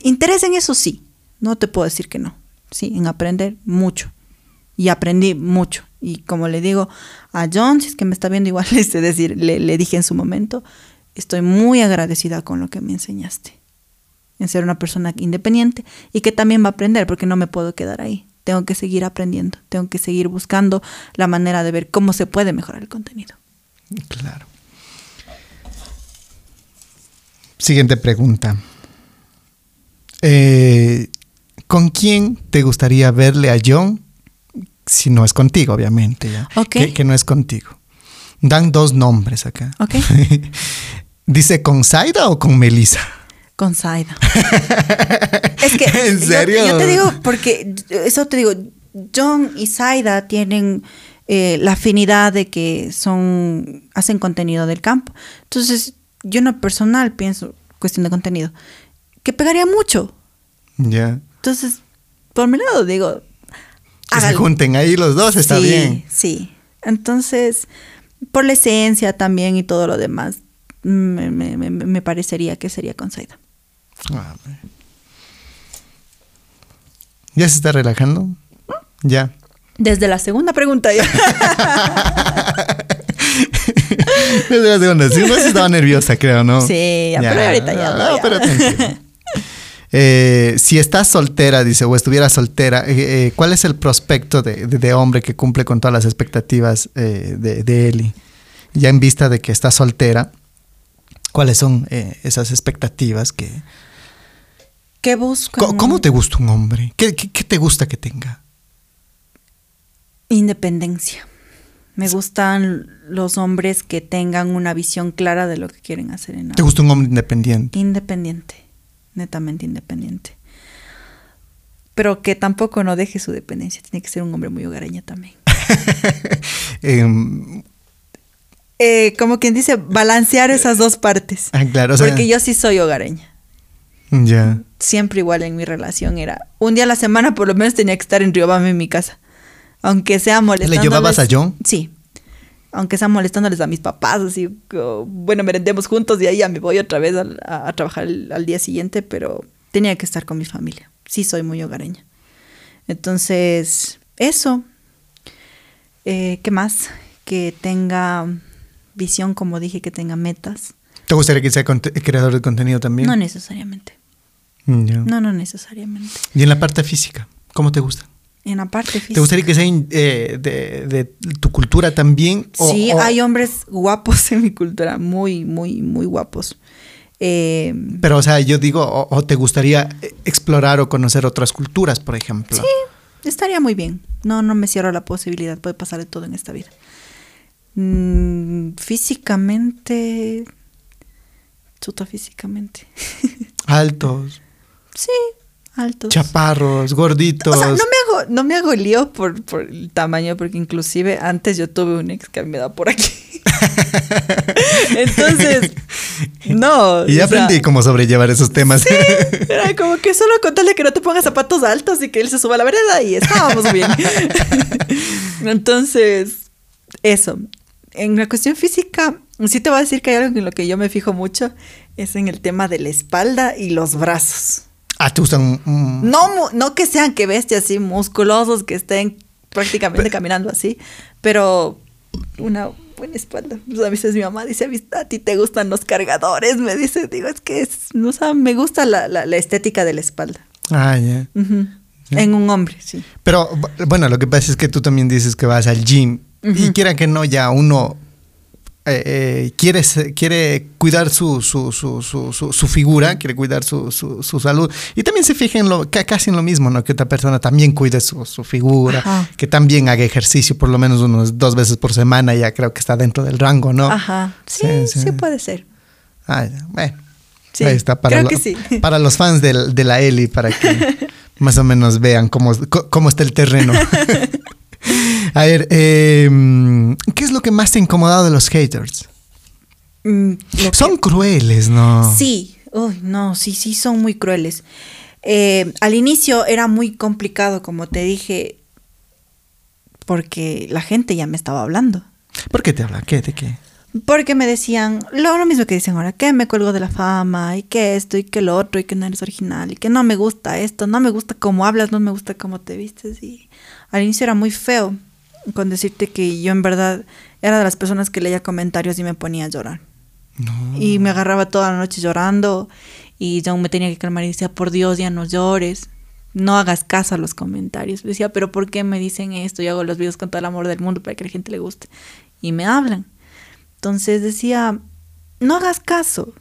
interés en eso sí, no te puedo decir que no. Sí, en aprender mucho. Y aprendí mucho. Y como le digo a John, si es que me está viendo igual, es decir, le, le dije en su momento, estoy muy agradecida con lo que me enseñaste. En ser una persona independiente y que también va a aprender, porque no me puedo quedar ahí. Tengo que seguir aprendiendo, tengo que seguir buscando la manera de ver cómo se puede mejorar el contenido. Claro. Siguiente pregunta. Eh, ¿Con quién te gustaría verle a John? Si no es contigo, obviamente. Ya. Ok. Que, que no es contigo. Dan dos nombres acá. Ok. ¿Dice con Zaida o con Melissa? Con Saida. es que. ¿En yo- serio? Yo, te digo, porque eso te digo, John y Saida tienen eh, la afinidad de que son. hacen contenido del campo. Entonces, yo en lo personal pienso, cuestión de contenido, que pegaría mucho. Ya. Entonces, por mi lado digo. Que se junten ahí los dos, está Sí, bien. Sí. Entonces, por la esencia también y todo lo demás, me, me- me- me parecería que sería con Saida. Ah. ¿Ya se está relajando? Ya. Desde la segunda pregunta ya. Desde la segunda. Sí, no, estaba nerviosa, creo, ¿no? Sí, ya, pero ahorita ya no, No, ya. pero tranquilo. Eh, si estás soltera, dice, o estuvieras soltera, eh, eh, ¿cuál es el prospecto de, de- de hombre que cumple con todas las expectativas eh, de, de Eli? Ya en vista de que estás soltera, ¿cuáles son esas expectativas que... ¿Qué busco? Co- ¿Cómo te gusta un hombre? ¿Qué, qué- qué te gusta que tenga? Independencia. Me gustan los hombres que tengan una visión clara de lo que quieren hacer en la ¿Te gusta un hombre independiente? Independiente, netamente independiente. Pero que tampoco no deje su dependencia. Tiene que ser un hombre muy hogareño también. Em, Eh, como quien dice, balancear esas dos partes. ah, claro, o sea, Porque yo sí soy hogareña. Ya. Siempre igual en mi relación era. Un día a la semana por lo menos tenía que estar en Riobamba en mi casa. Aunque sea molestándoles. llevabas a John? Sí. Aunque sea molestándoles a mis papás, así, o, bueno, merendemos juntos y ahí ya me voy otra vez a, a trabajar al día siguiente, pero tenía que estar con mi familia. Sí, soy muy hogareña. Entonces, eso. Eh, ¿Qué más? Que tenga visión, como dije, que tenga metas. ¿Te gustaría que sea creador de contenido también? No necesariamente. Ya. No, no necesariamente. Y en la parte física, ¿cómo te gusta? En la parte física. ¿Te gustaría que sea eh, de, de tu cultura también? O- Sí, o- hay hombres guapos en mi cultura, muy, muy, muy guapos. Eh, Pero, o sea, yo digo, o, o te gustaría explorar o conocer otras culturas, por ejemplo. sí, estaría muy bien. No, no me cierro la posibilidad, puede pasar de todo en esta vida. Mm, físicamente, chuta físicamente. Altos. sí, Altos. chaparros, gorditos. O sea, no me hago, no me hago lío por, por el tamaño, porque inclusive antes yo tuve un ex que me da por aquí. Entonces, no. y sea, aprendí cómo sobrellevar esos temas. Era como que solo contarle que no te pongas zapatos altos y que él se suba a la vereda y estábamos bien. Entonces, eso. En la cuestión física, sí te voy a decir que hay algo en lo que yo me fijo mucho, es en el tema de la espalda y los brazos. Ah, te gustan. mm, No, no que sean que bestias así musculosos, que estén prácticamente caminando así, pero una buena espalda. Pues a veces mi mamá dice, "¿Viste? a ti te gustan los cargadores, me dice, digo, es que es, o sea, me gusta la, la- la estética de la espalda. Ah, ya. En un hombre, sí. Pero bu- bueno, lo que pasa es que tú también dices que vas al gym y quiera que no, ya uno eh, eh, quiere, quiere cuidar su, su, su, su, figura, quiere cuidar su, salud y también se fija en lo, casi en lo mismo, ¿no? Que otra persona también cuide su, su figura, Ajá. que también haga ejercicio por lo menos unos dos veces por semana, ya creo que está dentro del rango, ¿no? Ajá. Sí, Sí, sí, sí. puede ser. Ah, bueno. Sí, Ahí está para, creo lo- que sí. para los fans del- de, la Eli, para que más o menos vean cómo, cómo está el terreno. A ver, eh, ¿qué es lo que más te ha incomodado de los haters? Mm, lo que- Son crueles, ¿no? Sí, uy, no, sí, sí, son muy crueles. Eh, al inicio era muy complicado, como te dije, porque la gente ya me estaba hablando. ¿Por qué te hablan? ¿Qué? ¿De qué? Porque me decían lo, lo mismo que dicen ahora, que me cuelgo de la fama, y que esto, y que lo otro, y que no eres original, y que no me gusta esto, no me gusta cómo hablas, no me gusta cómo te vistes. Y al inicio era muy feo con decirte que yo en verdad era de las personas que leía comentarios y me ponía a llorar. No. Y me agarraba toda la noche llorando y yo me tenía que calmar y decía, por Dios, ya no llores, no hagas caso a los comentarios. Decía, pero ¿por qué me dicen esto? Yo hago los videos con todo el amor del mundo para que la gente le guste. Y me hablan. Entonces decía, no hagas caso.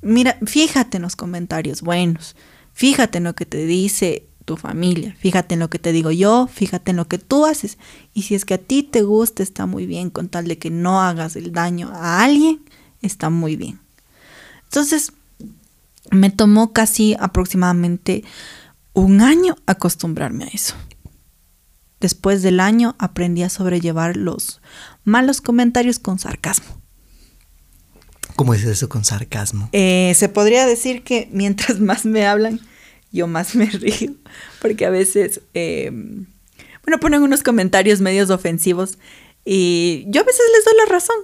Mira, fíjate en los comentarios buenos. Fíjate en lo que te dice tu familia. Fíjate en lo que te digo yo. Fíjate en lo que tú haces. Y si es que a ti te gusta, está muy bien. Con tal de que no hagas el daño a alguien, está muy bien. Entonces, me tomó casi aproximadamente un año acostumbrarme a eso. Después del año aprendí a sobrellevar los malos comentarios con sarcasmo. ¿Cómo es eso con sarcasmo? Eh, se podría decir que mientras más me hablan, yo más me río, porque a veces, eh, bueno, ponen unos comentarios medios ofensivos y yo a veces les doy la razón.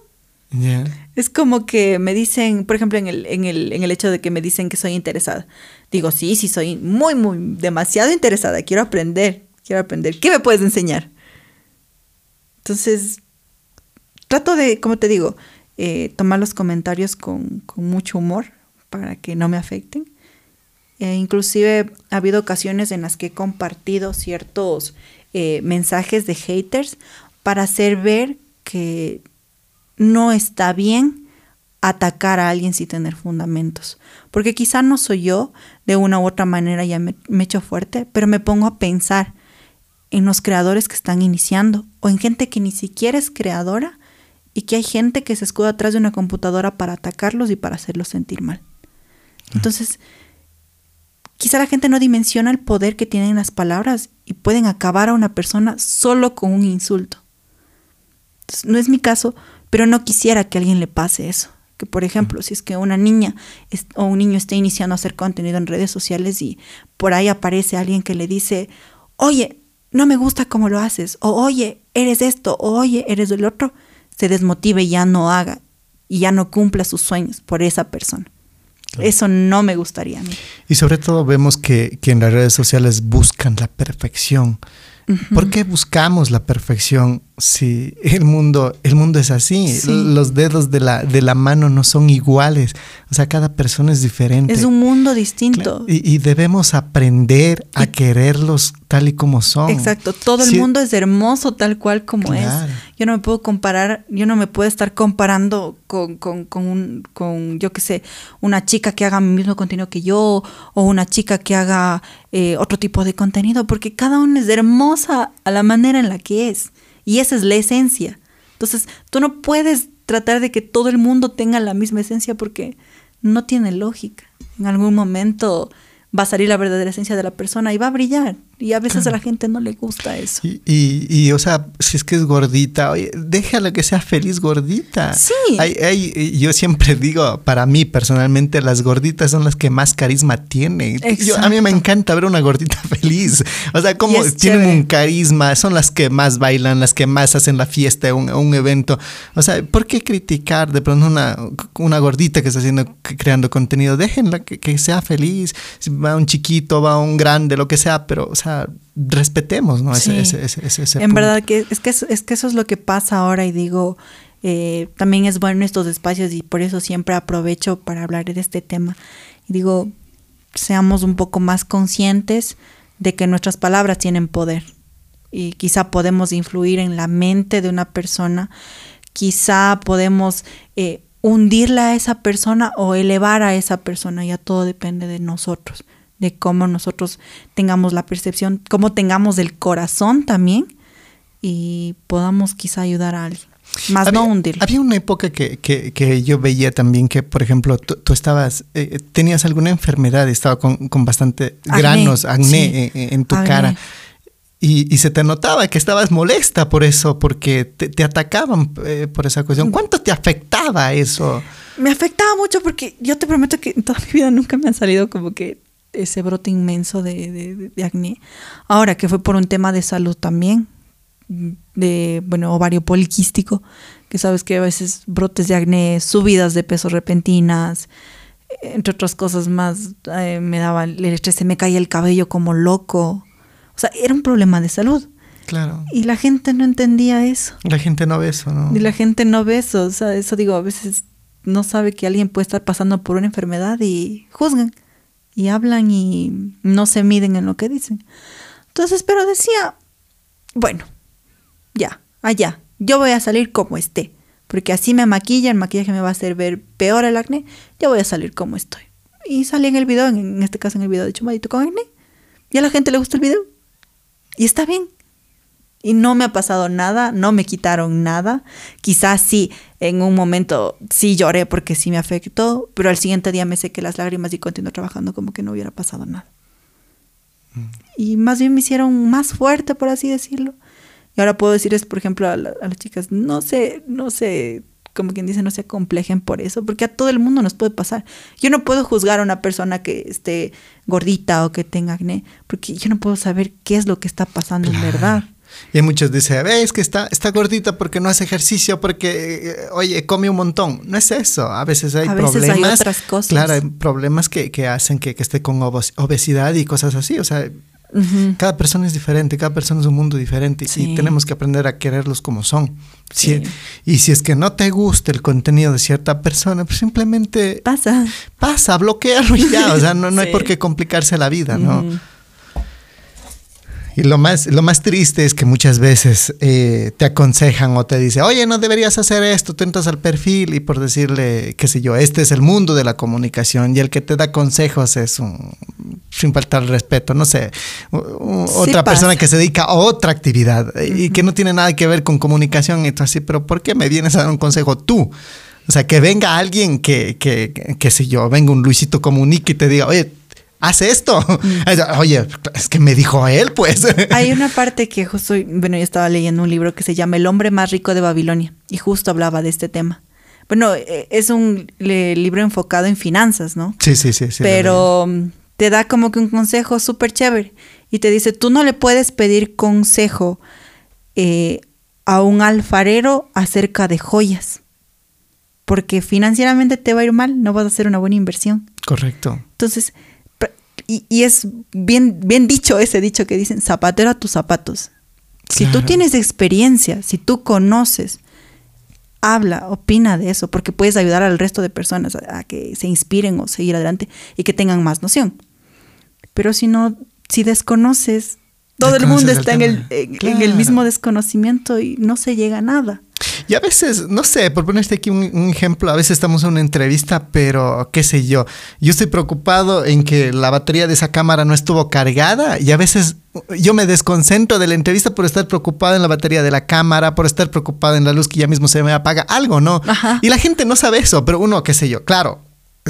Ya. Es como que me dicen, por ejemplo, en el, en, el, en el hecho de que me dicen que soy interesada. Digo, sí, sí, soy muy, muy, demasiado interesada. Quiero aprender, quiero aprender. ¿Qué me puedes enseñar? Entonces, trato de, como te digo, eh, tomar los comentarios con, mucho humor para que no me afecten. E inclusive ha habido ocasiones en las que he compartido ciertos eh, mensajes de haters para hacer ver que no está bien atacar a alguien sin tener fundamentos. Porque quizá no soy yo, de una u otra manera ya me, me echo fuerte, pero me pongo a pensar en los creadores que están iniciando o en gente que ni siquiera es creadora y que hay gente que se escuda atrás de una computadora para atacarlos y para hacerlos sentir mal. Entonces, quizá la gente no dimensiona el poder que tienen las palabras y pueden acabar a una persona solo con un insulto. Entonces, no es mi caso, pero no quisiera que a alguien le pase eso. Que, por ejemplo, si es que una niña o un niño está iniciando a hacer contenido en redes sociales y por ahí aparece alguien que le dice, oye, no me gusta cómo lo haces, o oye, eres esto, o oye, eres el otro, se desmotive y ya no haga y ya no cumpla sus sueños por esa persona. Eso no me gustaría a mí. Y sobre todo vemos que, que en las redes sociales buscan la perfección. ¿Por qué buscamos la perfección si el mundo, el mundo es así? Sí. Los dedos de la, de la mano no son iguales. O sea, cada persona es diferente. Es un mundo distinto. Claro, Y, y debemos aprender a quererlos tal y como son. Exacto, todo el Sí, mundo es hermoso tal cual como Claro. es. Yo no me puedo comparar, yo no me puedo estar comparando con, con, con, un, con yo qué sé, una chica que haga el mismo contenido que yo o una chica que haga eh, otro tipo de contenido, porque cada uno es hermosa a la manera en la que es. Y esa es la esencia. Entonces, tú no puedes tratar de que todo el mundo tenga la misma esencia porque no tiene lógica. En algún momento va a salir la verdadera esencia de la persona y va a brillar. Y a veces a la gente no le gusta eso. Y, y, y, o sea, si es que es gordita, oye, déjala que sea feliz gordita. Sí. Hay, hay, yo siempre digo, para mí personalmente, las gorditas son las que más carisma tienen. Yo, a mí me encanta ver una gordita feliz. O sea, como tienen chévere. un carisma, son las que más bailan, las que más hacen la fiesta, un, un evento. O sea, ¿por qué criticar de pronto una, una gordita que está haciendo, creando contenido? Déjenla que, que sea feliz. Si va un chiquito, va un grande, lo que sea, pero, o sea, respetemos, ¿no? Ese, Sí. ese, ese, ese en punto. verdad que es que, es, es que eso es lo que pasa ahora y digo, eh, también es bueno estos espacios y por eso siempre aprovecho para hablar de este tema. Y digo, seamos un poco más conscientes de que nuestras palabras tienen poder y quizá podemos influir en la mente de una persona, quizá podemos eh, hundirla a esa persona o elevar a esa persona, ya todo depende de nosotros, de cómo nosotros tengamos la percepción, cómo tengamos el corazón también y podamos quizá ayudar a alguien. Más había, no hundirlo. Había una época que, que, que, yo veía también que, por ejemplo, tú, estabas, eh, tenías alguna enfermedad, estaba con, con bastante acné, granos, acné sí. en, en, tu acné. cara. Y, y, se te notaba que estabas molesta por eso, porque te, te atacaban eh, por esa cuestión. ¿Cuánto te afectaba eso? Me afectaba mucho porque yo te prometo que en toda mi vida nunca me ha salido como que ese brote inmenso de, de, de acné. Ahora que fue por un tema de salud también, de, bueno, ovario poliquístico, que sabes que a veces brotes de acné, subidas de peso repentinas, entre otras cosas más, eh, me daba el estrés, se me caía el cabello como loco. O sea, era un problema de salud. Claro. Y la gente no entendía eso. La gente no ve eso, ¿no? Y la gente no ve eso. O sea, eso digo, a veces no sabe que alguien puede estar pasando por una enfermedad y juzgan. Y hablan y no se miden en lo que dicen. Entonces, pero decía, bueno, ya, allá, yo voy a salir como esté. Porque así me maquilla, el maquillaje me va a hacer ver peor el acné, yo voy a salir como estoy. Y salí en el video, en este caso en el video de Chumadito con acné. Y a la gente le gustó el video. Y está bien. Y no me ha pasado nada, no me quitaron nada. Quizás sí, en un momento sí lloré porque sí me afectó, pero al siguiente día me sequé las lágrimas y continué trabajando como que no hubiera pasado nada. Mm. Y más bien me hicieron más fuerte, por así decirlo. Y ahora puedo decirles, por ejemplo, a, la, a, las chicas, no sé, no sé, como quien dice, no se acomplejen por eso, porque a todo el mundo nos puede pasar. Yo no puedo juzgar a una persona que esté gordita o que tenga acné, porque yo no puedo saber qué es lo que está pasando claro. en verdad. Y muchos dicen, es que está, está gordita porque no hace ejercicio, porque, eh, oye, come un montón. No es eso. A veces hay a problemas. Veces hay otras cosas. Claro, hay problemas que, que hacen que, que, esté con obesidad y cosas así. O sea, uh -huh. cada persona es diferente, cada persona es un mundo diferente sí. y tenemos que aprender a quererlos como son. Si, sí. Y si es que no te gusta el contenido de cierta persona, pues simplemente pasa. Pasa, bloquealo y ya. O sea, no, no sí. hay por qué complicarse la vida, ¿no? Uh -huh. Y lo más, lo más triste es que muchas veces eh, te aconsejan o te dicen, oye, no deberías hacer esto, tú entras al perfil y por decirle, qué sé yo, este es el mundo de la comunicación y el que te da consejos es un, sin faltar el respeto, no sé, otra persona que se dedica a otra actividad uh -huh. y que no tiene nada que ver con comunicación y tú así, pero ¿por qué me vienes a dar un consejo tú? O sea, que venga alguien que, que, que, qué sé yo, venga un Luisito Comunica y te diga, oye, haz esto. Mm. Oye, es que me dijo él, pues. Hay una parte que justo, bueno, yo estaba leyendo un libro que se llama El hombre más rico de Babilonia y justo hablaba de este tema. Bueno, es un libro enfocado en finanzas, ¿no? Sí, sí, sí. sí Pero te da como que un consejo súper chévere y te dice, tú no le puedes pedir consejo eh, a un alfarero acerca de joyas. Porque financieramente te va a ir mal, no vas a hacer una buena inversión. Correcto. Entonces, y, y, es bien, bien dicho ese dicho que dicen, zapatero a tus zapatos. Si claro. tú tienes experiencia, si tú conoces, habla, opina de eso, porque puedes ayudar al resto de personas a, a, que se inspiren o seguir adelante y que tengan más noción. Pero si no, si desconoces, todo el mundo está el en, el, en, claro. en el mismo desconocimiento y no se llega a nada. Y a veces, no sé, por ponerte aquí un, un, ejemplo, a veces estamos en una entrevista, pero qué sé yo, yo estoy preocupado en que la batería de esa cámara no estuvo cargada y a veces yo me desconcentro de la entrevista por estar preocupado en la batería de la cámara, por estar preocupado en la luz que ya mismo se me apaga algo, ¿no? Ajá. Y la gente no sabe eso, pero uno, qué sé yo, claro,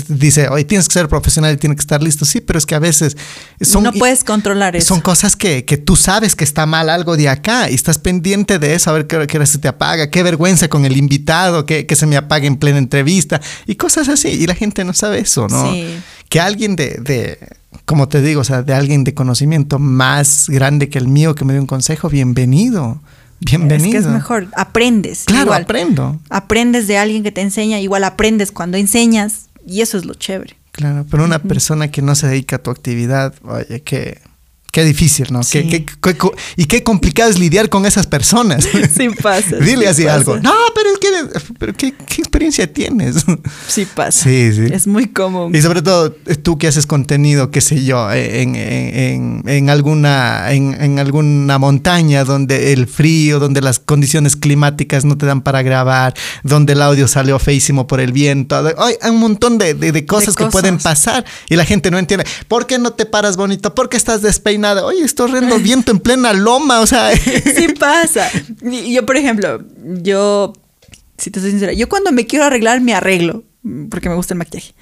dice, hoy tienes que ser profesional y tienes que estar listo. Sí, pero es que a veces son, no puedes controlar eso. Son cosas que, que, tú sabes que está mal algo de acá y estás pendiente de eso, a ver qué, qué se te apaga, qué vergüenza con el invitado, que, que, se me apague en plena entrevista y cosas así. Y la gente no sabe eso, ¿no? Sí. Que alguien de, de, como te digo, o sea, de alguien de conocimiento más grande que el mío que me dio un consejo, bienvenido. Bienvenido. Es que es mejor, aprendes. Claro, igual. aprendo. Aprendes de alguien que te enseña, igual aprendes cuando enseñas y eso es lo chévere. Claro, pero una persona que no se dedica a tu actividad, oye, que Qué difícil, ¿no? Sí. Qué, qué, qué, y qué complicado es lidiar con esas personas. Sí pasa. Dile sí así pasa. algo. No, pero es que, pero ¿qué, ¿qué, experiencia tienes? Sí pasa. Sí, sí. Es muy común. Y sobre todo tú que haces contenido, qué sé yo, en, en, en alguna, en, en, alguna montaña donde el frío, donde las condiciones climáticas no te dan para grabar, donde el audio salió feísimo por el viento. Hay un montón de, de, de, cosas de que pueden pasar y la gente no entiende. ¿Por qué no te paras bonito? ¿Por qué estás despeinado? Nada. Oye, estoy horrendo viento en plena loma, o sea. Sí pasa. Yo, por ejemplo, yo, si te soy sincera, yo cuando me quiero arreglar, me arreglo, porque me gusta el maquillaje.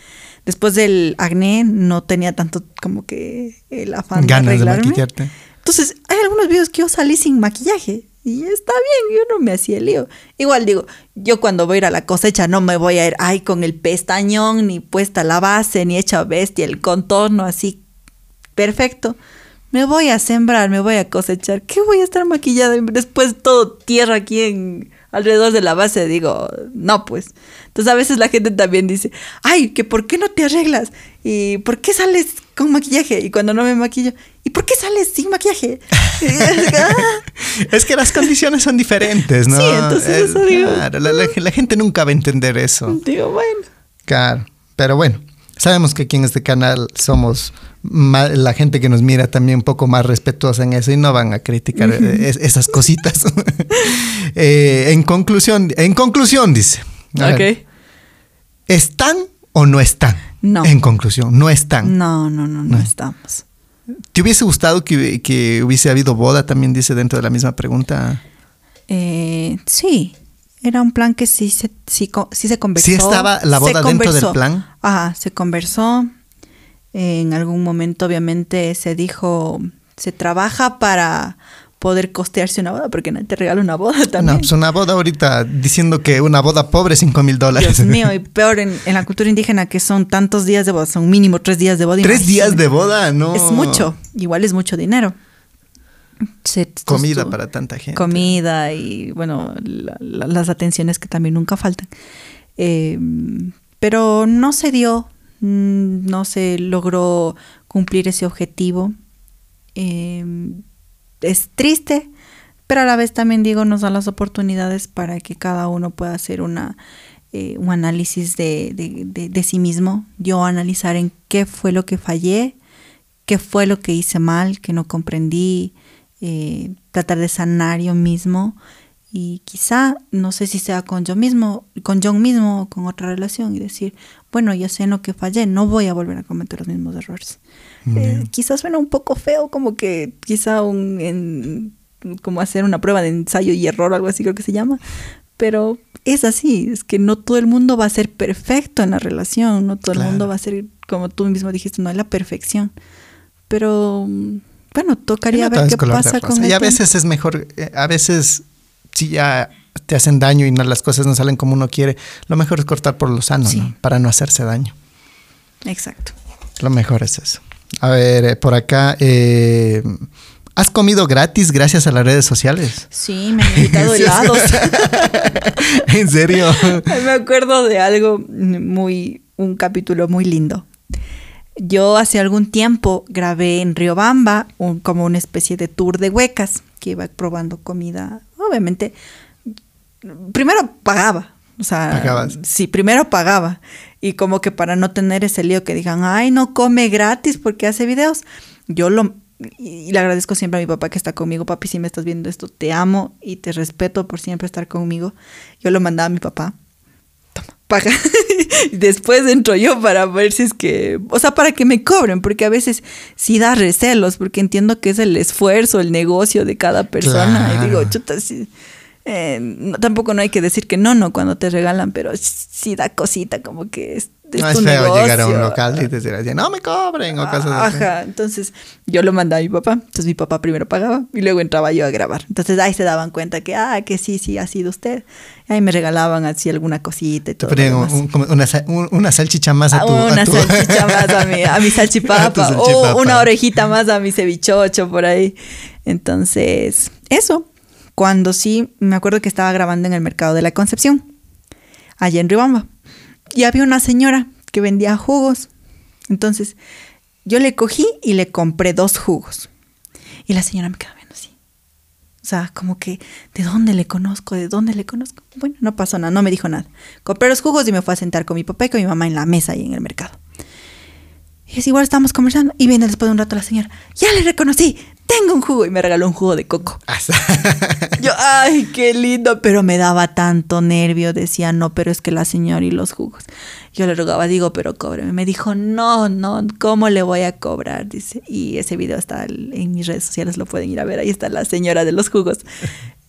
Después del acné, no tenía tanto como que el afán Ganas de arreglarme. de maquillarte. Entonces, hay algunos videos que yo salí sin maquillaje. Y está bien, yo no me hacía el lío. Igual digo, yo cuando voy a ir a la cosecha no me voy a ir, ay, con el pestañón, ni puesta la base, ni hecha bestia, el contorno así perfecto me voy a sembrar, me voy a cosechar. ¿Qué voy a estar maquillada? Después todo tierra aquí en alrededor de la base. Digo, no, pues. Entonces a veces la gente también dice, ay, que por qué no te arreglas? ¿Y por qué sales con maquillaje? Y cuando no me maquillo, ¿y por qué sales sin maquillaje? es que las condiciones son diferentes, ¿no? Sí, entonces eso digo. Claro, la, la, la gente nunca va a entender eso. Digo, bueno. Claro, pero bueno. Sabemos que aquí en este canal somos más, la gente que nos mira también un poco más respetuosa en eso y no van a criticar es, esas cositas. eh, en conclusión, en conclusión dice. Ok. Ver, ¿Están o no están? No. En conclusión, no están. No, no, no, no, no. estamos. ¿Te hubiese gustado que, que, hubiese habido boda? También dice dentro de la misma pregunta. Eh, sí. Era un plan que sí se, sí, sí se conversó. ¿Sí estaba la boda dentro del plan? Ajá, se conversó. En algún momento, obviamente, se dijo, se trabaja para poder costearse una boda, porque nadie te regala una boda también. No, pues una boda ahorita diciendo que una boda pobre, 5 mil dólares. Dios mío, y peor en, en, la cultura indígena que son tantos días de boda, son mínimo tres días de boda. ¿Tres imagínate. días de boda? No. Es mucho, igual es mucho dinero. Se, comida para tanta gente. Comida y, bueno, la, la, las atenciones que también nunca faltan. Eh, pero no se dio, no se logró cumplir ese objetivo. Eh, es triste, pero a la vez también digo, nos da las oportunidades para que cada uno pueda hacer una, eh, un análisis de, de, de, de, sí mismo. Yo analizar en qué fue lo que fallé, qué fue lo que hice mal, que no comprendí, eh, tratar de sanar yo mismo y quizá, no sé si sea con yo mismo, con yo mismo o con otra relación y decir, bueno, ya sé en lo que fallé, no voy a volver a cometer los mismos errores. Mm. Eh, quizás suena un poco feo, como que quizá un, en, como hacer una prueba de ensayo y error, algo así creo que se llama, pero es así, es que no todo el mundo va a ser perfecto en la relación, no todo claro. el mundo va a ser, como tú mismo dijiste, no es la perfección, pero bueno, tocaría no ver qué pasa con Y a veces es mejor, eh, a veces si ya te hacen daño y no, las cosas no salen como uno quiere, lo mejor es cortar por lo sano, sí. ¿no? Para no hacerse daño. Exacto. Lo mejor es eso. A ver, eh, por acá, eh, ¿has comido gratis gracias a las redes sociales? Sí, me han invitado helados. ¿En serio? me acuerdo de algo muy, un capítulo muy lindo. Yo hace algún tiempo grabé en Riobamba un, como una especie de tour de huecas que iba probando comida. Obviamente, primero pagaba. O sea, ¿Pagabas? sí, primero pagaba. Y como que para no tener ese lío que digan, ay, no come gratis porque hace videos. Yo lo. Y le agradezco siempre a mi papá que está conmigo. Papi, si me estás viendo esto, te amo y te respeto por siempre estar conmigo. Yo lo mandaba a mi papá paga. Después entro yo para ver si es que, o sea, para que me cobren, porque a veces sí da recelos, porque entiendo que es el esfuerzo, el negocio de cada persona. Claro. Y digo, chuta, sí, eh, no, tampoco no hay que decir que no, no, cuando te regalan, pero sí da cosita, como que es, No es tu feo llegar a un local y decir así, no me cobren o cosas así. Ajá, entonces yo lo mandaba a mi papá, entonces mi papá primero pagaba y luego entraba yo a grabar. Entonces ahí se daban cuenta que, ah, que sí, sí, ha sido usted. Ahí me regalaban así alguna cosita y Te todo. ponían un- una, una salchicha más a Ah, tu... a una tu- salchicha más a mi, a mi salchipapa, o una orejita más a mi cevichocho por ahí. Entonces, eso. Cuando sí, me acuerdo que estaba grabando en el mercado de la Concepción, allá en Ribamba. Y había una señora que vendía jugos. Entonces, yo le cogí y le compré dos jugos. Y la señora me quedaba viendo así. O sea, como que, ¿de dónde le conozco? ¿De dónde le conozco? Bueno, no pasó nada, no me dijo nada. Compré los jugos y me fue a sentar con mi papá y con mi mamá en la mesa ahí en el mercado. Y es igual, estábamos conversando y viene después de un rato la señora, ya le reconocí, tengo un jugo y me regaló un jugo de coco. Yo, ay, qué lindo, pero me daba tanto nervio, decía, no, pero es que la señora y los jugos. Yo le rogaba, digo, pero cóbreme. Me dijo, no, no, ¿cómo le voy a cobrar? Dice, y ese video está en mis redes sociales, lo pueden ir a ver, ahí está la señora de los jugos.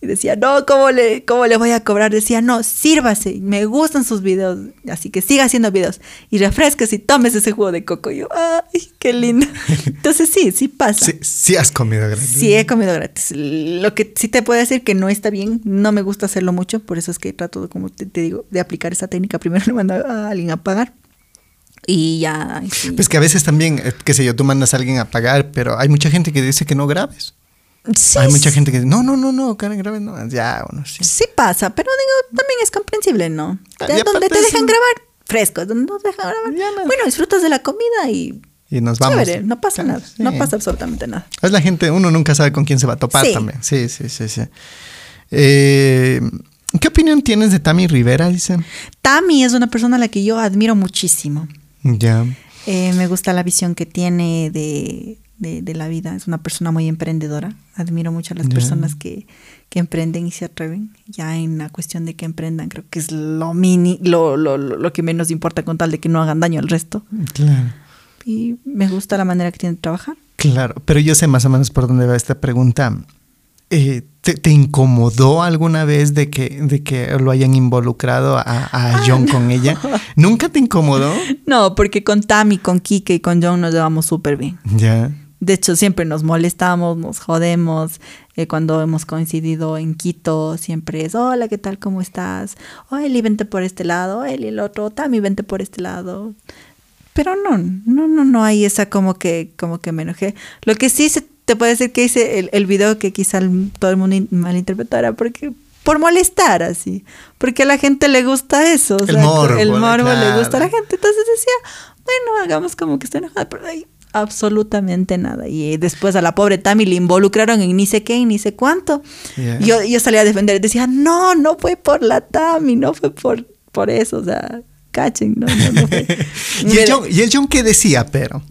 Y decía, no, ¿cómo le, cómo le voy a cobrar? Decía, no, sírvase, me gustan sus videos, así que siga haciendo videos y refresques y tomes ese jugo de coco. Y yo, ay, qué lindo. Entonces sí, sí pasa. sí, sí has comido gratis. Sí, he comido gratis. Lo que sí te puedo decir que no está bien, no me gusta hacerlo mucho, por eso es que trato, de, como te, te digo, de aplicar esa técnica. Primero le mando a alguien a pagar y ya. sí. Pues que a veces también, eh, qué sé yo, tú mandas a alguien a pagar, pero hay mucha gente que dice que no grabes. Sí, hay mucha gente que dice, no, no, no, no, Karen, grabes, no. Ya, bueno, sí. Sí pasa, pero digo, también es comprensible, ¿no? Ah, Ya donde te dejan grabar, fresco, donde no te dejan grabar. No. Bueno, disfrutas de la comida y. Y nos vamos. Chévere, no pasa nada, sí. no pasa absolutamente nada. Es la gente, uno nunca sabe con quién se va a topar Sí. también. Sí, sí, sí, sí. Eh, ¿Qué opinión tienes de Tami Rivera? Dice. Tami es una persona a la que yo admiro muchísimo. Ya. Eh, me gusta la visión que tiene de, de- de la vida. Es una persona muy emprendedora. Admiro mucho a las Ya. personas que, que emprenden y se atreven. Ya en la cuestión de que emprendan, creo que es lo mini, lo, lo, lo que menos importa con tal de que no hagan daño al resto. Claro. Y me gusta la manera que tienen de trabajar. Claro, pero yo sé más o menos por dónde va esta pregunta. Eh, ¿te, te incomodó alguna vez de que, de que lo hayan involucrado a, a John con ella? ¿Nunca te incomodó? No, porque con Tami, con Kike y con John nos llevamos súper bien. Ya. De hecho, siempre nos molestamos, nos jodemos. Eh, cuando hemos coincidido en Quito, siempre es, hola, ¿qué tal? ¿Cómo estás? Oh, Eli, vente por este lado. Eli, el otro. Tami, vente por este lado. Pero no, no, no, no hay esa como que, como que me enojé. Lo que sí se te puede decir que hice el, el video que quizá el- todo el mundo in- malinterpretara, porque por molestar así, porque a la gente le gusta eso, o El morbo, el morbo le gusta a la gente, entonces decía, bueno, hagamos como que estoy enojada, pero hay absolutamente nada. Y eh, después a la pobre Tami le involucraron en ni sé qué, ni sé cuánto. Yeah. Yo, yo salía a defender, decía, no, no fue por la Tami, no fue por, por eso, o sea, cachen, no, no, no fue. ¿Y el, John, ¿Y el John qué decía, pero?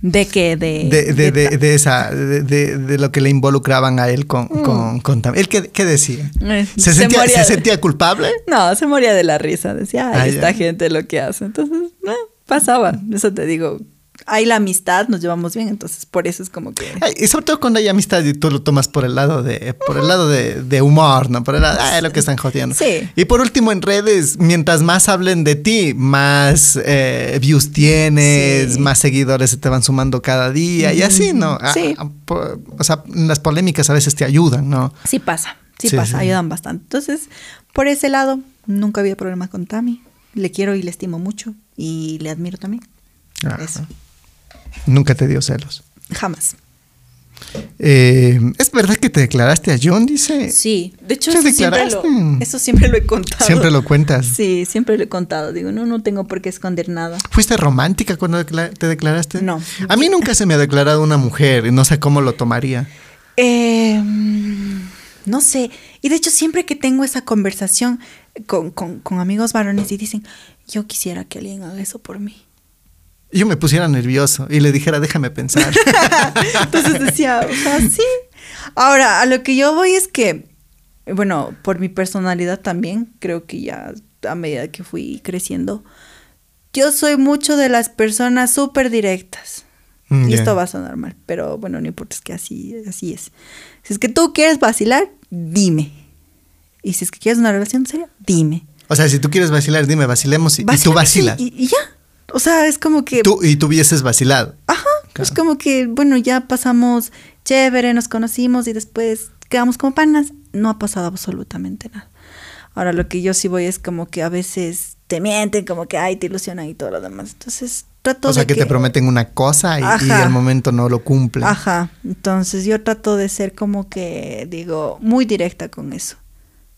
¿De qué? De, De, de, de, de esa, de, lo que le involucraban a él con, con, con Tami. ¿Él qué, qué decía? Eh, ¿Se, se sentía, ¿Se sentía culpable? No, se moría de la risa. Decía, ay, Ah, esta gente lo que hace. Entonces, no, pasaba. Eso te digo. Hay la amistad, nos llevamos bien, entonces por eso es como que. Y sobre todo cuando hay amistad y tú lo tomas por el lado de, por el lado de, de humor, ¿no? Por el lado, ah, es lo que están jodiendo. Sí. Y por último, en redes, mientras más hablen de ti, más eh, views tienes, Sí. más seguidores se te van sumando cada día y así, ¿no? Ah, Sí. ah, o sea, las polémicas a veces te ayudan, ¿no? Sí pasa, sí, Sí, pasa, ayudan bastante. Entonces, por ese lado, nunca había problema con Tami. Le quiero y le estimo mucho y le admiro también. Eso. Nunca te dio celos. Jamás. Eh, ¿Es verdad que te declaraste a John? Dice. Sí, de hecho, ¿Te eso siempre, lo, declaraste? eso siempre lo he contado. Siempre lo cuentas. Sí, siempre lo he contado. Digo, no, no tengo por qué esconder nada. ¿Fuiste romántica cuando te declaraste? No. A mí nunca se me ha declarado una mujer y no sé cómo lo tomaría. Eh, no sé. Y de hecho, siempre que tengo esa conversación con, con- con amigos varones y dicen, yo quisiera que alguien haga eso por mí. Yo me pusiera nervioso y le dijera, déjame pensar. Entonces decía, o sea, sí. Ahora, a lo que yo voy es que, bueno, por mi personalidad también, creo que ya a medida que fui creciendo, yo soy mucho de las personas súper directas. Mm, Y esto va a sonar mal, pero bueno, no importa, es que así, así es. Si es que tú quieres vacilar, dime. Y si es que quieres una relación seria, dime. O sea, si tú quieres vacilar, dime, vacilemos y, y tú vacilas. Y, y ya. O sea, es como que... Tú, y tú hubieses vacilado. Ajá. Es como que, bueno, ya pasamos chévere, nos conocimos y después quedamos como panas. No ha pasado absolutamente nada. Ahora lo que yo sí voy es como que a veces te mienten, como que ay, te ilusionan y todo lo demás. Entonces trato O sea, de que, te prometen una cosa y, y al momento no lo cumplen. Ajá. Entonces yo trato de ser como que, digo, muy directa con eso.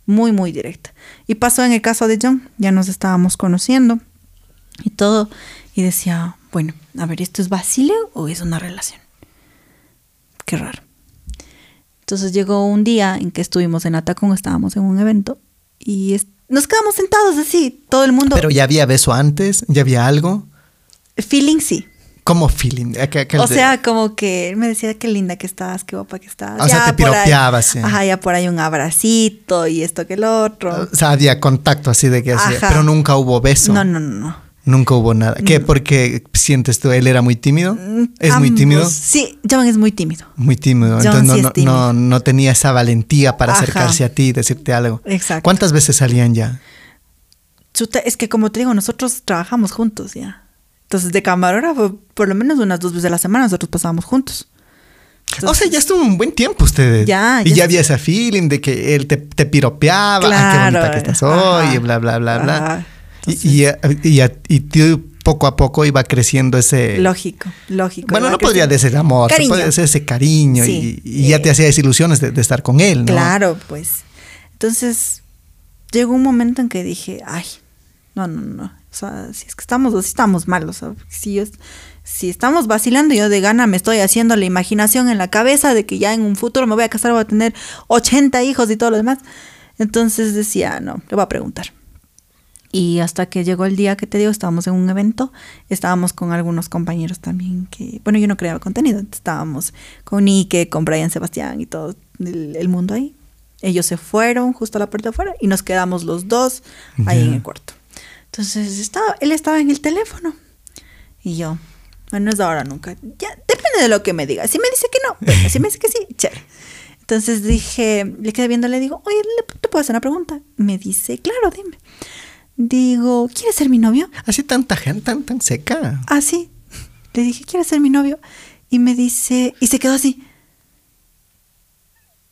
Muy, muy directa. Y pasó en el caso de John. Ya nos estábamos conociendo y todo. Y decía, bueno, a ver, ¿esto es vacileo o es una relación? Qué raro. Entonces llegó un día en que estuvimos en Atacón, estábamos en un evento y es- nos quedamos sentados así, todo el mundo. Pero ya había beso antes, ya había algo. Feeling sí. ¿Cómo feeling? Aqu- aquel O de- sea, como que me decía qué linda que estás, qué guapa que estás. O sea, te piropeaba, sí. Ajá, ya por ahí un abracito y esto que el otro. o sea, había contacto así de que hacía, pero nunca hubo beso. No, no, no, no. Nunca hubo nada. ¿Qué? Porque sientes tú, él era muy tímido. ¿Es muy tímido? Sí, John es muy tímido. Muy tímido. John Entonces no, sí no, tímido. no, no tenía esa valentía para Ajá. acercarse a ti y decirte algo. Exacto. ¿Cuántas veces salían ya? Chuta, es que como te digo, nosotros trabajamos juntos ya. Entonces, de camarógrafo, por lo menos unas dos veces a la semana nosotros pasábamos juntos. o sea, ya estuvo un buen tiempo ustedes. Ya, Y ya ya est- había ese feeling de que él te, te piropeaba. ah, Claro, qué bonita que estás hoy, y bla, bla, bla, bla. Y, y, y, y- y tú poco a poco iba creciendo ese... Lógico, lógico. Bueno, no podría decir amor, Cariño. puede decir ese cariño Sí, y, y ya eh, te hacía desilusiones de, de estar con él, ¿no? Claro, pues. Entonces, llegó un momento en que dije, ay, no, no, no. O sea, si es que estamos, si estamos mal, o sea, si, yo- si estamos vacilando, yo de gana me estoy haciendo la imaginación en la cabeza de que ya en un futuro me voy a casar, voy a tener 80 hijos y todo lo demás. Entonces decía, no, le voy a preguntar. Y hasta que llegó el día que te digo, estábamos en un evento, estábamos con algunos compañeros también que, bueno, yo no creaba contenido, estábamos con Nike, con Brian Sebastián y todo el, el mundo ahí. Ellos se fueron justo a la puerta de afuera y nos quedamos los dos ahí en el cuarto. Entonces estaba, él estaba en el teléfono y yo, bueno, no es de ahora nunca. Ya, depende de lo que me diga. Si me dice que no, bueno, si me dice que sí, chévere. Entonces dije, le quedé viendo, le digo, oye, ¿le- ¿te puedo hacer una pregunta? Me dice, claro, dime. Digo, ¿quieres ser mi novio? Así tanta gente, tan, tan seca. Ah, sí. Le dije, ¿quieres ser mi novio? Y me dice, y se quedó así.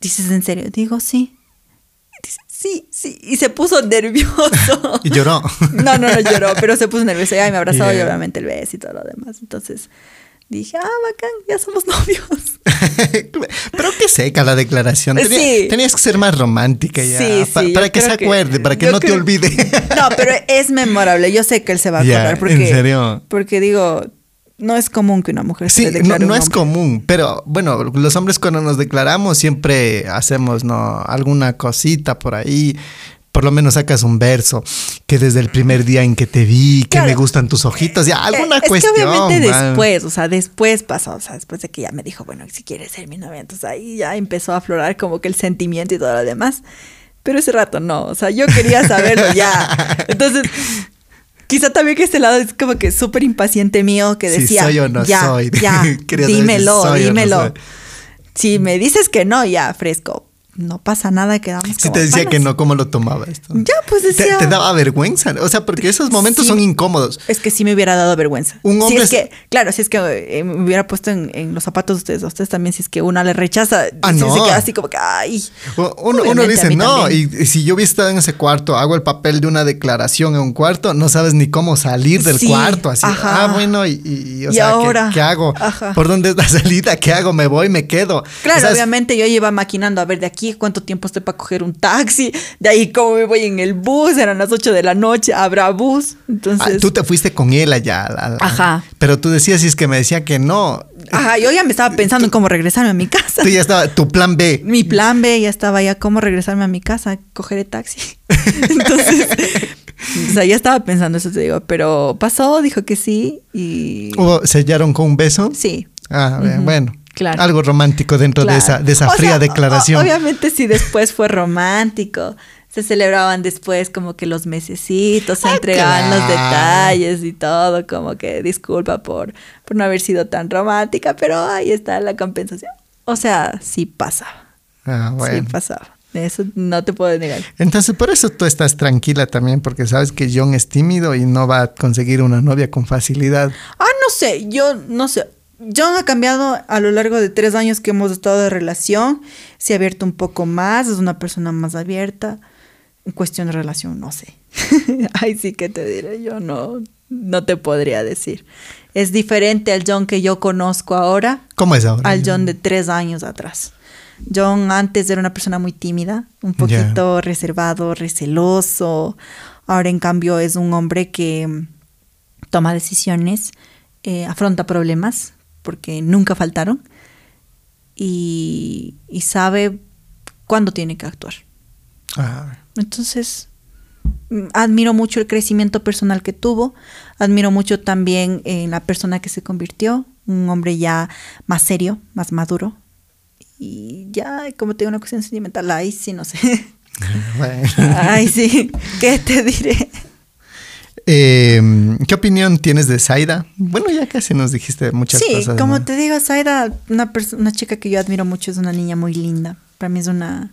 Dices, ¿en serio? Digo, sí. Dice, sí, sí. Y se puso nervioso. Y lloró. No, no, no lloró, pero se puso nervioso. Y me abrazó y Yeah. obviamente el beso y todo lo demás. Entonces dije, ah, bacán, ya somos novios. Pero qué seca la declaración. Tenía- Sí. Tenías que ser más romántica ya. Sí, pa- sí, para que se que- acuerde, para que no te olvide. No, pero es memorable. Yo sé que él se va a acordar. Porque, ¿en serio? Porque digo, no es común que una mujer se Sí, no, declare no un es común, pero bueno, los hombres cuando nos declaramos siempre hacemos ¿no? alguna cosita por ahí. Por lo menos sacas un verso que desde el primer día en que te vi, que Claro. me gustan tus ojitos, ya alguna Eh, es cuestión. que obviamente man. después, o sea, después pasó, o sea, después de que ya me dijo, bueno, si quieres ser mi novia, entonces ahí ya empezó a aflorar como que el sentimiento y todo lo demás. Pero ese rato no, o sea, yo quería saberlo ya. Entonces, quizá también que este lado es como que súper impaciente mío que Si decía, soy o no ya, soy. ya, saber si dímelo, soy o no dímelo. soy. Si me dices que no, ya, fresco, no pasa nada, quedamos Si te decía panas. que no, ¿cómo lo tomabas? esto? Ya, pues decía... Te, daba vergüenza. O sea, porque esos momentos Sí. son incómodos. Es que sí me hubiera dado vergüenza. Un Si hombre es es- que, claro, si es que eh, me hubiera puesto en, en los zapatos de ustedes, a ustedes también, si es que una le rechaza, Ah, si no. se queda así como que, ay. Uno, dice, no, y, si yo hubiera estado en ese cuarto, hago el papel de una declaración en un cuarto, no sabes ni cómo salir del Sí, cuarto. Así, ajá. ah, bueno, y, y, o ¿Y sea, ¿qué- ahora? ¿qué, hago? Ajá. ¿Por dónde es la salida? ¿Qué hago? ¿Me voy? ¿Me quedo? Claro, O sea, es- obviamente yo iba maquinando a ver de aquí cuánto tiempo estoy para coger un taxi, de ahí cómo me voy en el bus, eran las 8 de la noche, habrá bus. ah, Entonces, tú te fuiste con él allá. la- la- Ajá. Pero tú decías, si es que me decía que no, ajá, yo ya me estaba pensando en cómo regresarme a mi casa. tú ya estaba, tu plan B. Mi plan B ya estaba ya cómo regresarme a mi casa, coger el taxi. Entonces, o sea, ya estaba pensando eso, te digo, pero pasó, dijo que sí y ¿Hubo- ¿Sellaron con un beso? sí. Ah, bueno. Claro. Algo romántico dentro de esa, de esa O fría sea, declaración. Obviamente sí después fue romántico. Se celebraban después como que los mesecitos, se Ah, entregaban los detalles y todo, como que disculpa por, por no haber sido tan romántica, pero ahí está la compensación. O sea, sí pasaba. Ah, bueno. Sí pasaba. Eso no te puedo negar. Entonces, por eso tú estás tranquila también, porque sabes que John es tímido y no va a conseguir una novia con facilidad. Ah, no sé, yo no sé. John ha cambiado a lo largo de tres años que hemos estado de relación. Se ha abierto un poco más, es una persona más abierta. En cuestión de relación, no sé. Ay, sí que te diré, yo no, no te podría decir. Es diferente al John que yo conozco ahora. ¿Cómo es ahora? Al John de tres años atrás. John antes era una persona muy tímida, un poquito reservado, receloso. Ahora en cambio es un hombre que toma decisiones, eh, afronta problemas, porque nunca faltaron, y, sabe cuándo tiene que actuar. Entonces, mm, admiro mucho el crecimiento personal que tuvo, admiro mucho también en la persona que se convirtió, un hombre ya más serio, más maduro, y ya, como tengo una cuestión sentimental, ay, sí, no sé. Ay, sí, ¿qué te diré? Em, ¿Qué opinión tienes de Zaida? Bueno, ya casi nos dijiste muchas cosas. Sí, como te digo, Zaida, una, una chica que yo admiro mucho, es una niña muy linda. Para mí es una...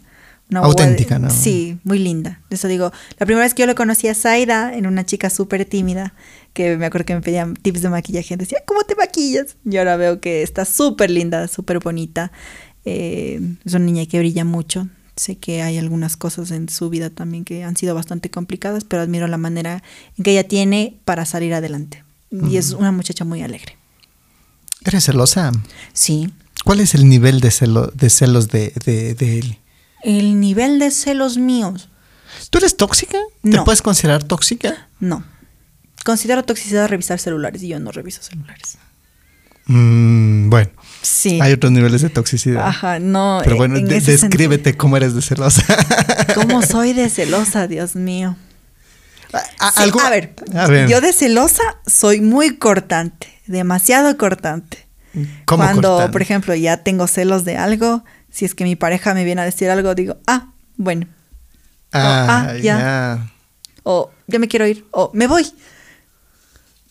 Auténtica, ¿no? Sí, muy linda. Eso digo, la primera vez que yo le conocí a Zaida, en una chica súper tímida, que me acuerdo que me pedían tips de maquillaje, decía, ¿cómo te maquillas? Y ahora veo que está súper linda, súper bonita. Eh, es una niña que brilla mucho. Sé que hay algunas cosas en su vida también que han sido bastante complicadas, pero admiro la manera en que ella tiene para salir adelante. Y es una muchacha muy alegre. ¿Eres celosa? Sí. ¿Cuál es el nivel de, celo, de celos de, él? El nivel de celos míos. ¿Tú eres tóxica? ¿Te puedes considerar tóxica? No. Considero toxicidad revisar celulares y yo no reviso celulares. Mm, bueno. Sí. Hay otros niveles de toxicidad. Ajá, no. Pero bueno, descríbete cómo eres de celosa. ¿Cómo soy de celosa, Dios mío? A, ver, yo de celosa soy muy cortante, demasiado cortante. ¿Cómo Cuando, por ejemplo, ya tengo celos de algo, si es que mi pareja me viene a decir algo, digo, ah, bueno. Ah, ah ya. O ya me quiero ir, o me voy.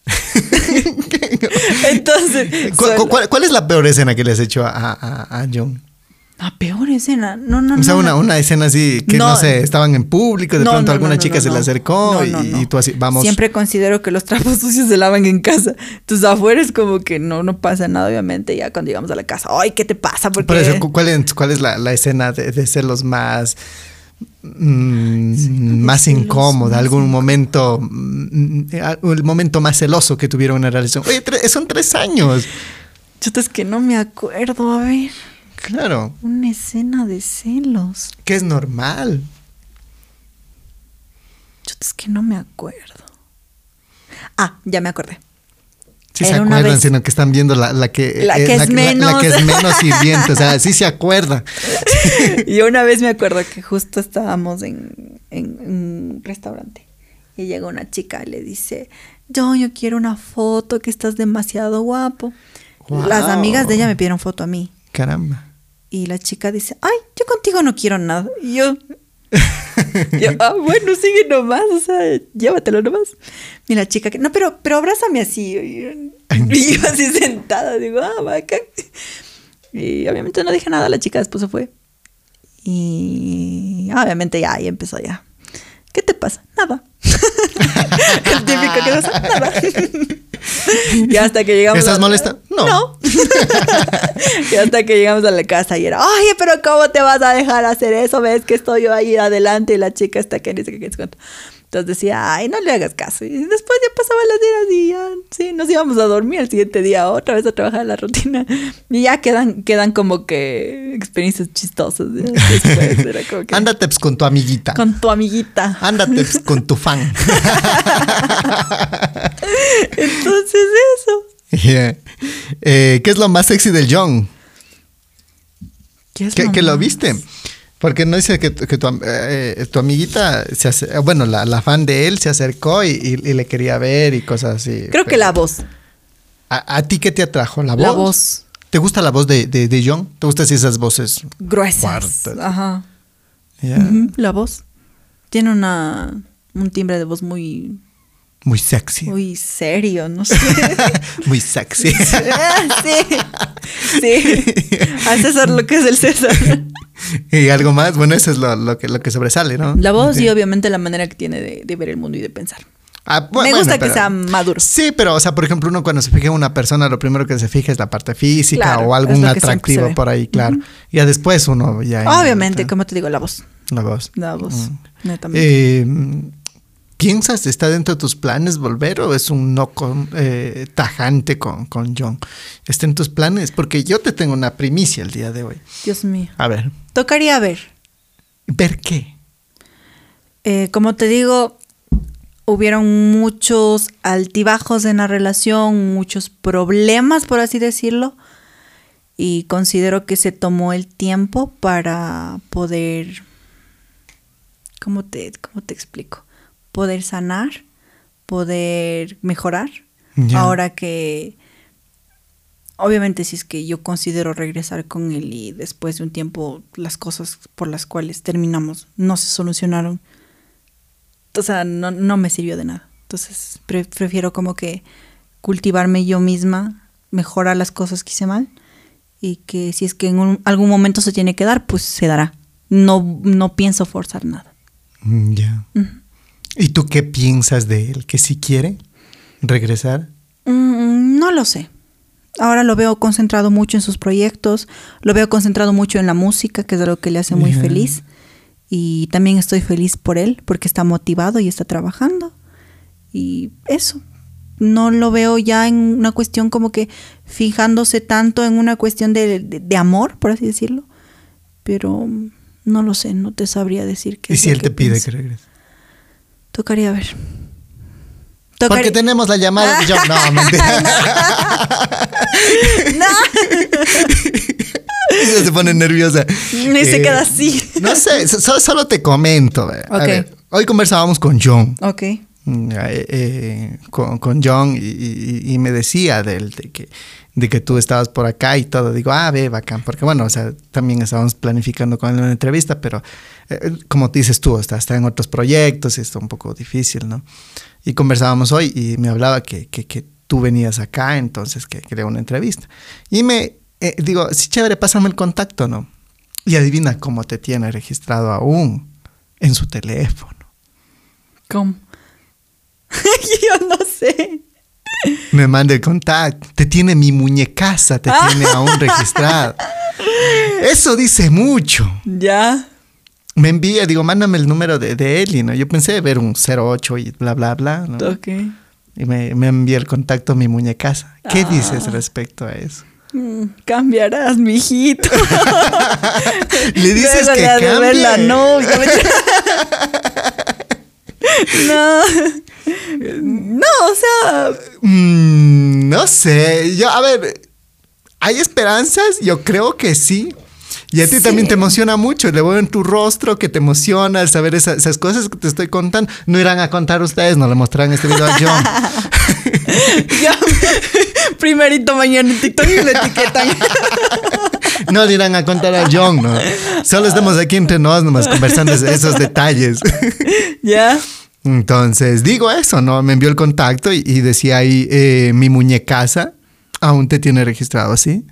Entonces. ¿Cuál, es la peor escena que le has hecho a, John? La peor escena, no, no, O sea, una, escena así que no, sé, estaban en público, de pronto alguna chica se le acercó y, tú así, vamos. Siempre considero que los trapos sucios se lavan en casa. Entonces afuera es como que no, no pasa nada, obviamente, ya cuando llegamos a la casa, ay, ¿qué te pasa? Por eso, ¿cuál es, cuál es la, escena de, de ser los más Mm, más incómoda, algún momento, mm, el momento más celoso que tuvieron en una relación. Oye, son tres años. Yo es que no me acuerdo, a ver. Claro. Una escena de celos. Que es normal. Yo es que no me acuerdo. Ah, ya me acordé. Sí se acuerdan, sino que están viendo la, que, la que, es menos. La, que es menos o sea, sí se acuerda. y una vez me acuerdo que justo estábamos en, un restaurante y llega una chica y le dice, yo, yo quiero una foto, que estás demasiado guapo. Las amigas de ella me pidieron foto a mí. Caramba. Y la chica dice, ay, yo contigo no quiero nada. Y yo, ah, bueno, sigue nomás, o sea, llévatelo nomás. Y la chica que, no, pero, pero abrázame así. Y yo así sentada, digo, ah, vaca. Y obviamente no dije nada, la chica después se fue. Y obviamente ya ahí empezó ya. ¿Qué te pasa? Nada. El típico que pasa, nada. Y hasta que llegamos. ¿Estás molesta? No. No. y hasta que llegamos a la casa y era, oye, pero ¿cómo te vas a dejar hacer eso? Ves que estoy yo ahí adelante y la chica está que dice que qué cuánto. Entonces decía, ay, no le hagas caso. Y después ya pasaban los días y ya, sí, nos íbamos a dormir el siguiente día, otra vez a trabajar la rutina. Y ya quedan, quedan como que experiencias chistosas. Ándate pues, con tu amiguita. Con tu amiguita. Ándate pues, con tu fan. Entonces eso. Eh, ¿Qué es lo más sexy del John? ¿Qué es ¿Que, lo viste? Porque no dice que, tu, eh, tu, amiguita, se hace, bueno, la, fan de él se acercó y, le quería ver y cosas así. Creo que la voz. ¿A, ti qué te atrajo? ¿La voz? La voz. ¿Te gusta la voz de, de, John? ¿Te gustan esas voces? Gruesas. Ajá. la voz. Tiene una, un timbre de voz muy... Muy sexy. Muy serio, no sé. muy sexy. sí. Sí. A César lo que es el César. y algo más, bueno, eso es lo, lo que, lo que sobresale, ¿no? La voz y obviamente la manera que tiene de, de ver el mundo y de pensar. Ah, Me bueno, gusta que sea maduro. Sí, pero, o sea, por ejemplo, uno cuando se fija en una persona, lo primero que se fija es la parte física Claro, o algún atractivo por ahí, claro. Ya después uno ya... Obviamente, como te digo, la voz. La voz. La voz, Mm. netamente. Eh, ¿Piensas, está dentro de tus planes volver o es un no con, eh, tajante con, con John? ¿Está en tus planes? Porque yo te tengo una primicia el día de hoy. Dios mío. A ver, Tocaría ver. ¿ver qué? Eh, como te digo, hubieron muchos altibajos en la relación, muchos problemas, por así decirlo, y considero que se tomó el tiempo para poder, ¿cómo te, cómo te explico? Poder sanar, poder mejorar. Ahora que, obviamente, si es que yo considero regresar con él y después de un tiempo las cosas por las cuales terminamos no se solucionaron, o sea, no, no me sirvió de nada. Entonces, pre- prefiero como que cultivarme yo misma, mejorar las cosas que hice mal y que si es que en un- algún momento se tiene que dar, pues se dará. No, no pienso forzar nada. Mm, Ya. ¿Y tú qué piensas de él? ¿Que si quiere regresar? Mm, no lo sé. Ahora lo veo concentrado mucho en sus proyectos, lo veo concentrado mucho en la música, que es algo que le hace muy feliz. Y también estoy feliz por él, porque está motivado y está trabajando. Y eso. No lo veo ya en una cuestión como que fijándose tanto en una cuestión de, de- de amor, por así decirlo. Pero mm, no lo sé, no te sabría decir qué ¿Y es si él te pide que regrese? Tocaría ver. Porque tenemos la llamada de John. No, mentira. Ella se pone nerviosa. Se queda así. No sé, so- so- solo te comento. eh. A ver, hoy conversábamos con John. Ok. Mm, eh, eh, con, con John y, y- y me decía de, él, de que, de que tú estabas por acá y todo. Digo, ah, ve, bacán. Porque bueno, o sea, también estábamos planificando con una entrevista, pero eh, como dices tú, está, está en otros proyectos y está un poco difícil, ¿no? Y conversábamos hoy y me hablaba que, que, que tú venías acá, entonces que quería una entrevista. Y me eh, digo, sí, chévere, pásame el contacto, ¿no? Y adivina cómo te tiene registrado aún en su teléfono. ¿Cómo? Yo no sé. Me manda el contacto. Te tiene mi muñecaza, te tiene aún registrado. Eso dice mucho. Ya. Me envía, digo, mándame el número de, de Eli, ¿no? Yo pensé ver un 08 y bla, bla, bla, ¿no? Ok. Y me, me envía el contacto a mi muñecaza. ¿Qué Ah. dices respecto a eso? Mm, cambiarás, mijito. Le dices Luego que de ver la cambie. novia. no. No, o sea. Mm, no sé. Yo, a ver, ¿hay esperanzas? Yo creo que sí. Y a ti Sí. también te emociona mucho. Le veo en tu rostro que te emociona al saber esa- esas cosas que te estoy contando. No irán a contar ustedes, no le mostrarán este video a John. ya, primerito mañana en TikTok y le etiquetan. No le irán a contar a John, ¿no? Solo estamos aquí entre nos nomás conversando esos detalles. ya. Entonces, digo eso, ¿no? Me envió el contacto y, y decía ahí, eh, mi muñecaza aún te tiene registrado así.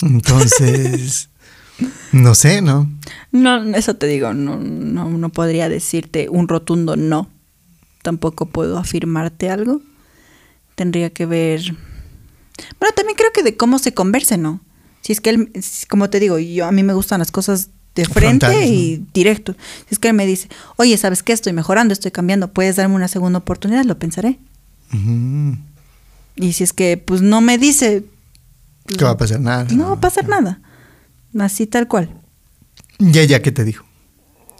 Entonces, no sé, ¿no? No, eso te digo, no, no, no podría decirte un rotundo no. Tampoco puedo afirmarte algo. Tendría que ver. Bueno, también creo que de cómo se converse, ¿no? Si es que él, como te digo, yo a mí me gustan las cosas de frente y directo. Si es que él me dice, oye, ¿sabes qué? Estoy mejorando, estoy cambiando, ¿puedes darme una segunda oportunidad? Lo pensaré. Y si es que, pues, no me dice, ¿Qué va a pasar? Nada. no va a pasar nada. Así tal cual. ¿Y ella qué te dijo?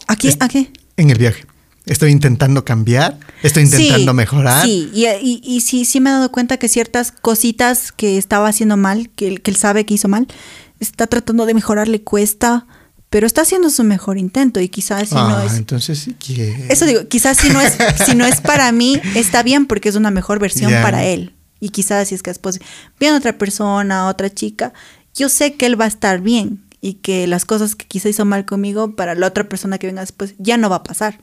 ¿Aquí? Es- ¿A qué? En el viaje. Estoy intentando cambiar, estoy intentando Sí, mejorar. Sí, y, y- y sí, sí me he dado cuenta que ciertas cositas que estaba haciendo mal, que, que él sabe que hizo mal, está tratando de mejorar, le cuesta, pero está haciendo su mejor intento y quizás si ah, no es... entonces sí que... Eso digo, quizás si no es, si no es para mí, está bien porque es una mejor versión para él. Y quizás si es que después viene otra persona, otra chica, yo sé que él va a estar bien y que las cosas que quizá hizo mal conmigo, para la otra persona que venga después, ya no va a pasar.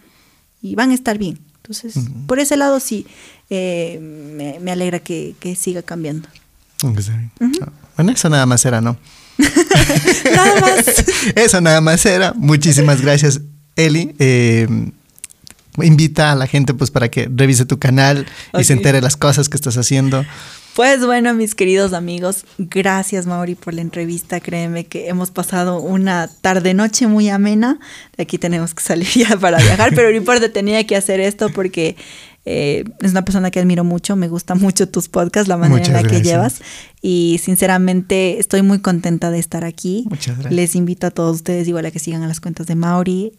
Y van a estar bien. Entonces, por ese lado sí, eh, me, me alegra que, que siga cambiando. Ah, Bueno, eso nada más era, ¿no? nada más. Eso nada más era. Muchísimas gracias, Eli. Eh, invita a la gente pues para que revise tu canal y se entere las cosas que estás haciendo. Pues bueno, mis queridos amigos, gracias Mauri por la entrevista. Créeme que hemos pasado una tarde-noche muy amena. De aquí tenemos que salir ya para viajar, pero no importa, tenía que hacer esto porque eh, es una persona que admiro mucho, me gusta mucho tus podcasts, la manera en la que llevas. Y sinceramente estoy muy contenta de estar aquí. Muchas gracias. Les invito a todos ustedes igual a que sigan a las cuentas de Mauri.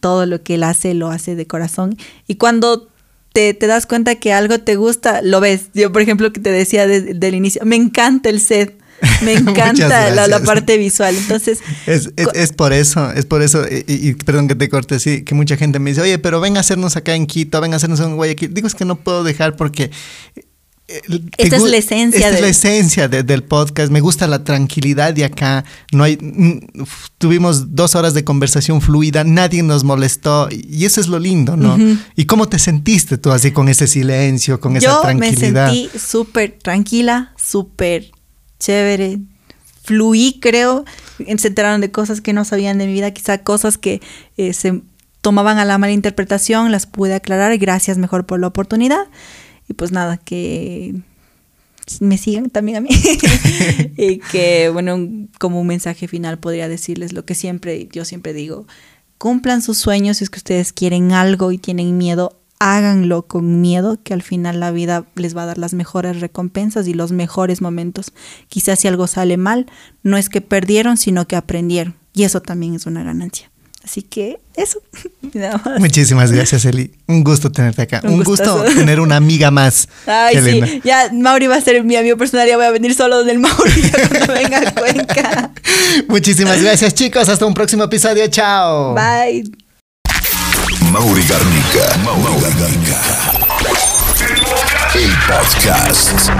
Todo lo que él hace, lo hace de corazón. Y cuando te, te, das cuenta que algo te gusta, lo ves. Yo, por ejemplo, que te decía desde el inicio, me encanta el set. Me encanta la, la, parte visual. Entonces. Es, es, es, por eso, es por eso, y, y, perdón que te corte, sí, que mucha gente me dice, oye, pero ven a hacernos acá en Quito, ven a hacernos en Guayaquil. Digo, es que no puedo dejar porque. Esta es la esencia. Esta es la esencia de, del podcast. Me gusta la tranquilidad de acá. No hay, tuvimos dos horas de conversación fluida, nadie nos molestó y eso es lo lindo, ¿no? Uh -huh. ¿Y cómo te sentiste tú así con ese silencio, con esa tranquilidad? Yo me sentí súper tranquila, súper chévere. Fluí, creo. Se enteraron de cosas que no sabían de mi vida, quizá cosas que eh, se tomaban a la mala interpretación, las pude aclarar. Gracias mejor por la oportunidad. Y pues nada, que me sigan también a mí. y que, bueno, como un mensaje final podría decirles lo que siempre, yo siempre digo, cumplan sus sueños si es que ustedes quieren algo y tienen miedo, háganlo con miedo, que al final la vida les va a dar las mejores recompensas y los mejores momentos. Quizás si algo sale mal, no es que perdieron, sino que aprendieron. Y eso también es una ganancia. Así que eso. Muchísimas gracias, Eli. Un gusto tenerte acá. Un, Un gusto tener una amiga más. Ay, Elena. sí. Ya Mauri va a ser mi amigo personal. Ya voy a venir solo del Mauri cuando venga a Cuenca. Muchísimas gracias, chicos. Hasta un próximo episodio. Chao. Bye. Mauri Garnica. Mauri Garnica. El podcast.